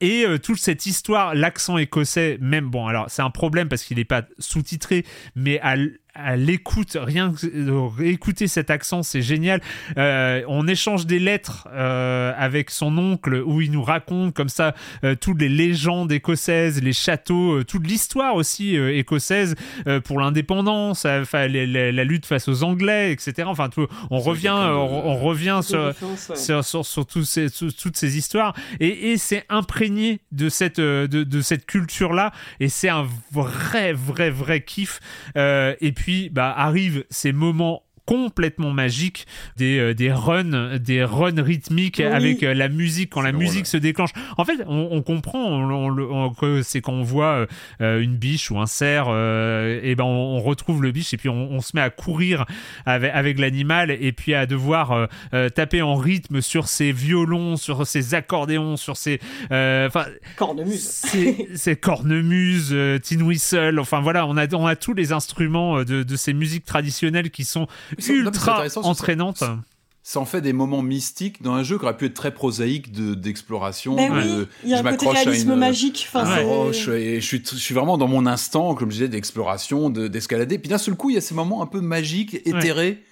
et euh, toute cette histoire, l'accent écossais, même bon, alors c'est un problème parce qu'il n'est pas sous-titré, mais à, à l'écoute, rien que euh, écouter cet accent, c'est génial. Euh, on échange des lettres euh, avec son oncle où il nous raconte comme ça euh, toutes les légendes écossaises, les châteaux, euh, toute l'histoire aussi euh, écossaise euh, pour l'indépendance, les- la lutte face aux Anglais, etc. Enfin, tout, on revient, on, on revient sur sur, sur, sur ces- toutes ces histoires et, et c'est imprégné de cette, de, de cette culture là et c'est un vrai vrai vrai kiff Euh, et puis bah arrivent ces moments complètement magiques, des, euh, des runs, des runs rythmiques avec euh, la musique quand la musique se déclenche. En fait, on, comprend que c'est quand on voit une biche ou un cerf, et ben on, retrouve le biche et puis on, se met à courir avec, avec l'animal et puis à devoir taper en rythme sur ses violons, sur ses accordéons, sur ses enfin cornemuse, c'est cornemuse, tin whistle, enfin voilà, on a on a tous les instruments de, de ces musiques traditionnelles qui sont ultra entraînante. Ça, en fait des moments mystiques dans un jeu qui aurait pu être très prosaïque d'exploration. Ben oui, il y a un côté réalisme magique. Enfin, et je, suis, je suis vraiment dans mon instant, comme je disais, d'exploration, d'escalader. Puis d'un seul coup, il y a ces moments un peu magiques, éthérés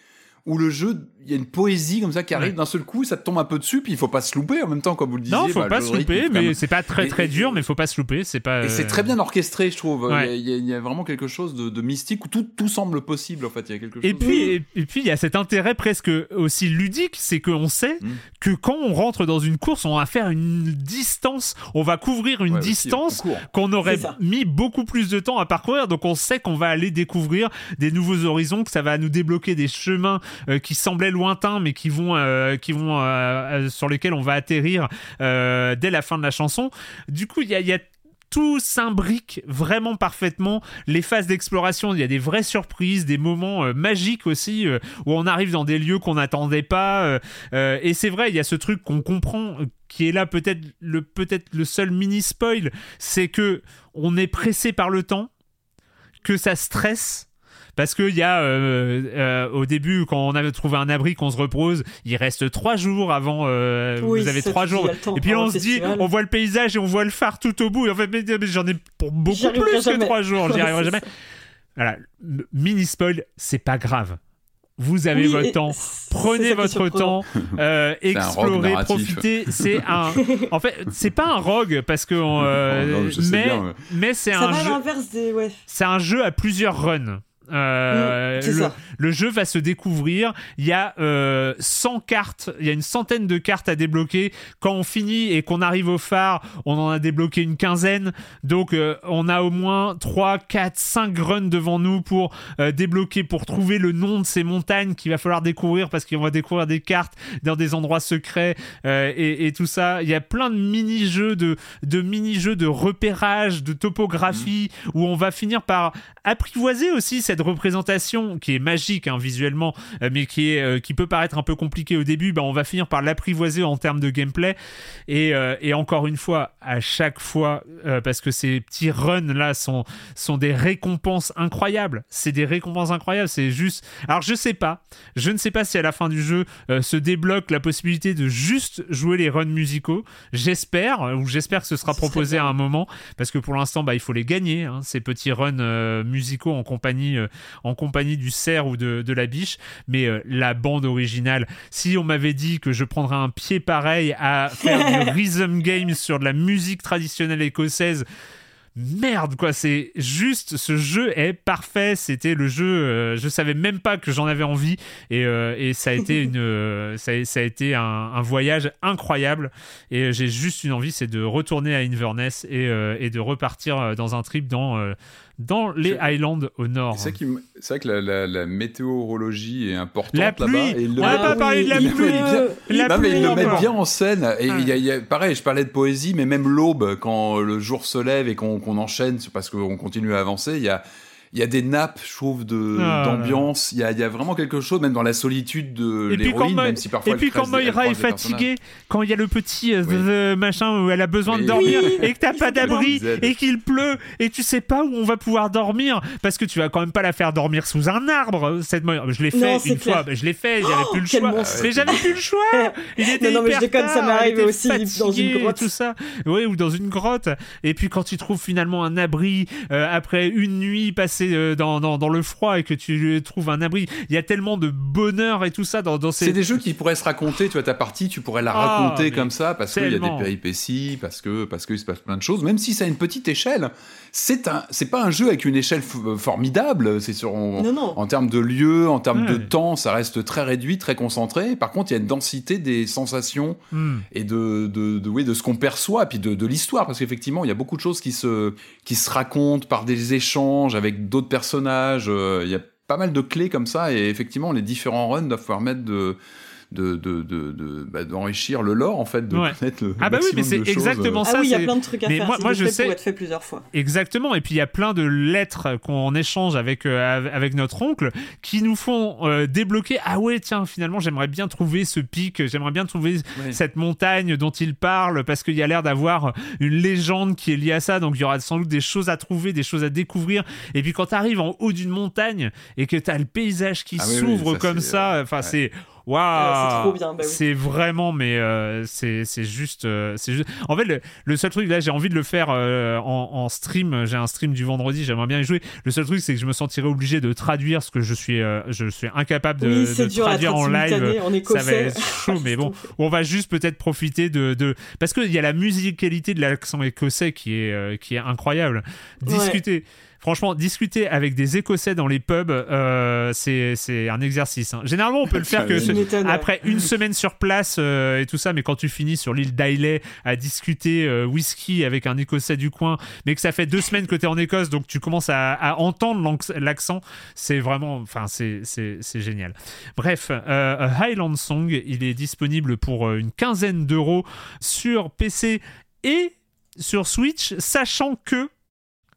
où le jeu, il y a une poésie comme ça qui arrive d'un seul coup, ça te tombe un peu dessus, puis il faut pas se louper en même temps, comme vous le disiez. Non, il faut bah, pas se louper, mais c'est pas très très dur, mais il faut pas se louper. C'est pas. Et c'est très bien orchestré, je trouve. Il, y a, vraiment quelque chose de, mystique où tout, tout semble possible en fait. Il y a quelque chose. Et puis et, puis il y a cet intérêt presque aussi ludique, c'est qu'on sait mm. que quand on rentre dans une course, on va faire une distance, on va couvrir une distance qu'on aurait mis beaucoup plus de temps à parcourir. Donc on sait qu'on va aller découvrir des nouveaux horizons, que ça va nous débloquer des chemins qui semblaient lointains mais qui vont, euh, qui vont euh, sur lesquels on va atterrir dès la fin de la chanson. Du coup, il y a, tout s'imbrique vraiment parfaitement. Les phases d'exploration, il y a des vraies surprises, des moments magiques aussi, où on arrive dans des lieux qu'on n'attendait pas. et c'est vrai, il y a ce truc qu'on comprend, qui est là peut-être le, peut-être le seul mini spoil, c'est que on est pressé par le temps, que ça stresse parce qu'il y a euh, euh, au début quand on avait trouvé un abri qu'on se repose il reste trois jours avant euh, vous avez trois jours. et puis on se dit on voit le paysage et on voit le phare tout au bout. Et en fait mais, j'en ai pour beaucoup plus que trois jours. J'y arriverai jamais. voilà. Mini spoil c'est pas grave. Vous avez votre temps, prenez votre temps, euh, explorez, profitez. C'est un, en fait, c'est pas un rogue parce que, mais, mais c'est un jeu. Ouais. C'est un jeu à plusieurs runs. Euh, le, jeu va se découvrir. Il y a 100 euh, cartes, il y a une centaine de cartes à débloquer. Quand on finit et qu'on arrive au phare, on en a débloqué une quinzaine. Donc euh, on a au moins 3, 4, 5 runs devant nous pour débloquer, pour trouver le nom de ces montagnes qu'il va falloir découvrir parce qu'on va découvrir des cartes dans des endroits secrets et, tout ça. Il y a plein de mini-jeux, de, de mini-jeux de repérage, de topographie mmh. où on va finir par apprivoiser aussi cette représentation qui est magique hein, visuellement, euh, mais qui, est, euh, qui peut paraître un peu compliqué au début, bah, on va finir par l'apprivoiser en termes de gameplay. Et, euh, et, encore une fois, à chaque fois, parce que ces petits runs là sont, sont des récompenses incroyables. C'est des récompenses incroyables. C'est juste. Alors je sais pas, je ne sais pas si à la fin du jeu se débloque la possibilité de juste jouer les runs musicaux. J'espère, ou j'espère que ce sera proposé à un moment, parce que pour l'instant, bah, il faut les gagner, hein, ces petits runs musicaux en compagnie euh, en compagnie du cerf ou de, la biche, mais euh, la bande originale, si on m'avait dit que je prendrais un pied pareil à faire du rhythm game sur de la musique traditionnelle écossaise, merde quoi c'est juste ce jeu est parfait. C'était le jeu euh, je savais même pas que j'en avais envie. Et, ça a été une ça, a été un, voyage incroyable. Et j'ai juste une envie c'est de retourner à Inverness et, et de repartir dans un trip dans dans les Highlands au nord. C'est vrai que la, météorologie est importante là-bas. On n'a pas parlé de la pluie. La mais ils le mettent bien en scène. Et il y a, pareil, je parlais de poésie, mais même l'aube, quand le jour se lève et qu'on enchaîne, parce qu'on continue à avancer, il y a il y a des nappes, je trouve, de ah. d'ambiance. Il y a, y a, vraiment quelque chose, même dans la solitude de l'héroïne, même si parfois. Et puis quand Moira est fatiguée, quand il y a le petit euh, machin où elle a besoin de dormir et que t'as pas d'abri et qu'il pleut et tu sais pas où on va pouvoir dormir parce que tu vas quand même pas la faire dormir sous un arbre. Cette je l'ai fait une fois, je l'ai fait, j'avais plus le oh, choix. Mais j'avais plus le choix. Il était non, non, mais je déconne, ça m'est arrivé aussi dans une grotte. Tout ça, oui, ou dans une grotte. Et puis quand tu trouves finalement un abri euh, après une nuit passée euh, dans, dans, le froid et que tu trouves un abri. Il y a tellement de bonheur et tout ça dans, dans ces. C'est des jeux qui pourraient se raconter. Tu vois, ta partie, tu pourrais la ah, raconter comme ça parce qu'il y a des péripéties, parce que parce qu'il se passe plein de choses. Même si c'est à une petite échelle, c'est un, c'est pas un jeu avec une échelle euh, formidable. C'est sur en, termes de lieu, en termes de temps, ça reste très réduit, très concentré. Par contre, il y a une densité des sensations hmm. et de de, de, oui, de ce qu'on perçoit, puis de, de l'histoire, parce qu'effectivement, il y a beaucoup de choses qui se qui se racontent par des échanges avec d'autres personnages. Euh, il y a pas mal de clés comme ça, et effectivement, les différents runs doivent permettre de de, de, de, bah, d'enrichir le lore en fait de connaître le ah bah oui mais c'est exactement ça ah oui il y a plein de trucs à mais faire moi, moi je sais pour être fait plusieurs fois. Exactement et puis il y a plein de lettres qu'on échange avec euh, avec notre oncle qui nous font euh, débloquer. Ah ouais tiens finalement j'aimerais bien trouver ce pic j'aimerais bien trouver cette montagne dont il parle parce qu'il y a l'air d'avoir une légende qui est liée à ça donc il y aura sans doute des choses à trouver des choses à découvrir. Et puis quand tu arrives en haut d'une montagne et que tu as le paysage qui ah s'ouvre comme ça enfin c'est Waouh bah C'est vraiment, mais euh, c'est juste, euh, c'est juste. En fait, le, seul truc là, j'ai envie de le faire euh, en, stream. J'ai un stream du vendredi, j'aimerais bien y jouer. Le seul truc, c'est que je me sentirais obligé de traduire ce que je suis, je suis incapable de, traduire en live. En ça va être chaud, mais bon, on va juste peut-être profiter de, de... parce qu'il y a la musicalité de l'accent écossais qui est, qui est incroyable. Discuter. Franchement, discuter avec des Écossais dans les pubs, euh, c'est un exercice. Hein. Généralement, on peut le faire que après une semaine sur place euh, et tout ça, mais quand tu finis sur l'île d'Islay à discuter euh, whisky avec un Écossais du coin, mais que ça fait deux semaines que tu es en Écosse, donc tu commences à, à entendre l'accent, c'est vraiment, enfin, c'est génial. Bref, Highland Song, il est disponible pour une quinzaine d'euros sur PC et sur Switch, sachant que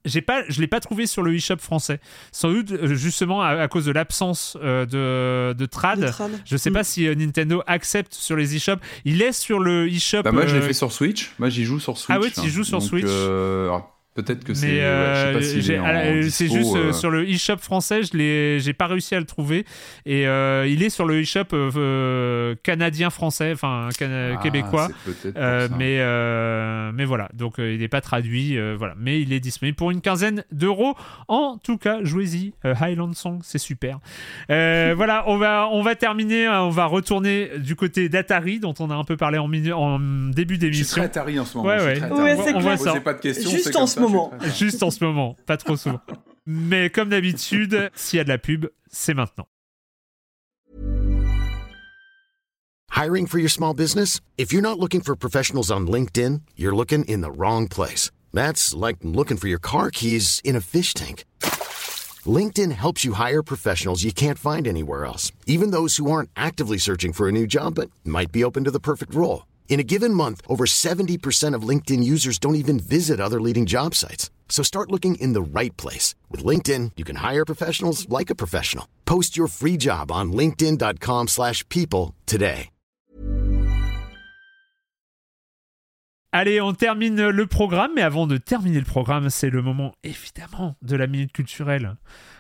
j'ai pas, je l'ai pas trouvé sur le eShop français. Sans doute euh, justement à, cause de l'absence euh, de, de, trad. Je sais pas mm. si euh, Nintendo accepte sur les eShops. Il est sur le eShop. Bah moi je l'ai fait sur Switch. Moi j'y joue sur Switch. Ah ouais, tu joues sur Switch. Peut-être que c'est. Euh, c'est juste euh, sur le eShop français, je l'ai, j'ai pas réussi à le trouver. Et euh, il est sur le eShop canadien français, enfin ah, québécois. mais mais voilà, donc il n'est pas traduit, voilà. Mais il est disponible pour une quinzaine d'euros. En tout cas, jouez-y. Highland Song, c'est super. voilà, on va on va terminer, on va retourner du côté d'Atari, dont on a un peu parlé en, en début d'émission. Je suis très Atari en ce moment. Ouais, ouais. c'est clair. pas de questions. Juste en ce Juste en ce moment, pas trop souvent. Mais comme d'habitude, s'il y a de la pub, c'est maintenant. Hiring for your small business? If you're not looking for professionals on LinkedIn, you're looking in the wrong place. That's like looking for your car keys in a fish tank. LinkedIn helps you hire professionals you can't find anywhere else, even those who aren't actively searching for a new job but might be open to the perfect role. In a given month, over 70% of LinkedIn users don't even visit other leading job sites. So start looking in the right place. With LinkedIn, you can hire professionals like a professional. Post your free job on linkedin.com slash people today. Allez, on termine le programme, mais avant de terminer le programme, c'est le moment, évidemment, de la minute culturelle.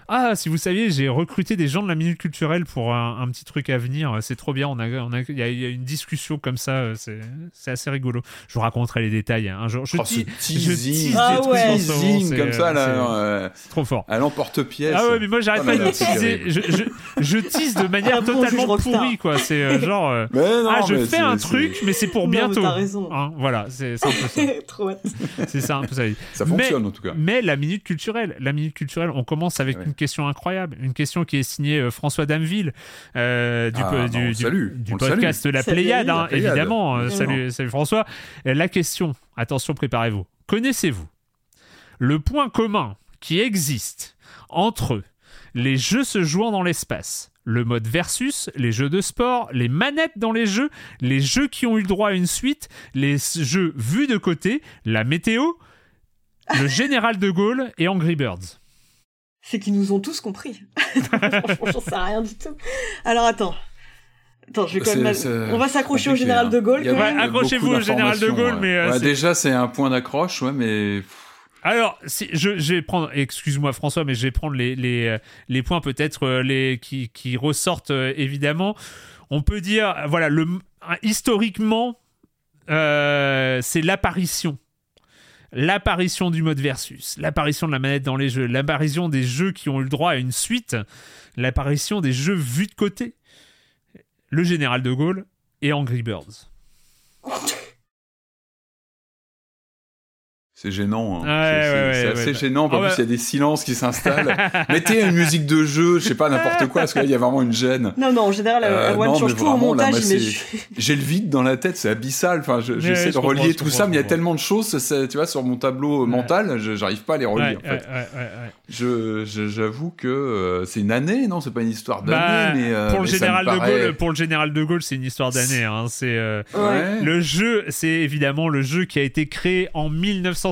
Ah, si vous saviez, j'ai recruté des gens de la Minute Culturelle pour un, petit truc à venir. C'est trop bien. On a, on a, il y, a une discussion comme ça. Euh, c'est, c'est assez rigolo. Je vous raconterai les détails hein. un jour. Je, oh, tease, je tease ah ouais. teasing comme ça là. C'est, trop fort. À l'emporte-pièce. Ah ouais, mais moi j'arrête pas de teaser. Je, je, je, tease de manière totalement pourrie quoi. C'est euh, genre. Euh, ah, je fais un truc, mais c'est pour bientôt. t'as raison. Hein, voilà, c'est, un peu ça. trop C'est ça un peu ça. Ça fonctionne en tout cas. Mais la minute culturelle, la minute culturelle, on commence avec une question incroyable, une question qui est signée euh, François Dameville euh, du, ah, du, du, podcast La Pléiade, hein, évidemment. Euh, salut, salut François. La question, attention, préparez-vous. Connaissez-vous le point commun qui existe entre les jeux se jouant dans l'espace, le mode versus, les jeux de sport, les manettes dans les jeux, les jeux qui ont eu le droit à une suite, les jeux vus de côté, la météo, le général de Gaulle et Angry Birds? C'est qu'ils nous ont tous compris. Franchement, j'en sais rien du tout. Alors attends. Attends, je vais quand même. On va s'accrocher au général de Gaulle. accrochez-vous au général de Gaulle, mais. Euh, déjà, c'est un point d'accroche, ouais, mais. Alors, si, je, je, vais prendre, excuse-moi François, mais je vais prendre les, les, euh, les points peut-être euh, les, qui, qui ressortent évidemment. On peut dire, voilà, le, historiquement, c'est l'apparition l'apparition du mode versus, l'apparition de la manette dans les jeux, l'apparition des jeux qui ont eu le droit à une suite, l'apparition des jeux vus de côté, le général de Gaulle et Angry Birds. C'est gênant. hein. Ouais, c'est ouais, ouais, assez ouais. gênant. En Ah plus, ouais. il y a des silences qui s'installent. Mettez une musique de jeu, je sais pas, n'importe quoi, parce que là, il y a vraiment une gêne. Non, non, en général, Euh, non, change mais tout au montage, J'ai le vide dans la tête, c'est abyssal. Enfin, je- Ouais, j'essaie de relier tout ça, mais il y a tellement de choses, tu vois, sur mon tableau Ouais. mental, je- j'arrive pas à les relier. Ouais, en fait. ouais, ouais, ouais, ouais. Je- je- J'avoue que euh, c'est une année, non C'est pas une histoire d'année, Bah, mais euh, pour le général de Gaulle, pour le général de Gaulle, c'est une histoire d'année. Hein. C'est euh, le jeu, c'est évidemment le jeu qui a été créé en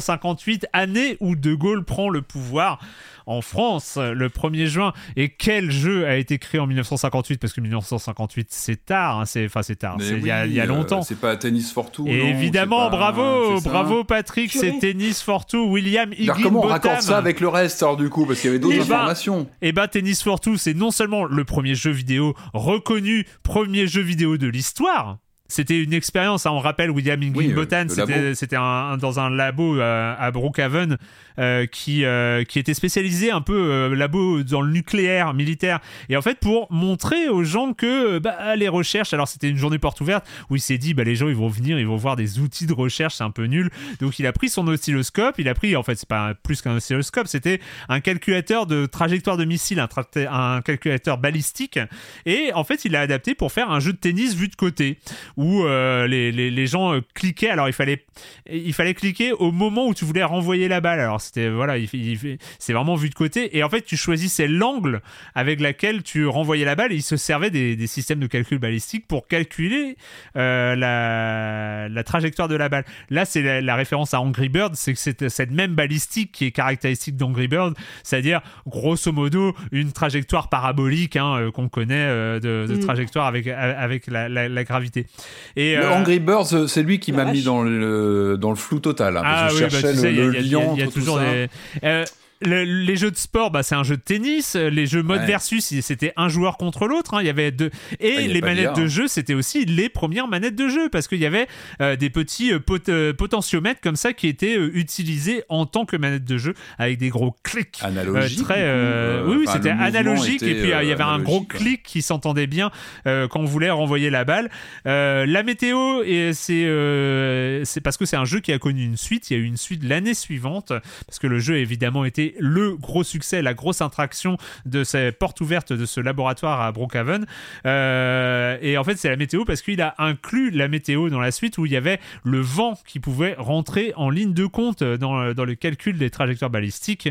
1958, année où de Gaulle prend le pouvoir en France le 1er juin. Et quel jeu a été créé en 1958 Parce que 1958, c'est tard. hein, C'est enfin c'est tard. Mais C'est il y a, oui, il y a euh, longtemps. c'est pas Tennis for Two. Et non, évidemment, pas- bravo, bravo Patrick, c'est. Tennis for Two, William Alors, comment on raccorde ça avec le reste, alors, du coup? Parce qu'il y avait d'autres Eh ben, informations. Et bah Tennis for Two, c'est non seulement le premier jeu vidéo reconnu, premier jeu vidéo de l'histoire. C'était une expérience, hein, on rappelle William Higginbotham, euh, le labo. c'était dans un labo euh, à Brookhaven euh, qui, euh, qui était spécialisé un peu euh, labo dans le nucléaire militaire. Et en fait, pour montrer aux gens que bah, les recherches, alors c'était une journée porte ouverte où il s'est dit, bah, les gens ils vont venir, ils vont voir des outils de recherche, c'est un peu nul. Donc il a pris son oscilloscope, il a pris, en fait, c'est pas plus qu'un oscilloscope, c'était un calculateur de trajectoire de missile, un, tra- un calculateur balistique. Et en fait, il l'a adapté pour faire un jeu de tennis vu de côté où euh, les, les, les gens euh, cliquaient. Alors il fallait, il fallait cliquer au moment où tu voulais renvoyer la balle. Alors c'était voilà, il, il- c'est vraiment vu de côté. Et en fait, tu choisissais l'angle avec laquelle tu renvoyais la balle. Et il se servait des, des systèmes de calcul balistique pour calculer euh, la, la trajectoire de la balle. Là, c'est la, la référence à Angry Bird, c'est que c'est cette même balistique qui est caractéristique d'Angry Bird, c'est-à-dire grosso modo une trajectoire parabolique hein, qu'on connaît de, de Mm. trajectoire avec, avec la gravité. Et, Le euh, Angry Birds, c'est lui qui m'a mis dans le, dans le flou total. hein, parce Ah que oui, je bah, cherchais tu sais, il y a- le, il y a- le il y a- lien il y a entre tout toujours ça. des. Le- les jeux de sport, bah, c'est un jeu de tennis. Les jeux mode Ouais. versus, c'était un joueur contre l'autre. hein. Il y avait deux. Et les manettes de hein. jeu, c'était aussi les premières manettes de jeu parce qu'il y avait euh, des petits euh, pot- euh, potentiomètres comme ça qui étaient utilisés en tant que manette de jeu avec des gros clics. Analogique. très, oui, c'était analogique et puis il y avait un gros clic qui s'entendait bien quand on voulait renvoyer la balle. La météo, c'est parce que c'est un jeu qui a connu une suite. Il y a eu une suite l'année suivante parce que le jeu a évidemment été le gros succès, la grosse attraction de cette porte ouverte de ce laboratoire à Brookhaven. Euh, et en fait, c'est la météo parce qu'il a inclus la météo dans la suite où il y avait le vent qui pouvait rentrer en ligne de compte dans, dans le calcul des trajectoires balistiques.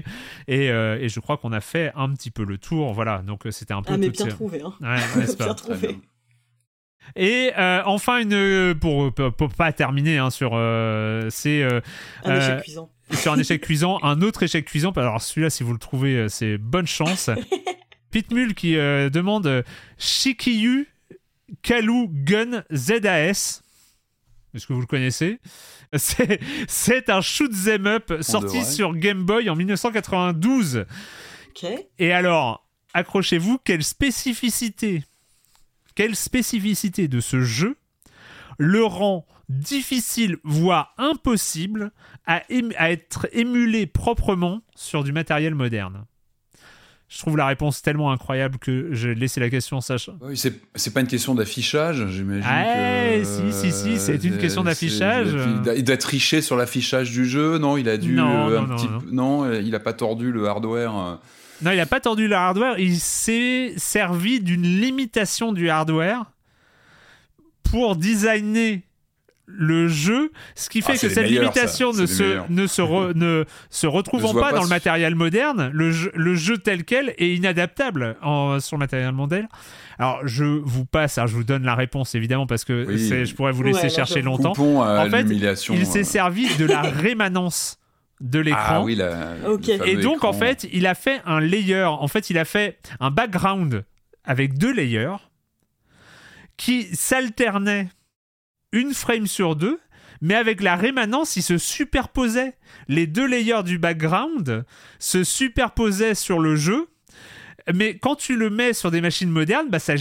Et, euh, et je crois qu'on a fait un petit peu le tour. Voilà, donc euh, c'était un peu. Ah, mais bien ces- trouvé, hein. Ouais, Bien trouvé. et euh, enfin une pour, pour, pour pas terminer hein, sur euh, c'est euh, Un échec cuisant. Sur un échec cuisant un autre échec cuisant. Alors celui-là si vous le trouvez euh, c'est bonne chance. Pitmul qui euh, demande euh, Shikiyu Kalu Gun ZAS est-ce que vous le connaissez? C'est, c'est un shoot 'em up sorti sur Game Boy en 1992 Ok. et alors, accrochez-vous, quelle spécificité, quelle spécificité de ce jeu le rend difficile, voire impossible, à, être émulé proprement sur du matériel moderne Je trouve la réponse tellement incroyable que j'ai laissé la question sachant. Oui, c'est pas une question d'affichage, j'imagine. Ouais, que, si, si, si, c'est une euh, question d'affichage. Il a, a triché sur l'affichage du jeu, non? Il a dû. Non, euh, non, un non, petit non. peu- non, euh, il a pas tordu le hardware. euh. Non, il n'a pas tordu le hardware, il s'est servi d'une limitation du hardware pour designer le jeu, ce qui fait Ah, c'est que cette meilleurs, limitation ne se, ne, se re- ne se retrouvant pas, pas dans le matériel moderne, le jeu, le jeu tel quel est inadaptable en, sur le matériel moderne. Alors, je vous passe, hein, je vous donne la réponse évidemment parce que Oui. je pourrais vous laisser Ouais, chercher longtemps. Coupons à En fait. Il s'est euh. servi de la rémanence de l'écran. Ah oui, la, Ok. le fameux Et donc, en fait, il a fait un layer. En fait, il a fait un background avec deux layers qui s'alternaient une frame sur deux, mais avec la rémanence, ils se superposaient. Les deux layers du background se superposaient sur le jeu. Mais quand tu le mets sur des machines modernes, bah ça,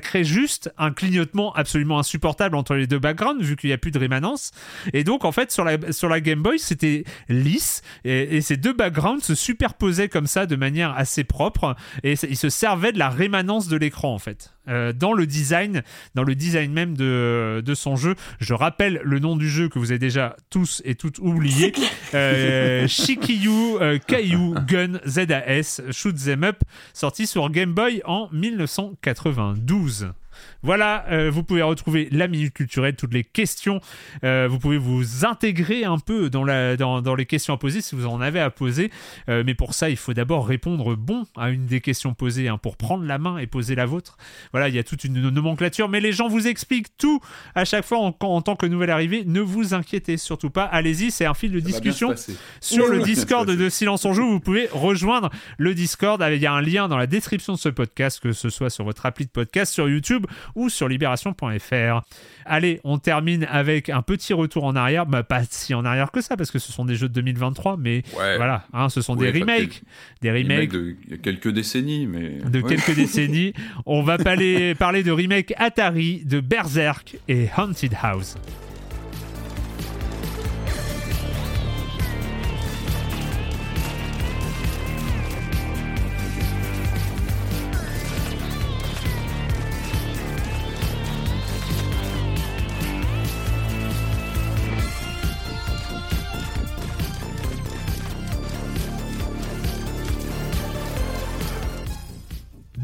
crée juste un clignotement absolument insupportable entre les deux backgrounds, vu qu'il n'y a plus de rémanence. Et donc, en fait, sur la, Game Boy, c'était lisse, et, et ces deux backgrounds se superposaient comme ça de manière assez propre, et ils se servaient de la rémanence de l'écran, en fait. Euh, dans le design, dans le design même de, de son jeu. Je rappelle le nom du jeu que vous avez déjà tous et toutes oublié. Euh, Shikiju euh, Kaiju Gun ZAS Shoot Them Up, sorti sur Game Boy en 1992. Voilà, euh, vous pouvez retrouver la minute culturelle, toutes les questions. Euh, vous pouvez vous intégrer un peu dans, la, dans, dans, les questions à poser si vous en avez à poser. Euh, mais pour ça, il faut d'abord répondre bon à une des questions posées hein, pour prendre la main et poser la vôtre. Voilà, il y a toute une nomenclature, mais les gens vous expliquent tout à chaque fois en, en tant que nouvelle arrivée. Ne vous inquiétez surtout pas. Allez-y, c'est un fil de discussion sur le Discord de Silence on Joue. Vous pouvez rejoindre le Discord. Il y a un lien dans la description de ce podcast, que ce soit sur votre appli de podcast, sur YouTube ou sur libération.fr. Allez, on termine avec un petit retour en arrière, bah, pas si en arrière que ça, parce que ce sont des jeux de 2023, mais voilà, hein, ce sont des remakes. Des remakes. De, il y a quelques décennies, mais. De quelques décennies. On va parler, parler de remake Atari, de Berserk et Haunted House.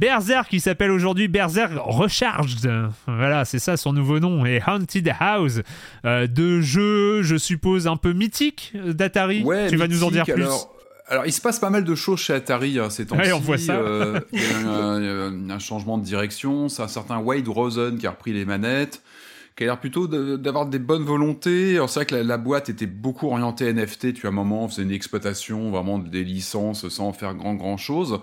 Berserk qui s'appelle aujourd'hui Berserk Recharged. Voilà, c'est ça son nouveau nom. Et Haunted House, euh, de jeux, je suppose, un peu mythiques d'Atari. Ouais, tu vas nous en dire plus. Alors, il se passe pas mal de choses chez Atari hein, ces temps-ci. Ouais, on voit ça. Euh, il y a eu un, un, changement de direction. C'est un certain Wade Rosen qui a repris les manettes, qui a l'air plutôt d'avoir des bonnes volontés. C'est vrai que la, la, boîte était beaucoup orientée NFT. Tu as un moment, on faisait une exploitation vraiment des licences sans faire grand grand chose.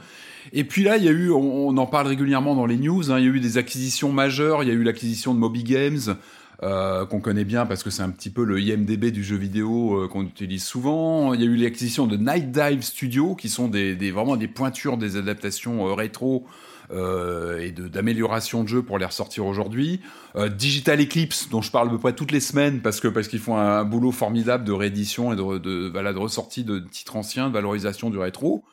Et puis là, il y a eu, on, on en parle régulièrement dans les news, hein, il y a eu des acquisitions majeures. Il y a eu l'acquisition de Moby Games. Euh, qu'on connaît bien parce que c'est un petit peu le IMDB du jeu vidéo euh, qu'on utilise souvent. Il y a eu l'acquisition de Night Dive Studio, qui sont des, des vraiment des pointures des adaptations euh, rétro euh, et d'amélioration de, de jeux pour les ressortir aujourd'hui. Euh, Digital Eclipse, dont je parle à peu près toutes les semaines parce que parce qu'ils font un, un, boulot formidable de réédition et de, de, voilà, de ressortie de titres anciens, de valorisation du rétro.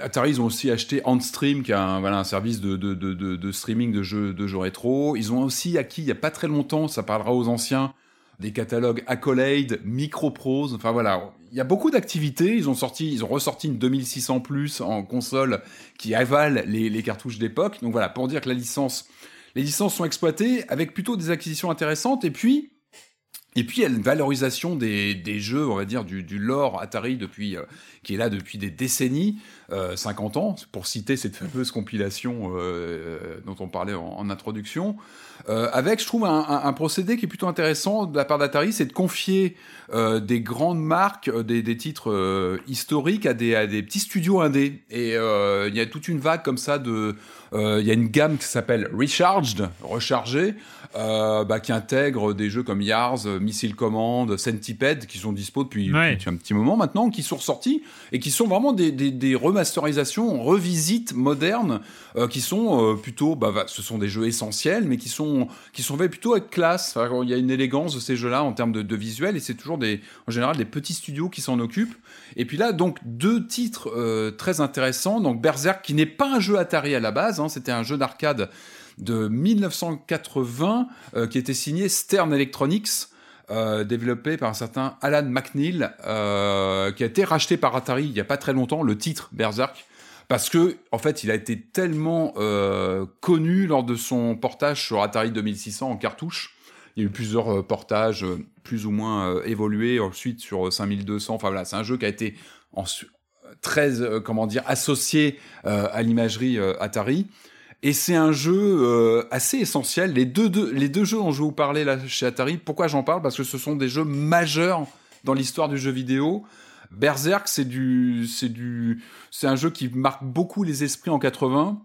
Atari, ils ont aussi acheté Antstream, qui est un, voilà, un service de, de, de, de, streaming de jeux, de jeux rétro. Ils ont aussi acquis, il n'y a pas très longtemps, ça parlera aux anciens, des catalogues Accolade, Microprose. Enfin voilà, il y a beaucoup d'activités. Ils ont sorti, ils ont ressorti une 2600 plus en console qui avale les, les cartouches d'époque. Donc voilà, pour dire que la licence, les licences sont exploitées avec plutôt des acquisitions intéressantes. Et puis, et puis, il y a une valorisation des, jeux, on va dire, du, lore Atari depuis, euh, qui est là depuis des décennies, euh, 50 ans, pour citer cette fameuse compilation euh, dont on parlait en, introduction. Euh, avec, je trouve, un, procédé qui est plutôt intéressant de la part d'Atari, c'est de confier euh, des grandes marques, des, titres historiques à des, à des petits studios indés. Et il y a toute une vague comme ça de... Il y a une gamme qui s'appelle Recharged, rechargé, bah, qui intègre des jeux comme Yars, Missile Command, Centipede, qui sont dispo depuis, ouais. depuis un petit moment maintenant, qui sont ressortis et qui sont vraiment des, des, des remasterisations, revisites modernes, euh, qui sont euh, plutôt, bah, ce sont des jeux essentiels, mais qui sont, qui sont faits plutôt avec classe. Enfin, il y a une élégance de ces jeux-là en termes de, de visuel, et c'est toujours des, en général des petits studios qui s'en occupent. Et puis là, donc deux titres euh, très intéressants. Donc Berserk, qui n'est pas un jeu Atari à la base, hein, c'était un jeu d'arcade de 1980 euh, qui était signé Stern Electronics. Euh, développé par un certain Alan McNeil, euh, qui a été racheté par Atari il n'y a pas très longtemps, le titre Berserk, parce que en fait il a été tellement connu lors de son portage sur Atari 2600 en cartouche. Il y a eu plusieurs portages plus ou moins évolués ensuite sur 5200. Enfin voilà, c'est un jeu qui a été en, très comment dire associé à l'imagerie Atari. Et c'est un jeu euh, assez essentiel. Les deux, deux, les deux jeux dont je vais vous parler là chez Atari, pourquoi j'en parle? Parce que ce sont des jeux majeurs dans l'histoire du jeu vidéo. Berserk, c'est du, c'est du, c'est un jeu qui marque beaucoup les esprits en 80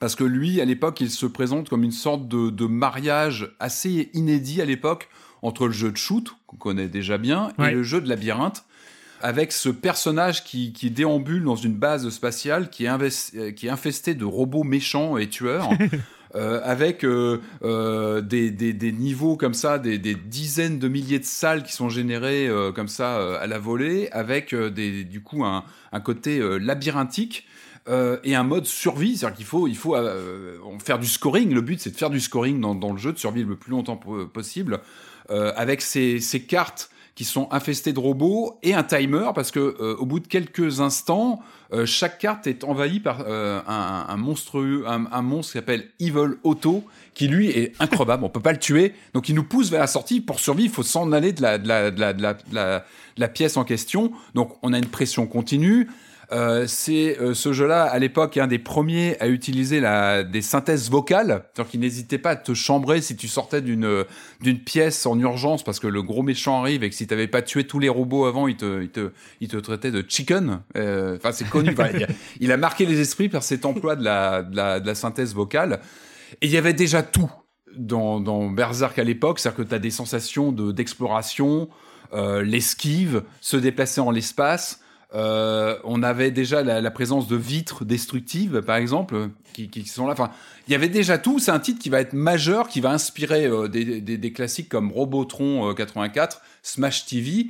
parce que lui, à l'époque, il se présente comme une sorte de, de mariage assez inédit à l'époque entre le jeu de shoot qu'on connaît déjà bien Ouais. et le jeu de labyrinthe avec ce personnage qui, qui déambule dans une base spatiale qui est, investi, qui est infesté de robots méchants et tueurs. Euh, avec euh, euh, des, des, des, niveaux comme ça, des, des, dizaines de milliers de salles qui sont générées euh, comme ça euh, à la volée, avec euh, des, du coup un, un côté labyrinthique. et un mode survie, c'est-à-dire qu'il faut, il faut faire du scoring. Le but, c'est de faire du scoring dans, dans, le jeu, de survivre le plus longtemps possible, avec ces, ces cartes qui sont infestés de robots et un timer parce que euh, au bout de quelques instants, euh, chaque carte est envahie par euh, un, un, monstrueux, un, monstre qui s'appelle Evil Auto, qui lui est incroyable. On peut pas le tuer, donc il nous pousse vers la sortie. Pour survivre, il faut s'en aller de la, de la, de la, de la, de la pièce en question. Donc on a une pression continue. Euh, c'est euh, ce jeu-là à l'époque un des premiers à utiliser la, des synthèses vocales, c'est-à-dire qu'il n'hésitait pas à te chambrer si tu sortais d'une d'une pièce en urgence parce que le gros méchant arrive et que si t'avais pas tué tous les robots avant, il te il te il te traitait de chicken. Euh, enfin c'est connu. il, a, marqué les esprits par cet emploi de la de la, de la synthèse vocale. Et il y avait déjà tout dans, dans Berserk à l'époque, c'est-à-dire que tu as des sensations de d'exploration, euh, l'esquive, se déplacer en l'espace. Euh, on avait déjà la, présence de vitres destructives, par exemple, qui, sont là. Enfin, il y avait déjà tout. C'est un titre qui va être majeur, qui va inspirer euh, des, classiques comme Robotron 84, euh, Smash TV,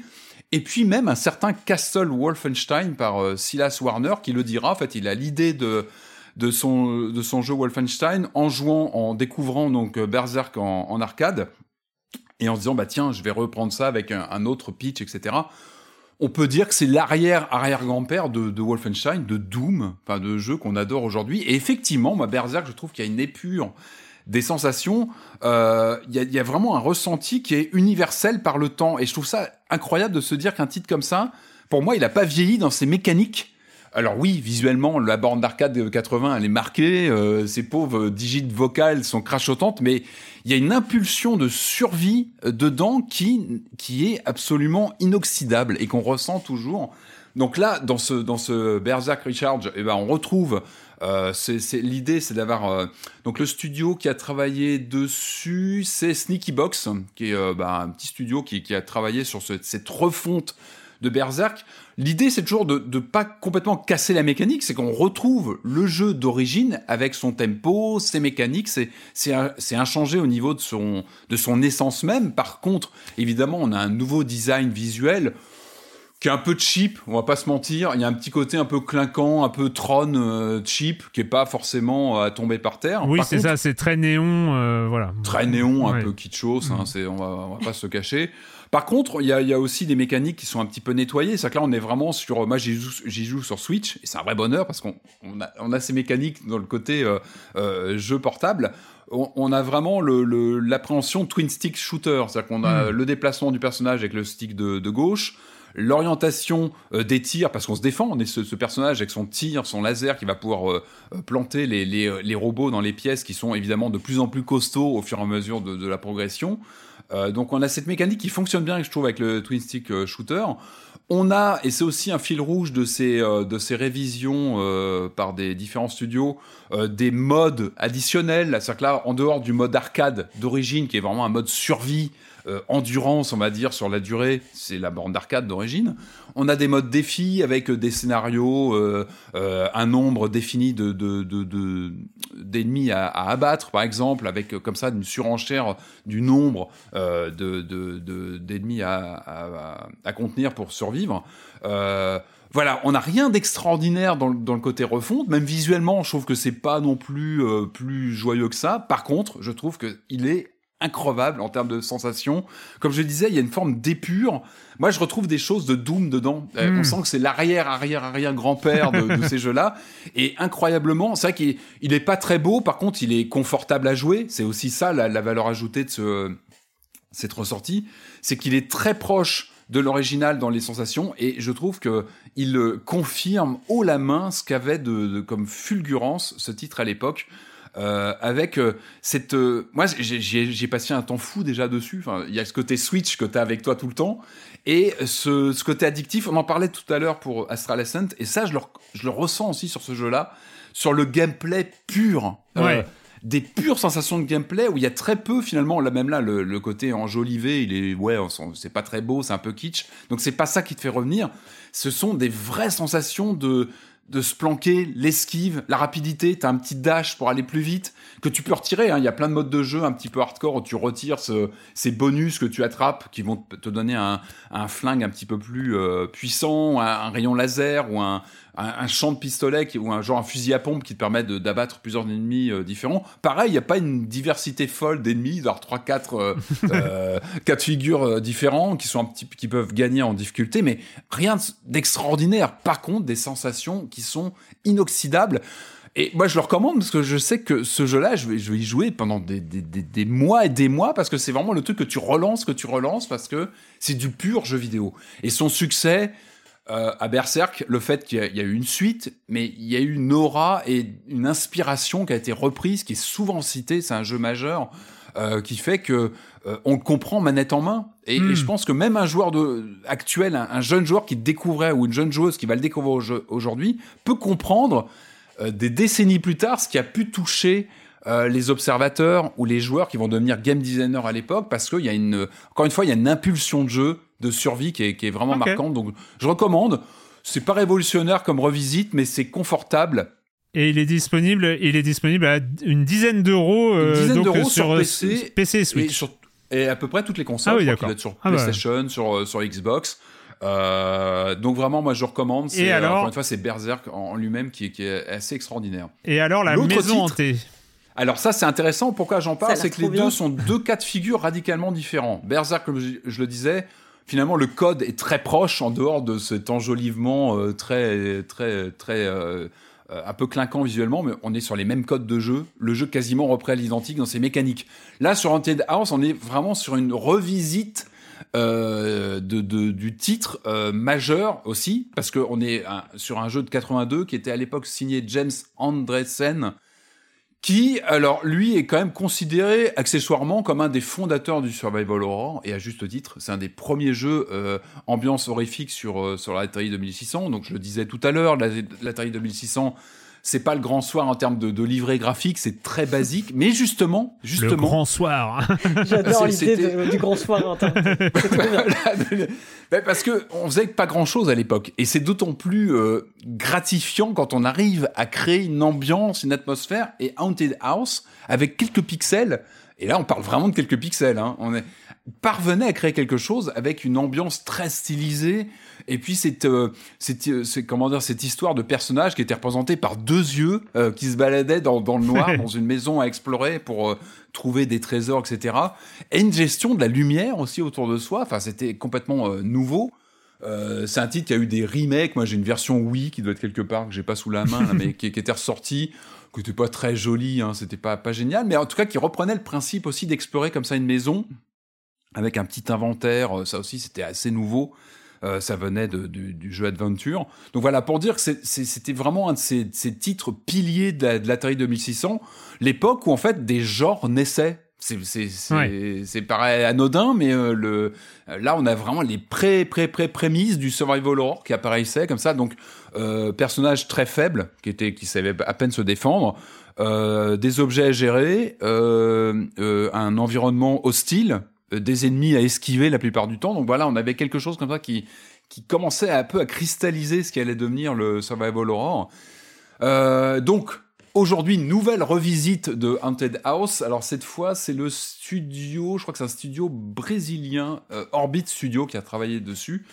et puis même un certain Castle Wolfenstein par Silas Warner, qui le dira. En fait, il a l'idée de son jeu Wolfenstein en jouant, en découvrant donc Berserk en, arcade, et en se disant bah tiens, je vais reprendre ça avec un autre pitch, etc on peut dire que c'est l'arrière-arrière-grand-père de, Wolfenstein, de Doom, enfin de jeux qu'on adore aujourd'hui. Et effectivement, moi, Berserk, je trouve qu'il y a une épure des sensations. Euh, il y, a, vraiment un ressenti qui est universel par le temps. Et je trouve ça incroyable de se dire qu'un titre comme ça, pour moi, il n'a pas vieilli dans ses mécaniques. Alors oui, visuellement, la borne d'arcade de 80, elle est marquée. Euh, ces pauvres digites vocales sont crachotantes, mais il y a une impulsion de survie euh, dedans qui qui est absolument inoxydable et qu'on ressent toujours. Donc là, dans ce dans ce Berserk Recharge, eh ben on retrouve euh, l'idée, c'est d'avoir euh, donc le studio qui a travaillé dessus, c'est Sneaky Box, qui est euh, bah, un petit studio qui, qui, a travaillé sur ce, cette refonte de Berserk. L'idée, c'est toujours de ne pas complètement casser la mécanique, c'est qu'on retrouve le jeu d'origine avec son tempo, ses mécaniques, c'est inchangé au niveau de son, de son essence même. Par contre, évidemment, on a un nouveau design visuel qui est un peu cheap, on va pas se mentir. Il y a un petit côté un peu clinquant, un peu Tron euh, cheap, qui est pas forcément à tomber par terre. Oui, c'est ça, c'est très néon, euh, voilà. Très néon, un peu kitschos, hein, on, va, on va pas se cacher. Par contre, il y a, aussi des mécaniques qui sont un petit peu nettoyées. C'est que là, on est vraiment sur. Moi, j'y joue, sur Switch et c'est un vrai bonheur parce qu'on a, ces mécaniques dans le côté euh, euh, jeu portable. On, a vraiment l'appréhension twin stick shooter, c'est-à-dire qu'on a hmm. le déplacement du personnage avec le stick de, gauche, l'orientation euh, des tirs parce qu'on se défend. On est ce, personnage avec son tir, son laser qui va pouvoir planter les, robots dans les pièces qui sont évidemment de plus en plus costauds au fur et à mesure de la progression. Euh, donc on a cette mécanique qui fonctionne bien, je trouve, avec le twin stick euh, shooter. On a, et c'est aussi un fil rouge de ces, euh, de ces révisions par des différents studios, des modes additionnels. C'est-à-dire que là, en dehors du mode arcade d'origine, qui est vraiment un mode survie, euh, endurance, on va dire, sur la durée, c'est la borne d'arcade d'origine. On a des modes défis avec des scénarios, euh, euh, un nombre défini de, d'ennemis à, abattre, par exemple, avec comme ça une surenchère du nombre de, d'ennemis à, à, contenir pour survivre. voilà, on n'a rien d'extraordinaire dans, dans, le côté refonte. Même visuellement, je trouve que c'est pas non plus plus joyeux que ça. Par contre, je trouve que il est incroyable en termes de sensations. Comme je disais, il y a une forme d'épure. Moi, je retrouve des choses de Doom dedans. Euh, on hmm. sent que c'est l'arrière, arrière, arrière grand-père de, ces jeux-là. Et incroyablement, c'est vrai qu'il il est pas très beau. Par contre, il est confortable à jouer. C'est aussi ça la, valeur ajoutée de ce, cette ressortie, c'est qu'il est très proche de l'original dans les sensations et je trouve que il confirme haut la main ce qu'avait de, comme fulgurance ce titre à l'époque. Euh, avec euh, cette. Euh, moi, j'ai passé un temps fou déjà dessus. Enfin, il y a ce côté Switch que tu as avec toi tout le temps, et ce, ce côté addictif. On en parlait tout à l'heure pour Astral Ascent, et ça, je le, je le ressens aussi sur ce jeu-là, sur le gameplay pur. Ouais des pures sensations de gameplay où il y a très peu finalement là même là le, le côté enjolivé il est ouais c'est pas très beau c'est un peu kitsch donc c'est pas ça qui te fait revenir ce sont des vraies sensations de de se planquer, l'esquive, la rapidité, t'as un petit dash pour aller plus vite, que tu peux retirer, hein. il y a plein de modes de jeu un petit peu hardcore où tu retires ces bonus que tu attrapes qui vont te donner un, flingue un petit peu plus euh, puissant, un, rayon laser ou un, un, champ de pistolet qui, ou un genre un fusil à pompe qui te permet d'abattre plusieurs ennemis euh, différents. Pareil, il n'y a pas une diversité folle d'ennemis, d'avoir trois, quatre, euh, euh, quatre figures différents qui sont un petit, qui peuvent gagner en difficulté, mais rien d'extraordinaire. Par contre, des sensations qui sont inoxydables. Et moi, je le recommande parce que je sais que ce jeu-là, je vais, je vais y jouer pendant des, des, des, des, mois et des mois parce que c'est vraiment le truc que tu relances, que tu relances parce que c'est du pur jeu vidéo. Et son succès, euh, à Berserk, le fait qu'il y, a eu une suite, mais il y a eu une aura et une inspiration qui a été reprise, qui est souvent citée, c'est un jeu majeur, euh, qui fait que euh, on le comprend manette en main. Et, et, je hmm. pense que même un joueur de, actuel, un, un, jeune joueur qui découvrait, ou une jeune joueuse qui va le découvrir aujourd'hui, peut comprendre euh, des décennies plus tard, ce qui a pu toucher euh, les observateurs ou les joueurs qui vont devenir game designers à l'époque, parce qu'il y a une, encore une fois, il y a une impulsion de jeu, de survie qui est, qui est vraiment marquante. Donc, je recommande. C'est pas révolutionnaire comme revisite, mais c'est confortable. Et il est disponible, il est disponible à une dizaine d'euros, euh, sur, PC, PC et Switch. Et, sur, et, à peu près toutes les consoles. Ah oui, d'accord. Sur ah PlayStation, sur, sur Xbox. Euh, donc vraiment, moi je recommande. Et alors, encore une fois, c'est Berserk en lui-même qui, qui, est assez extraordinaire. Et alors la maison hantée. Alors ça c'est intéressant. Pourquoi j'en parle, c'est que les deux sont deux cas de figure radicalement différents. Berserk, comme je, le disais, finalement le code est très proche en dehors de cet enjolivement euh, très très très euh, un peu clinquant visuellement, mais on est sur les mêmes codes de jeu. Le jeu quasiment reprend à l'identique dans ses mécaniques. Là sur Haunted House, on est vraiment sur une revisite euh, de, de, du titre euh, majeur aussi, parce qu'on est sur un jeu de 82 qui était à l'époque signé James Andresen, qui, alors, lui est quand même considéré accessoirement comme un des fondateurs du survival horror, et à juste titre, c'est un des premiers jeux euh, ambiance horrifique sur, euh, sur la Atari 2600, donc je le disais tout à l'heure, l'Atari 2600 c'est pas le grand soir en termes de, de livret graphique, c'est très basique, mais justement, justement. Le grand soir. J'adore l'idée du grand soir. parce que on faisait pas grand chose à l'époque, et c'est d'autant plus euh, gratifiant quand on arrive à créer une ambiance, une atmosphère, et Haunted House avec quelques pixels. Et là, on parle vraiment de quelques pixels. Hein. On est parvenait à créer quelque chose avec une ambiance très stylisée. Et puis cette, euh, euh, c'est comment dire cette histoire de personnage qui était représenté par deux yeux euh, qui se baladaient dans, dans le noir dans une maison à explorer pour trouver des trésors etc et une gestion de la lumière aussi autour de soi. Enfin c'était complètement nouveau. C'est un titre qui a eu des remakes. Moi j'ai une version Wii qui doit être quelque part que j'ai pas sous la main là, mais qui, qui était ressortie qui était pas très jolie hein, c'était pas pas génial mais en tout cas qui reprenait le principe aussi d'explorer comme ça une maison avec un petit inventaire, euh, ça aussi c'était assez nouveau. Euh, ça venait de, du, du, jeu Adventure. Donc voilà, pour dire que c'était vraiment un de ces, ces titres piliers de la, de l'Atari 2600, l'époque où en fait des genres naissaient. C'est ouais. pareil anodin, mais euh, le, là on a vraiment les pré pré pré prémices du survival horror qui apparaissaient comme ça. Donc euh, personnage très faible qui était qui savait à peine se défendre, euh, des objets à gérer, euh, un environnement hostile euh, des ennemis à esquiver la plupart du temps. Donc voilà, on avait quelque chose comme ça qui, qui commençait un peu à cristalliser ce qui allait devenir le Survival Horror. Euh, donc, aujourd'hui, nouvelle revisite de Haunted House. Alors cette fois, c'est le studio, je crois que c'est un studio brésilien, euh, Orbit Studio, qui a travaillé dessus.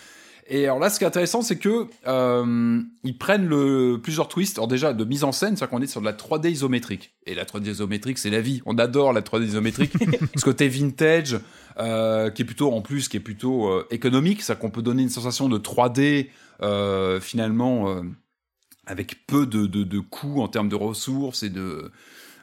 Et alors là, ce qui est intéressant, c'est que euh, ils prennent le, plusieurs twists. Alors déjà, de mise en scène, c'est-à-dire qu'on est sur de la 3D isométrique. Et la 3D isométrique, c'est la vie. On adore la 3D isométrique. ce côté vintage, euh, qui est plutôt, en plus, qui est plutôt euh, économique. C'est-à-dire qu'on peut donner une sensation de 3D, euh, finalement, avec peu de, de, de coûts en termes de ressources et de,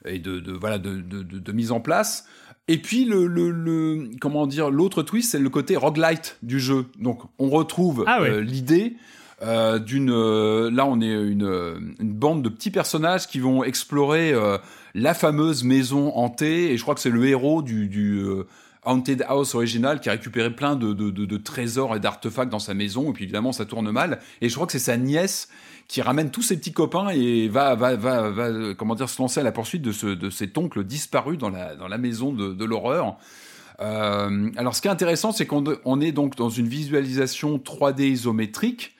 et de, de voilà, de, de, de mise en place. Et puis le, le, le comment dire l'autre twist c'est le côté roguelite du jeu. Donc on retrouve ah ouais. euh, l'idée euh, d'une euh, là on est une, une bande de petits personnages qui vont explorer la fameuse maison hantée et je crois que c'est le héros du, du Haunted House original qui a récupéré plein de, de, de, de trésors et d'artefacts dans sa maison et puis évidemment ça tourne mal et je crois que c'est sa nièce qui ramène tous ses petits copains et va, va, va, va comment dire, se lancer à la poursuite de, ce, de cet oncle disparu dans la, dans la maison de, de l'horreur. Euh, alors, ce qui est intéressant, c'est qu'on on est donc dans une visualisation 3D isométrique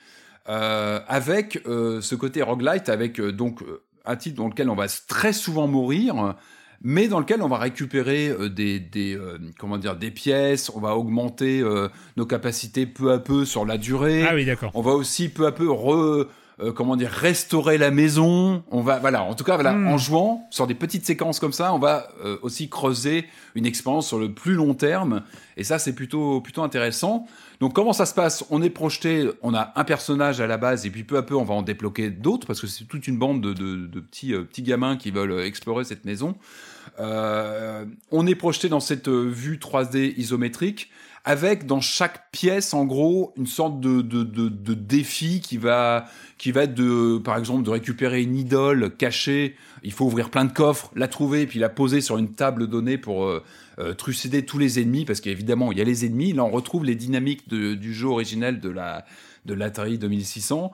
euh, avec euh, ce côté roguelite, avec euh, donc un titre dans lequel on va très souvent mourir, mais dans lequel on va récupérer euh, des, des euh, comment dire des pièces, on va augmenter euh, nos capacités peu à peu sur la durée. Ah oui, d'accord. On va aussi peu à peu re euh, comment dire, restaurer la maison. On va, voilà, en tout cas, voilà, Hmm. en jouant sur des petites séquences comme ça, on va euh, aussi creuser une expérience sur le plus long terme. Et ça, c'est plutôt, plutôt intéressant. Donc, comment ça se passe? On est projeté, on a un personnage à la base, et puis peu à peu, on va en débloquer d'autres, parce que c'est toute une bande de, de, de petits, euh, petits gamins qui veulent euh, explorer cette maison. Euh, on est projeté dans cette euh, vue 3D isométrique avec dans chaque pièce en gros une sorte de, de, de, défi qui va qui va être de par exemple de récupérer une idole cachée. Il faut ouvrir plein de coffres la trouver puis la poser sur une table donnée pour euh, euh, trucider tous les ennemis parce qu'évidemment il y a les ennemis. Là on retrouve les dynamiques du jeu originel de la de l'Atari 2600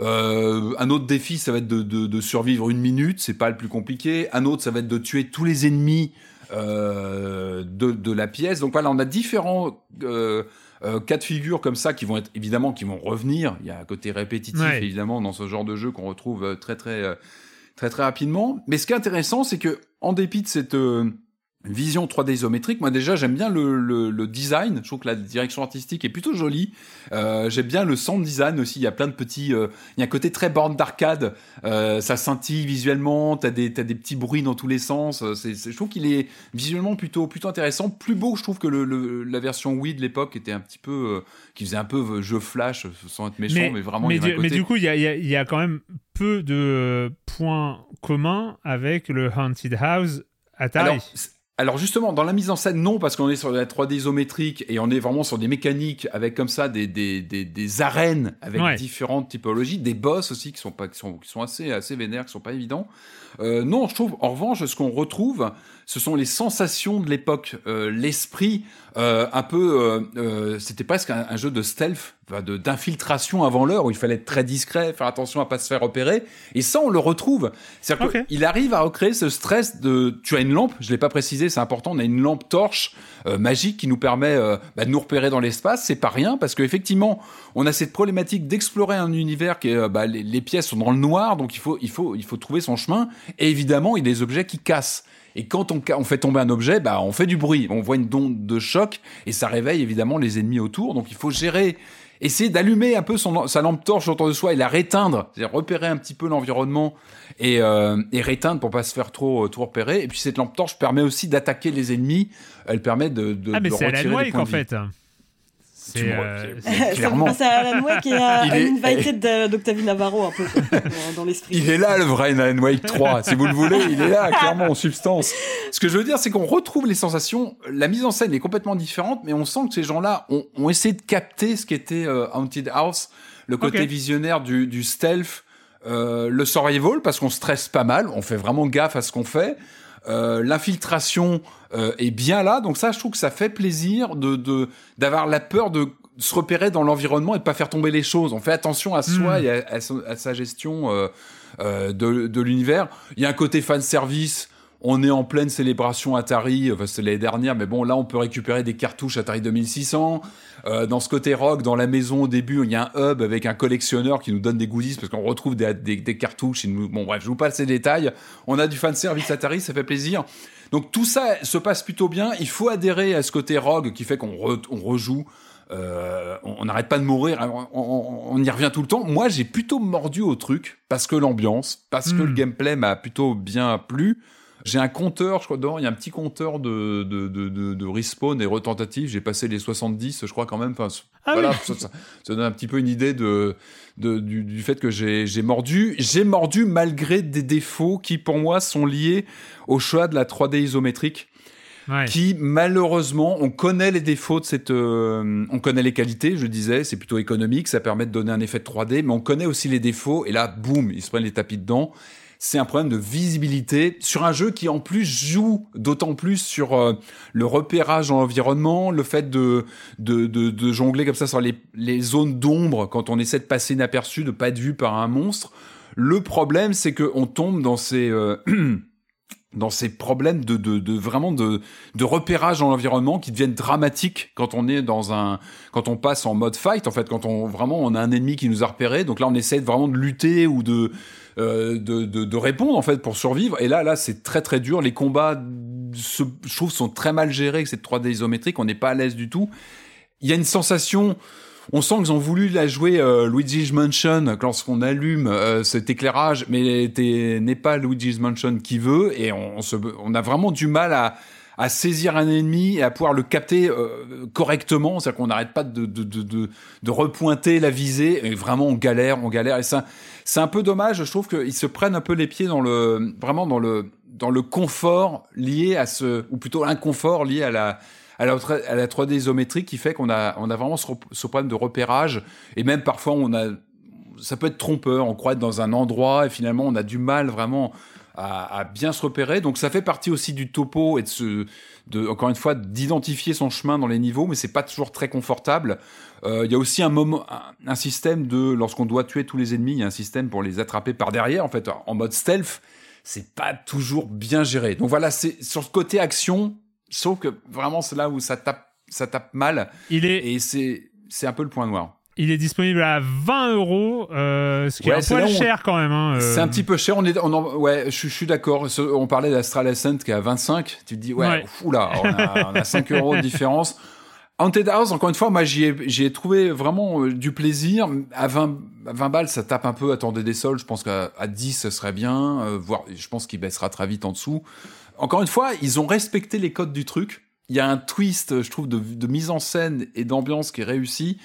euh, un autre défi, ça va être de, de, de survivre une minute, c'est pas le plus compliqué. Un autre, ça va être de tuer tous les ennemis euh, de, de la pièce. Donc voilà, on a différents euh, euh, cas de figure comme ça qui vont être évidemment qui vont revenir. Il y a un côté répétitif Ouais. évidemment dans ce genre de jeu qu'on retrouve euh, très très euh, très très rapidement. Mais ce qui est intéressant, c'est que en dépit de cette vision 3D isométrique, moi déjà j'aime bien le, le, le design. Je trouve que la direction artistique est plutôt jolie. Euh, j'aime bien le sound design aussi. Il y a plein de petits. euh, il y a un côté très borne d'arcade. Euh, ça scintille visuellement. T'as des t'as des petits bruits dans tous les sens. Je trouve qu'il est visuellement plutôt plutôt intéressant. Plus beau, je trouve que le, la version Wii de l'époque était un petit peu, qui faisait un peu jeu flash, sans être méchant, mais, vraiment mais, il y avait du, mais coup, il y a, il y a- il y a quand même peu de points communs avec le Haunted House Atari. Alors, alors justement, dans la mise en scène, non, parce qu'on est sur la 3D isométrique et on est vraiment sur des mécaniques avec comme ça des, des, des, des arènes avec Ouais. différentes typologies, des boss aussi qui sont, pas, qui sont, qui sont assez, assez vénères, qui sont pas évidents. Euh, non, je trouve, en revanche, ce qu'on retrouve, ce sont les sensations de l'époque, euh, l'esprit, euh, un peu, c'était presque un, un jeu de stealth, de- d'infiltration avant l'heure, où il fallait être très discret, faire attention à pas se faire repérer, et ça, on le retrouve. C'est-à-dire qu'il arrive à recréer ce stress de, tu as une lampe, je l'ai pas précisé, c'est important, on a une lampe torche magique qui nous permet euh, bah, de nous repérer dans l'espace, c'est pas rien, parce qu'effectivement, on a cette problématique d'explorer un univers qui est, euh, bah, les, pièces sont dans le noir, donc il faut, il faut, il faut trouver son chemin. Et évidemment, il y a des objets qui cassent. Et quand on, on fait tomber un objet, bah, on fait du bruit, on voit une onde de choc et ça réveille évidemment les ennemis autour. Donc il faut gérer, essayer d'allumer un peu son, sa lampe torche autour de soi et la réteindre, c'est-à-dire repérer un petit peu l'environnement et, euh, et réteindre pour pas se faire trop, trop repérer. Et puis cette lampe torche permet aussi d'attaquer les ennemis. Elle permet de, de, ah, mais de c'est retirer points en de vie. fait. C'est, euh, ça clairement. passe à Alan Wake et à, Il à est- Invited de- d'Octavie Navarro un peu dans, l'esprit. Il est là le vrai Alan Wake 3, si vous le voulez, il est là clairement en substance. Ce que je veux dire, c'est qu'on retrouve les sensations. La mise en scène est complètement différente, mais on sent que ces gens-là ont, ont essayé de capter ce qu'était euh, Haunted House, le côté visionnaire du, du stealth, euh, le survival, parce qu'on stresse pas mal, on fait vraiment gaffe à ce qu'on fait. Euh, L'infiltration euh, est bien là, donc ça, je trouve que ça fait plaisir de de- d'avoir la peur de se repérer dans l'environnement et de pas faire tomber les choses. On fait attention à soi Mm. et à, à son- à sa gestion euh, euh, de, de l'univers. Il y a un côté fan service. On est en pleine célébration Atari, enfin c'est l'année dernière, mais bon là on peut récupérer des cartouches Atari 2600. Euh, dans ce côté rock, dans la maison au début, il y a un hub avec un collectionneur qui nous donne des goodies parce qu'on retrouve des, des, des cartouches. il nous- Bon bref, je vous passe les détails. On a du fan service Atari, ça fait plaisir. Donc tout ça se passe plutôt bien. Il faut adhérer à ce côté rogue qui fait qu'on re- on rejoue. Euh, on n'arrête pas de mourir, on, on- on y revient tout le temps. Moi, j'ai plutôt mordu au truc parce que l'ambiance, parce que le gameplay m'a plutôt bien plu. J'ai un compteur, je crois, dedans, il y a un petit compteur de, de, de, de, de respawn et retentative. J'ai passé les 70, je crois, quand même. Enfin, Ah voilà, oui. ça, ça- ça donne un petit peu une idée de, de- du, du fait que j'ai mordu. J'ai mordu malgré des défauts qui, pour moi, sont liés au choix de la 3D isométrique ouais. qui malheureusement, on connaît les défauts de cette, euh, on connaît les qualités, je disais, c'est plutôt économique, ça permet de donner un effet de 3D, mais on connaît aussi les défauts, et là, boum, ils se prennent les tapis dedans. C'est un problème de visibilité sur un jeu qui en plus joue d'autant plus sur euh, le repérage dans l'environnement, le fait de, jongler comme ça sur les, zones d'ombre quand on essaie de passer inaperçu, de pas être vu par un monstre. Le problème, c'est qu'on tombe dans ces euh, dans ces problèmes de, vraiment de, de repérage dans l'environnement qui deviennent dramatiques quand on est dans un quand on passe en mode fight en fait quand on vraiment on a un ennemi qui nous a repéré donc là on essaie vraiment de lutter ou de de, de, de répondre en fait pour survivre. Et là là c'est très très dur. Les combats se, je trouve sont très mal gérés avec cette 3D isométrique. On n'est pas à l'aise du tout. Il y a une sensation on sent qu'ils ont voulu la jouer euh, Luigi's Mansion lorsqu'on allume euh, cet éclairage, mais n'est pas Luigi's Mansion qui veut, et on, se, on a vraiment du mal à, à saisir un ennemi et à pouvoir le capter euh, correctement, c'est-à-dire qu'on n'arrête pas de, de, de, repointer la visée, et vraiment on galère, on galère, et ça, c'est un peu dommage, je trouve qu'ils se prennent un peu les pieds dans le, vraiment dans le, dans le confort lié à ce, ou plutôt l'inconfort lié à la, à la, à la 3D isométrique qui fait qu'on a, on a vraiment ce, ce, problème de repérage. Et même parfois on a, ça peut être trompeur, on croit être dans un endroit et finalement on a du mal vraiment à, à bien se repérer. Donc ça fait partie aussi du topo et de se, de, encore une fois, d'identifier son chemin dans les niveaux, mais c'est pas toujours très confortable. Euh, il y a aussi un moment, un, un système de, lorsqu'on doit tuer tous les ennemis, il y a un système pour les attraper par derrière, en fait, en mode stealth. C'est pas toujours bien géré. Donc voilà, c'est sur le côté action, sauf que vraiment c'est là où ça tape, ça tape mal. Il est et c'est c'est un peu le point noir. Il est disponible à 20 euros, euh, ce qui ouais, est un peu cher quand même. Hein, euh... C'est un petit peu cher. On est, on en, ouais, je, je suis d'accord. On parlait d'Astral Ascent qui est à 25. Tu te dis, ouais, ouais. Oula, on a, on a 5 euros de différence. Haunted House, encore une fois, moi j'y ai, j'ai trouvé vraiment euh, du plaisir. À 20, à 20 balles, ça tape un peu. Attendez des sols. Je pense qu'à 10, ce serait bien. Euh, voire, je pense qu'il baissera très vite en dessous. Encore une fois, ils ont respecté les codes du truc. Il y a un twist, je trouve, de, de mise en scène et d'ambiance qui est réussi.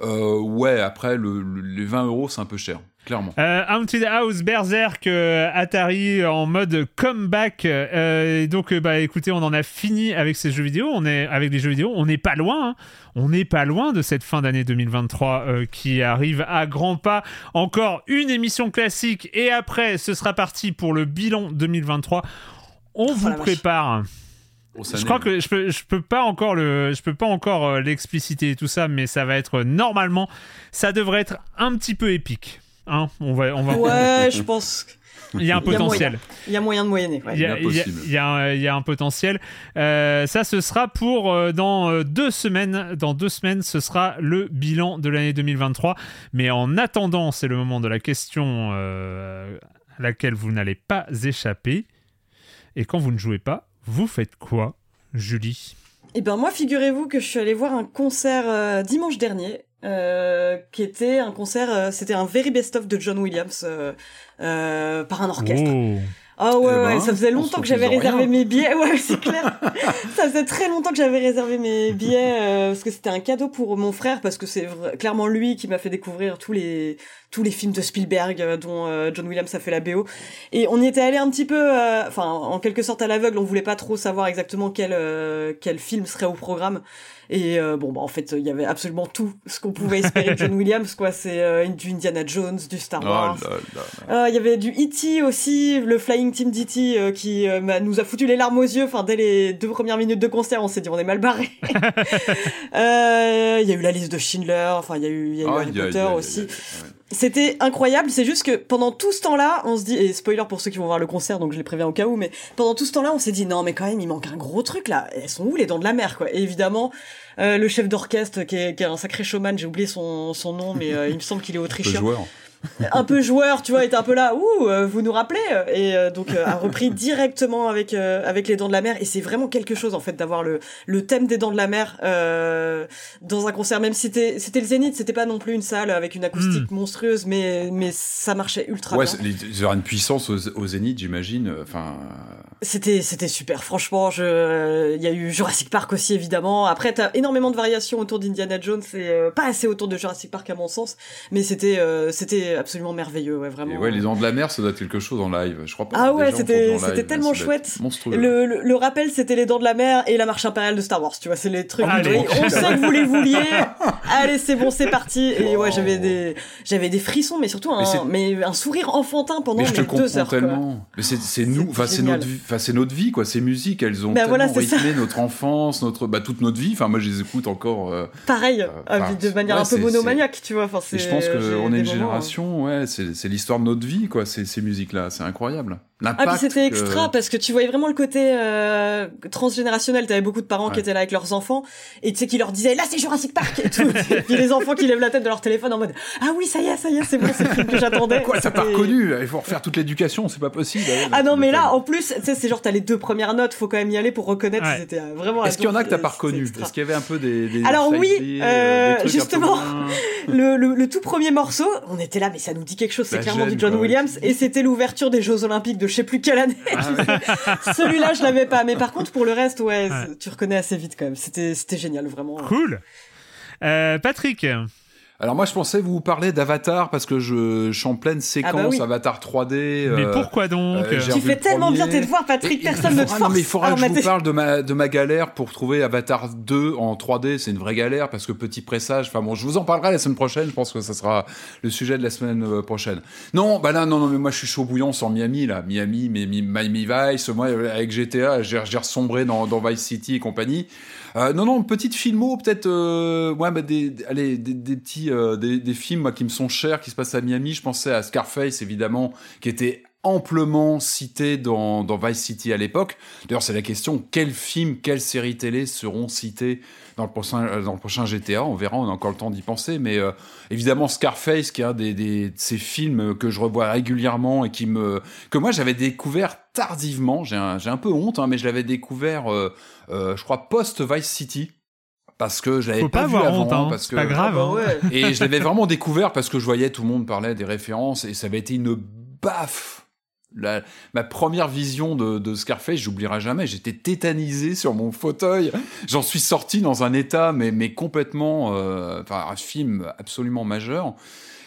Euh, ouais, après, le, le, les 20 euros, c'est un peu cher. Clairement. Euh, Haunted House Berserk euh, Atari en mode comeback. Euh, donc, bah, écoutez, on en a fini avec ces jeux vidéo. On est avec des jeux vidéo. On n'est pas loin. Hein. On n'est pas loin de cette fin d'année 2023 euh, qui arrive à grands pas. Encore une émission classique et après, ce sera parti pour le bilan 2023. On oh, vous prépare. Je crois que je peux, je peux pas encore le, je peux pas encore euh, l'expliciter tout ça, mais ça va être normalement, ça devrait être un petit peu épique. Hein on va, on va. Ouais, je pense. Il y a un potentiel. Il y a moyen de moyenner. Ouais. Il, y a, il y un potentiel. Euh, ça, ce sera pour euh, dans deux semaines. Dans deux semaines, ce sera le bilan de l'année 2023. Mais en attendant, c'est le moment de la question euh, à laquelle vous n'allez pas échapper. Et quand vous ne jouez pas, vous faites quoi, Julie? Eh ben moi, figurez-vous que je suis allée voir un concert euh, dimanche dernier. Euh, qui était un concert, euh, c'était un very best of de John Williams par un orchestre. Oh. Ah oh ouais, eh ben, ouais, ça faisait longtemps que j'avais réservé rien. mes billets. Ouais, c'est clair. ça faisait très longtemps que j'avais réservé mes billets euh, parce que c'était un cadeau pour mon frère parce que c'est clairement lui qui m'a fait découvrir tous les tous les films de Spielberg euh, dont euh, John Williams a fait la BO. Et on y était allé un petit peu, enfin en quelque sorte à l'aveugle. On voulait pas trop savoir exactement quel quel film serait au programme. Et euh, bon, bah, en fait, il y avait absolument tout ce qu'on pouvait espérer de John Williams, quoi. C'est euh, du Indiana Jones, du Star Wars. Il oh euh, y avait du E.T. aussi, le Flying Team d'E.T. Qui nous a foutu les larmes aux yeux. Enfin, dès les deux premières minutes de concert, on s'est dit on est mal barré. Il y a eu la liste de Schindler. Enfin, il y a eu, y a eu oh, Harry y a, Potter y a, aussi. C'était incroyable, c'est juste que pendant tout ce temps-là, on se dit, et spoiler pour ceux qui vont voir le concert, donc je les préviens au cas où, mais pendant tout ce temps-là, on s'est dit, non mais quand même, il manque un gros truc là, elles sont où les dents de la mer quoi? Et évidemment, euh, le chef d'orchestre qui est, qui est, un sacré showman, j'ai oublié son, son nom, mais euh, il me semble qu'il est autrichien. un peu joueur, tu vois, était un peu là, ouh, euh, vous nous rappelez? Et euh, donc euh, a repris directement avec avec les Dents de la Mer. Et c'est vraiment quelque chose en fait d'avoir le le thème des Dents de la Mer dans un concert. Même si c'était c'était le Zénith, c'était pas non plus une salle avec une acoustique mmh. monstrueuse, mais mais ça marchait ultra ouais, bien. Il y aura une puissance au, au Zénith, j'imagine. Enfin. C'était c'était super. Franchement, je il y a eu Jurassic Park aussi évidemment. Après, t'as énormément de variations autour d'Indiana Jones et pas assez autour de Jurassic Park à mon sens, mais c'était c'était absolument merveilleux, ouais, vraiment. Et ouais, les dents de la mer, ça doit être quelque chose en live. Je crois pas. Ah ouais, c'était c'était tellement chouette. Le, le, le, rappel, c'était les dents de la mer et la marche impériale de Star Wars. Tu vois, c'est les trucs. Allez. On sait que vous les vouliez. Allez, c'est bon, c'est parti. Et ouais, j'avais des j'avais des frissons, mais surtout un mais, mais un sourire enfantin pendant mais je te deux heures. Tellement. Quoi. Mais c'est nous, enfin c'est notre enfin c'est notre vie quoi. Ces musiques, elles ont bah, tellement voilà, rythmé ça. notre enfance, notre bah toute notre vie. Enfin moi, je les écoute encore. Euh, Pareil, euh, de manière ouais, un peu monomaniaque, tu vois. Enfin, et je pense qu'on est une génération, ouais, c'est l'histoire de notre vie, quoi, ces, ces musiques-là. C'est incroyable. Ah, puis c'était extra parce que tu voyais vraiment le côté euh, transgénérationnel. T'avais beaucoup de parents ouais. qui étaient là avec leurs enfants et tu sais qui leur disaient là c'est Jurassic Park et tout. et puis les enfants qui lèvent la tête de leur téléphone en mode ah oui ça y est ça y est c'est bon c'est le film que j'attendais. Quoi ça pas et... reconnu Il faut refaire toute l'éducation c'est pas possible. Ah non mais là en plus c'est c'est genre t'as les deux premières notes, faut quand même y aller pour reconnaître. C'était vraiment. Est-ce qu'il y en a que t'as pas reconnu Est-ce qu'il y avait un peu des. des Alors oui, euh, justement, le, le, tout premier morceau, on était là, mais ça nous dit quelque chose. C'est clairement du John Williams, et c'était l'ouverture des Jeux Olympiques de je sais plus quelle année. Ah Celui-là, je l'avais pas, mais par contre pour le reste, ouais, tu reconnais assez vite quand même. C'était c'était génial, vraiment. Cool. Euh, Patrick. Alors moi je pensais vous parler d'Avatar parce que je, suis en pleine séquence ah bah Avatar 3D. Mais euh, pourquoi donc euh, Tu fais tellement bien tes devoirs Patrick, personne ne te force. Non mais il faudra que je vous parle de ma, de ma galère pour trouver Avatar 2 en 3D, c'est une vraie galère parce que petit pressage, enfin bon je vous en parlerai la semaine prochaine, je pense que ça sera le sujet de la semaine euh, prochaine. Non, bah là non, non mais moi je suis chaud bouillant sur Miami là, Miami, Miami Vice, moi avec GTA j'ai ressombré dans, dans Vice City et compagnie. Euh, non, non, petite filmo, peut-être, euh, ouais, bah, des, allez, des, petits, euh, des, films moi, qui me sont chers, qui se passent à Miami. Je pensais à Scarface, évidemment, qui était amplement cité dans, dans Vice City à l'époque. D'ailleurs, c'est la question quels films, quelles séries télé seront cités dans le prochain, dans le prochain GTA On verra, on a encore le temps d'y penser. Mais évidemment, Scarface, qui est un des, des, de ces films que je revois régulièrement et qui me que moi j'avais découvert tardivement. J'ai un, un, peu honte, hein, mais je l'avais découvert euh, je crois, post-Vice City parce que je l'avais pas, vu avant honte, hein. parce que pas grave hein. Ah et je l'avais vraiment découvert parce que je voyais tout le monde parlait des références et ça avait été une baffe la, ma première vision de, de Scarface, j'oublierai jamais. J'étais tétanisé sur mon fauteuil. J'en suis sorti dans un état, mais, mais complètement, euh, enfin, un film absolument majeur.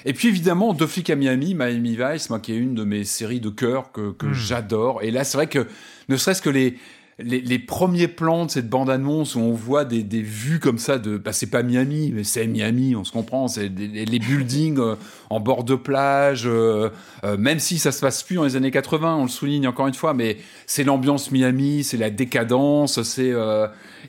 Et puis évidemment, Deux flics à Miami, Miami Vice, moi qui est une de mes séries de cœur que, que hmm. j'adore. Et là, c'est vrai que ne serait-ce que les les, premiers plans de cette bande-annonce où on voit des, vues comme ça de, bah c'est pas Miami, mais c'est Miami, on se comprend, c'est les buildings euh, en bord de plage, euh, euh, même si ça se passe plus dans les années 80, on le souligne encore une fois, mais c'est l'ambiance Miami, c'est la décadence, c'est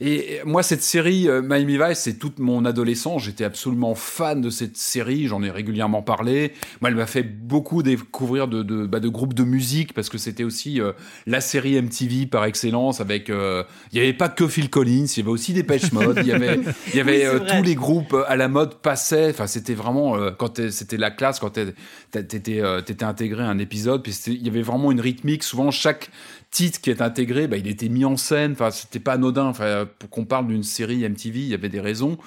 et moi, cette série, euh, Miami Vice, c'est toute mon adolescence. J'étais absolument fan de cette série. J'en ai régulièrement parlé. Moi, elle m'a fait beaucoup découvrir de, de, bah, de groupes de musique parce que c'était aussi euh, la série MTV par excellence. Avec, euh, il n'y avait pas que Phil Collins, il y avait aussi des Patch Mode. Il y avait, y avait tous les groupes à la mode passaient. Enfin, c'était vraiment quand c'était la classe, quand t'étais étais intégré à un épisode. Puis il y avait vraiment une rythmique. Souvent, chaque titre qui est intégré, bah, il était mis en scène. Enfin, c'était pas anodin. Enfin, pour qu'on parle d'une série MTV, il y avait des raisons.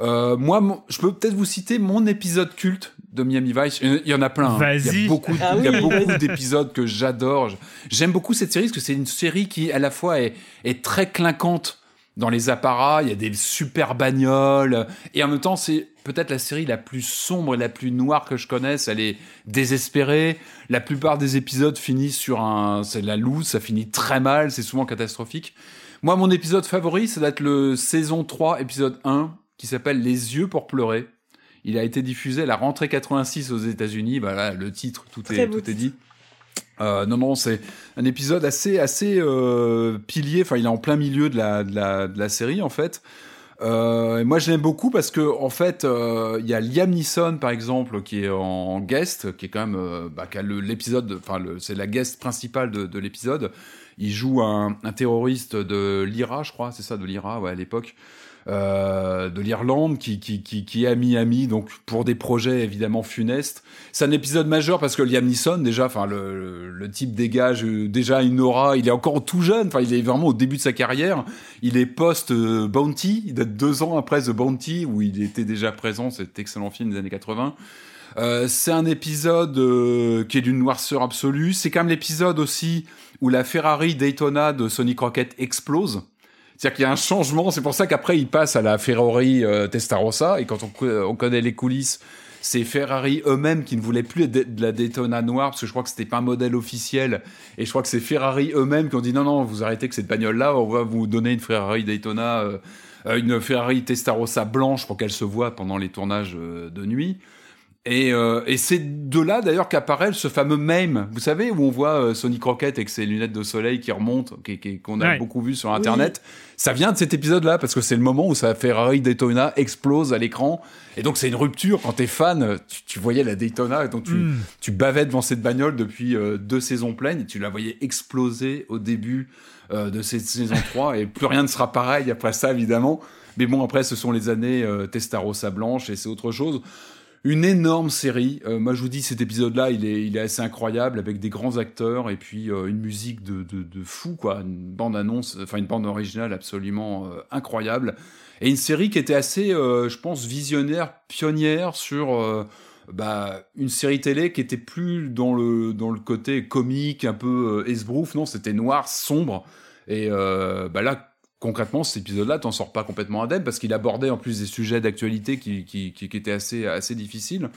Euh, moi, je peux peut-être vous citer mon épisode culte de Miami Vice. Il y en a plein. Hein. Il y a beaucoup, ah beaucoup d'épisodes que j'adore. J'aime beaucoup cette série parce que c'est une série qui, à la fois, est, est très clinquante dans les apparats, il y a des super bagnoles, et en même temps, c'est peut-être la série la plus sombre et la plus noire que je connaisse. Elle est désespérée. La plupart des épisodes finissent sur un, c'est la loose, ça finit très mal, c'est souvent catastrophique. Moi, mon épisode favori, ça doit être le saison 3, épisode 1, qui s'appelle Les yeux pour pleurer. Il a été diffusé à la rentrée 86 aux États-Unis. Voilà, le titre, tout est, tout est dit. Euh, non, non, c'est un épisode assez, assez euh, pilier. Enfin, il est en plein milieu de la, de la, série, en fait. Euh, moi, je l'aime beaucoup parce que, en fait, il y a Liam Neeson, par exemple, qui est en guest, qui est quand même, bah, l'épisode, enfin, c'est la guest principale de, de l'épisode. Il joue un, un terroriste de l'IRA, je crois, c'est ça, de l'IRA, ouais, à l'époque. Euh, de l'Irlande qui, qui, qui, qui, est à Miami, donc pour des projets évidemment funestes. C'est un épisode majeur parce que Liam Neeson, déjà, enfin le, le, type dégage euh, déjà une aura. Il est encore tout jeune, enfin il est vraiment au début de sa carrière. Il est post euh, Bounty, il date deux ans après The Bounty où il était déjà présent, cet excellent film des années 80. Euh, c'est un épisode euh, qui est d'une noirceur absolue. C'est quand même l'épisode aussi où la Ferrari Daytona de Sonic Rocket explose. C'est-à-dire qu'il y a un changement. C'est pour ça qu'après, il passe à la Ferrari euh, Testarossa. Et quand on, connaît les coulisses, c'est Ferrari eux-mêmes qui ne voulaient plus de, la Daytona noire parce que je crois que c'était pas un modèle officiel. Et je crois que c'est Ferrari eux-mêmes qui ont dit non, non, vous arrêtez que cette bagnole-là, on va vous donner une Ferrari Daytona, euh, euh, une Ferrari Testarossa blanche pour qu'elle se voit pendant les tournages de nuit. Et, euh, et c'est de là d'ailleurs qu'apparaît ce fameux meme, vous savez, où on voit euh, Sonic Rocket avec ses lunettes de soleil qui remontent, qu'on a beaucoup vu sur Internet. Ça vient de cet épisode-là, parce que c'est le moment où sa Ferrari Daytona explose à l'écran. Et donc c'est une rupture, quand t'es fan, tu, voyais la Daytona, et donc tu, mm. tu bavais devant cette bagnole depuis euh, deux saisons pleines, et tu la voyais exploser au début euh, de cette saison 3, et plus rien ne sera pareil après ça, évidemment. Mais bon, après, ce sont les années Testarossa blanche, et c'est autre chose. Une énorme série. Euh, moi, je vous dis, cet épisode-là, il est, il est assez incroyable avec des grands acteurs et puis euh, une musique de, fou, quoi. Une bande annonce, enfin une bande originale absolument euh, incroyable. Et une série qui était assez, je pense, visionnaire, pionnière sur bah, une série télé qui était plus dans le, dans le côté comique, un peu esbrouf. Non, c'était noir, sombre. Et bah là, concrètement, cet épisode-là, t'en sors pas complètement indemne parce qu'il abordait en plus des sujets d'actualité qui, qui, qui, étaient assez, assez difficiles.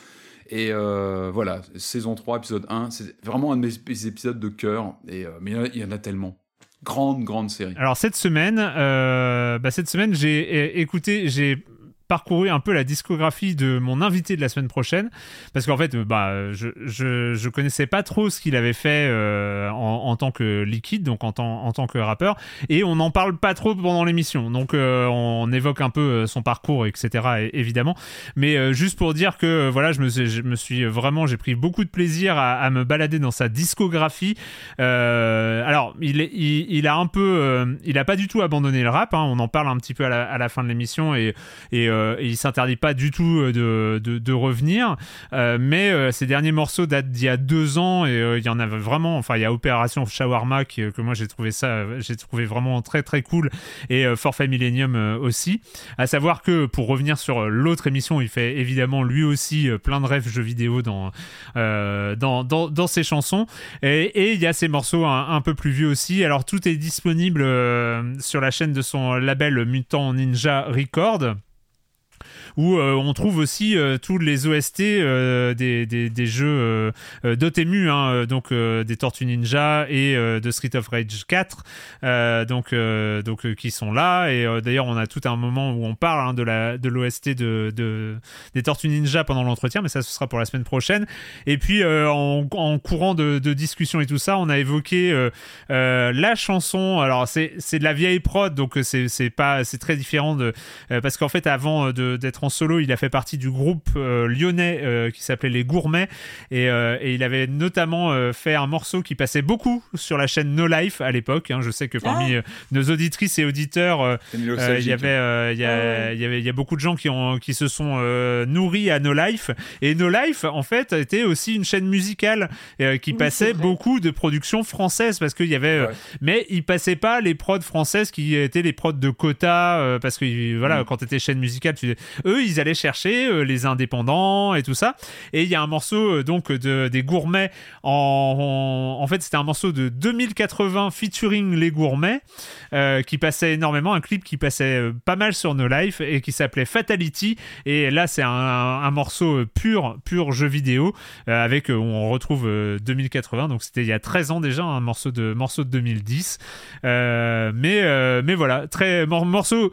Et euh, voilà, saison 3, épisode 1, c'est vraiment un de mes épisodes de cœur. Et, euh, mais il y en a tellement. Grande, grande série. Alors cette semaine, euh, bah, cette semaine, j'ai écouté, j'ai parcouru un peu la discographie de mon invité de la semaine prochaine. Parce qu'en fait bah je, je, je, connaissais pas trop ce qu'il avait fait euh, en, en, tant que liquide donc en, tant, en tant que rappeur. Et on n'en parle pas trop pendant l'émission. Donc euh, on évoque un peu euh, son parcours etc évidemment. Mais juste pour dire que voilà je me, je me suis vraiment j'ai pris beaucoup de plaisir à, me balader dans sa discographie. Alors il, il, a un peu il a pas du tout abandonné le rap hein, on en parle un petit peu à la, à la fin de l'émission et euh, il s'interdit pas du tout euh, de, de, revenir. Euh, mais ces derniers morceaux datent d'il y a deux ans et il y en avait vraiment. Enfin, il y a Opération Shawarma que moi j'ai trouvé ça, j'ai trouvé vraiment très très cool et Forfait Millennium aussi. À savoir que pour revenir sur l'autre émission, il fait évidemment lui aussi plein de rêves jeux vidéo dans, dans, dans, dans, ses chansons. Et il y a ces morceaux un, un, peu plus vieux aussi. Alors tout est disponible sur la chaîne de son label Mutant Ninja Record où euh, on trouve aussi euh, tous les OST euh, des, des, des, jeux Dotemu, hein, donc des Tortues Ninja et de Street of Rage 4, donc, donc qui sont là. Et d'ailleurs, on a tout un moment où on parle hein, de la de l'OST de, de, des Tortues Ninja pendant l'entretien, mais ça ce sera pour la semaine prochaine. Et puis en, en courant de, de, discussion et tout ça, on a évoqué la chanson. Alors c'est de la vieille prod, donc c'est c'est pas c'est très différent de parce qu'en fait avant d'être en solo, il a fait partie du groupe euh, lyonnais euh, qui s'appelait Les Gourmets et, euh, et, il avait notamment fait un morceau qui passait beaucoup sur la chaîne No Life à l'époque. Hein. Je sais que parmi ah. nos auditrices et auditeurs, il y avait il y, a, il y avait il y a beaucoup de gens qui ont qui se sont nourris à No Life et No Life en fait était aussi une chaîne musicale qui passait beaucoup de productions françaises parce qu'il y avait mais il passait pas les prods françaises qui étaient les prods de quota parce que voilà mm. quand tu étais chaîne musicale tu eux, ils allaient chercher euh, les indépendants et tout ça. Et il y a un morceau euh, donc de, des gourmets en, fait c'était un morceau de 2080 featuring les gourmets euh, qui passait énormément, un clip qui passait pas mal sur No Life et qui s'appelait Fatality. Et là c'est un, morceau pur pur jeu vidéo avec on retrouve 2080 donc c'était il y a 13 ans déjà un morceau de morceau de 2010. mais mais voilà très morceau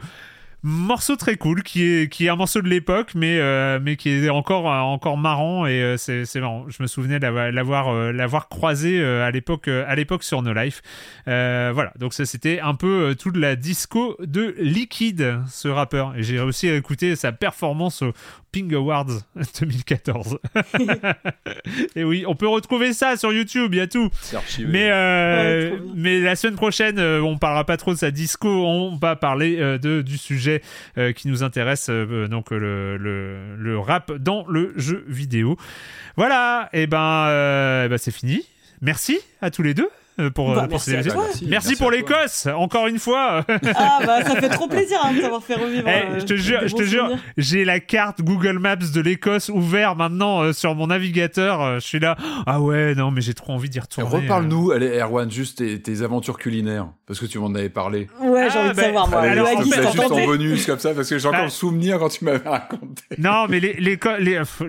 morceau très cool qui est qui est un morceau de l'époque mais euh, mais qui est encore encore marrant et euh, c'est c'est marrant. Je me souvenais l'avoir euh, l'avoir croisé à l'époque à l'époque sur No Life. Voilà. Donc ça c'était un peu toute la disco de Liquid ce rappeur. Et j'ai aussi écouté sa performance au Ping Awards 2014 et oui on peut retrouver ça sur YouTube il y a tout mais mais la semaine prochaine on parlera pas trop de sa disco on va parler de du sujet euh, qui nous intéresse, euh, donc le, le, le, rap dans le jeu vidéo. Voilà, et ben, euh, ben c'est fini. Merci à tous les deux. Euh, pour, bah, merci, merci, pour l'Écosse, encore une fois. ah bah ça fait trop plaisir hein, de t'avoir fait revivre. Eh, je te jure, je te jure, j'ai la carte Google Maps de l'Écosse ouverte maintenant euh, sur mon navigateur. Euh, je suis là. Ah ouais, non, mais j'ai trop envie d'y retourner. Reparle-nous, allez, Erwan, juste tes, tes, aventures culinaires, parce que tu m'en avais parlé. Ouais, j'ai envie de ah, savoir moi. Alors, juste en bonus comme ça, parce que j'ai encore le souvenir quand tu m'avais raconté. Non, mais les,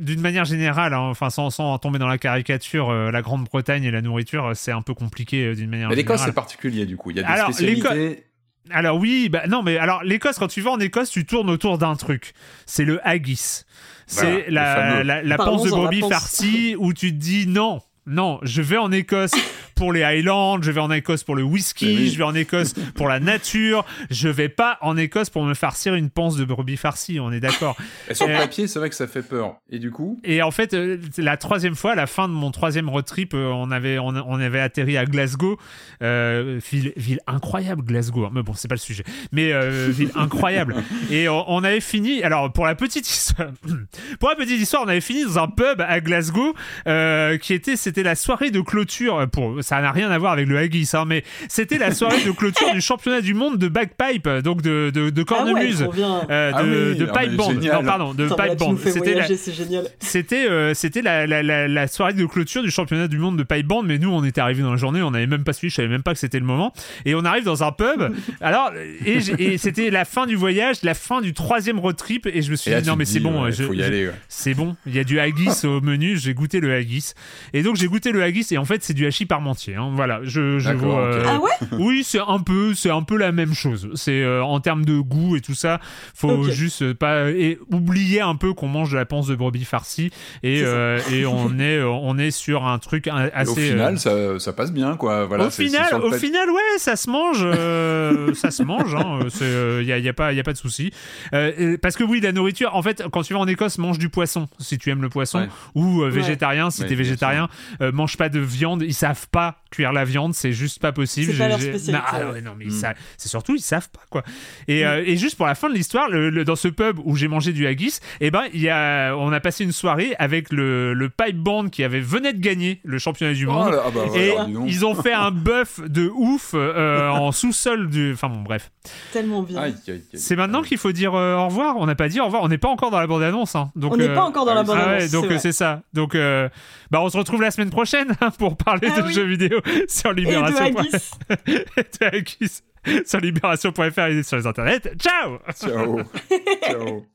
d'une manière générale, hein, enfin sans, sans tomber dans la caricature, la Grande-Bretagne et la nourriture, c'est un peu compliqué euh, d'une manière. Mais l'Écosse c'est particulier du coup. Il y a des alors, spécialités. Alors oui, bah non, mais alors l'Écosse, quand tu vas en Écosse, tu tournes autour d'un truc. C'est le haggis. C'est la, la, la, panse de brebis farcie où tu te dis non, non, je vais en Écosse pour les Highlands, je vais en Écosse pour le whisky, oui. je vais en Écosse pour la nature, je vais pas en Écosse pour me farcir une panse de brebis farcie, on est d'accord. Et sur le Euh, papier, c'est vrai que ça fait peur. Et du coup, Et en fait, euh, la troisième fois, à la fin de mon troisième road trip, euh, on avait on, on avait atterri à Glasgow, euh, ville, ville incroyable Glasgow. hein. Mais bon, c'est pas le sujet. Mais euh, ville incroyable. Et on, on avait fini. Alors pour la petite histoire, pour la petite histoire, on avait fini dans un pub à Glasgow euh, qui était c'était la soirée de clôture. Pour ça n'a rien à voir avec le haggis, hein, mais c'était la soirée de clôture du championnat du monde de bagpipe, donc de de, de Ah ouais, cornemuse. euh, de, Ah oui, de ah pipe band, non pardon, de pipe band. C'était la, voyager, c'est génial. c'était euh, c'était la, la, la, la soirée de clôture du championnat du monde de pipe band, mais nous on était arrivés dans la journée, on n'avait même pas suivi, je savais même pas que c'était le moment. Et on arrive dans un pub. Alors et, c'était la fin du voyage, la fin du troisième road trip, et je me suis là, dit non mais c'est bon, ouais, je- faut y je- aller. ouais. c'est bon. Il y a du haggis au menu, j'ai goûté le haggis. Et donc j'ai goûté le haggis et en fait c'est du hachis parmentier. Hein. Voilà, je, vous, euh. Ah ouais? oui, c'est un peu, c'est un peu la même chose. C'est euh, en termes de goût et tout ça, faut juste pas et oublier un peu qu'on mange de la panse de brebis farcie et euh, et on est on est sur un truc Et assez. au final, euh, ça, ça passe bien, quoi. Voilà, au final, au final, ouais, ça se mange, euh, ça se mange. Il y a, y a pas, y a pas de souci. Euh, parce que oui, la nourriture. En fait, quand tu vas en Écosse, mange du poisson si tu aimes le poisson, Ouais. ou euh, Ouais. végétarien si Ouais, t'es bien végétarien. Euh, mange pas de viande. Ils savent pas cuire la viande, c'est juste pas possible. C'est pas leur spécialité, Non, ah ouais. non, mais ils Mm. savent- c'est surtout ils savent pas quoi. Et, euh, et juste pour la fin de l'histoire, le, le- dans ce pub où j'ai mangé du haggis, eh ben il y a, on a passé une soirée avec le, le pipe band qui avait venait de gagner le championnat du Oh monde. là, ah bah ouais, Et alors, ils ont fait un bœuf de ouf euh, en sous-sol du. Enfin bon, bref. Tellement bien. C'est maintenant qu'il faut dire euh, au revoir. On n'a pas dit au revoir. On n'est pas encore dans la bande-annonce. Hein. Donc, On n'est euh, pas encore dans la ah Ah ouais, annonce, donc c'est euh, ça. Donc, euh, bah, on se retrouve la semaine prochaine hein, pour parler Ah de oui. jeux vidéo sur Libération. et de sur libération.fr et sur les internets. Ciao Ciao. Ciao.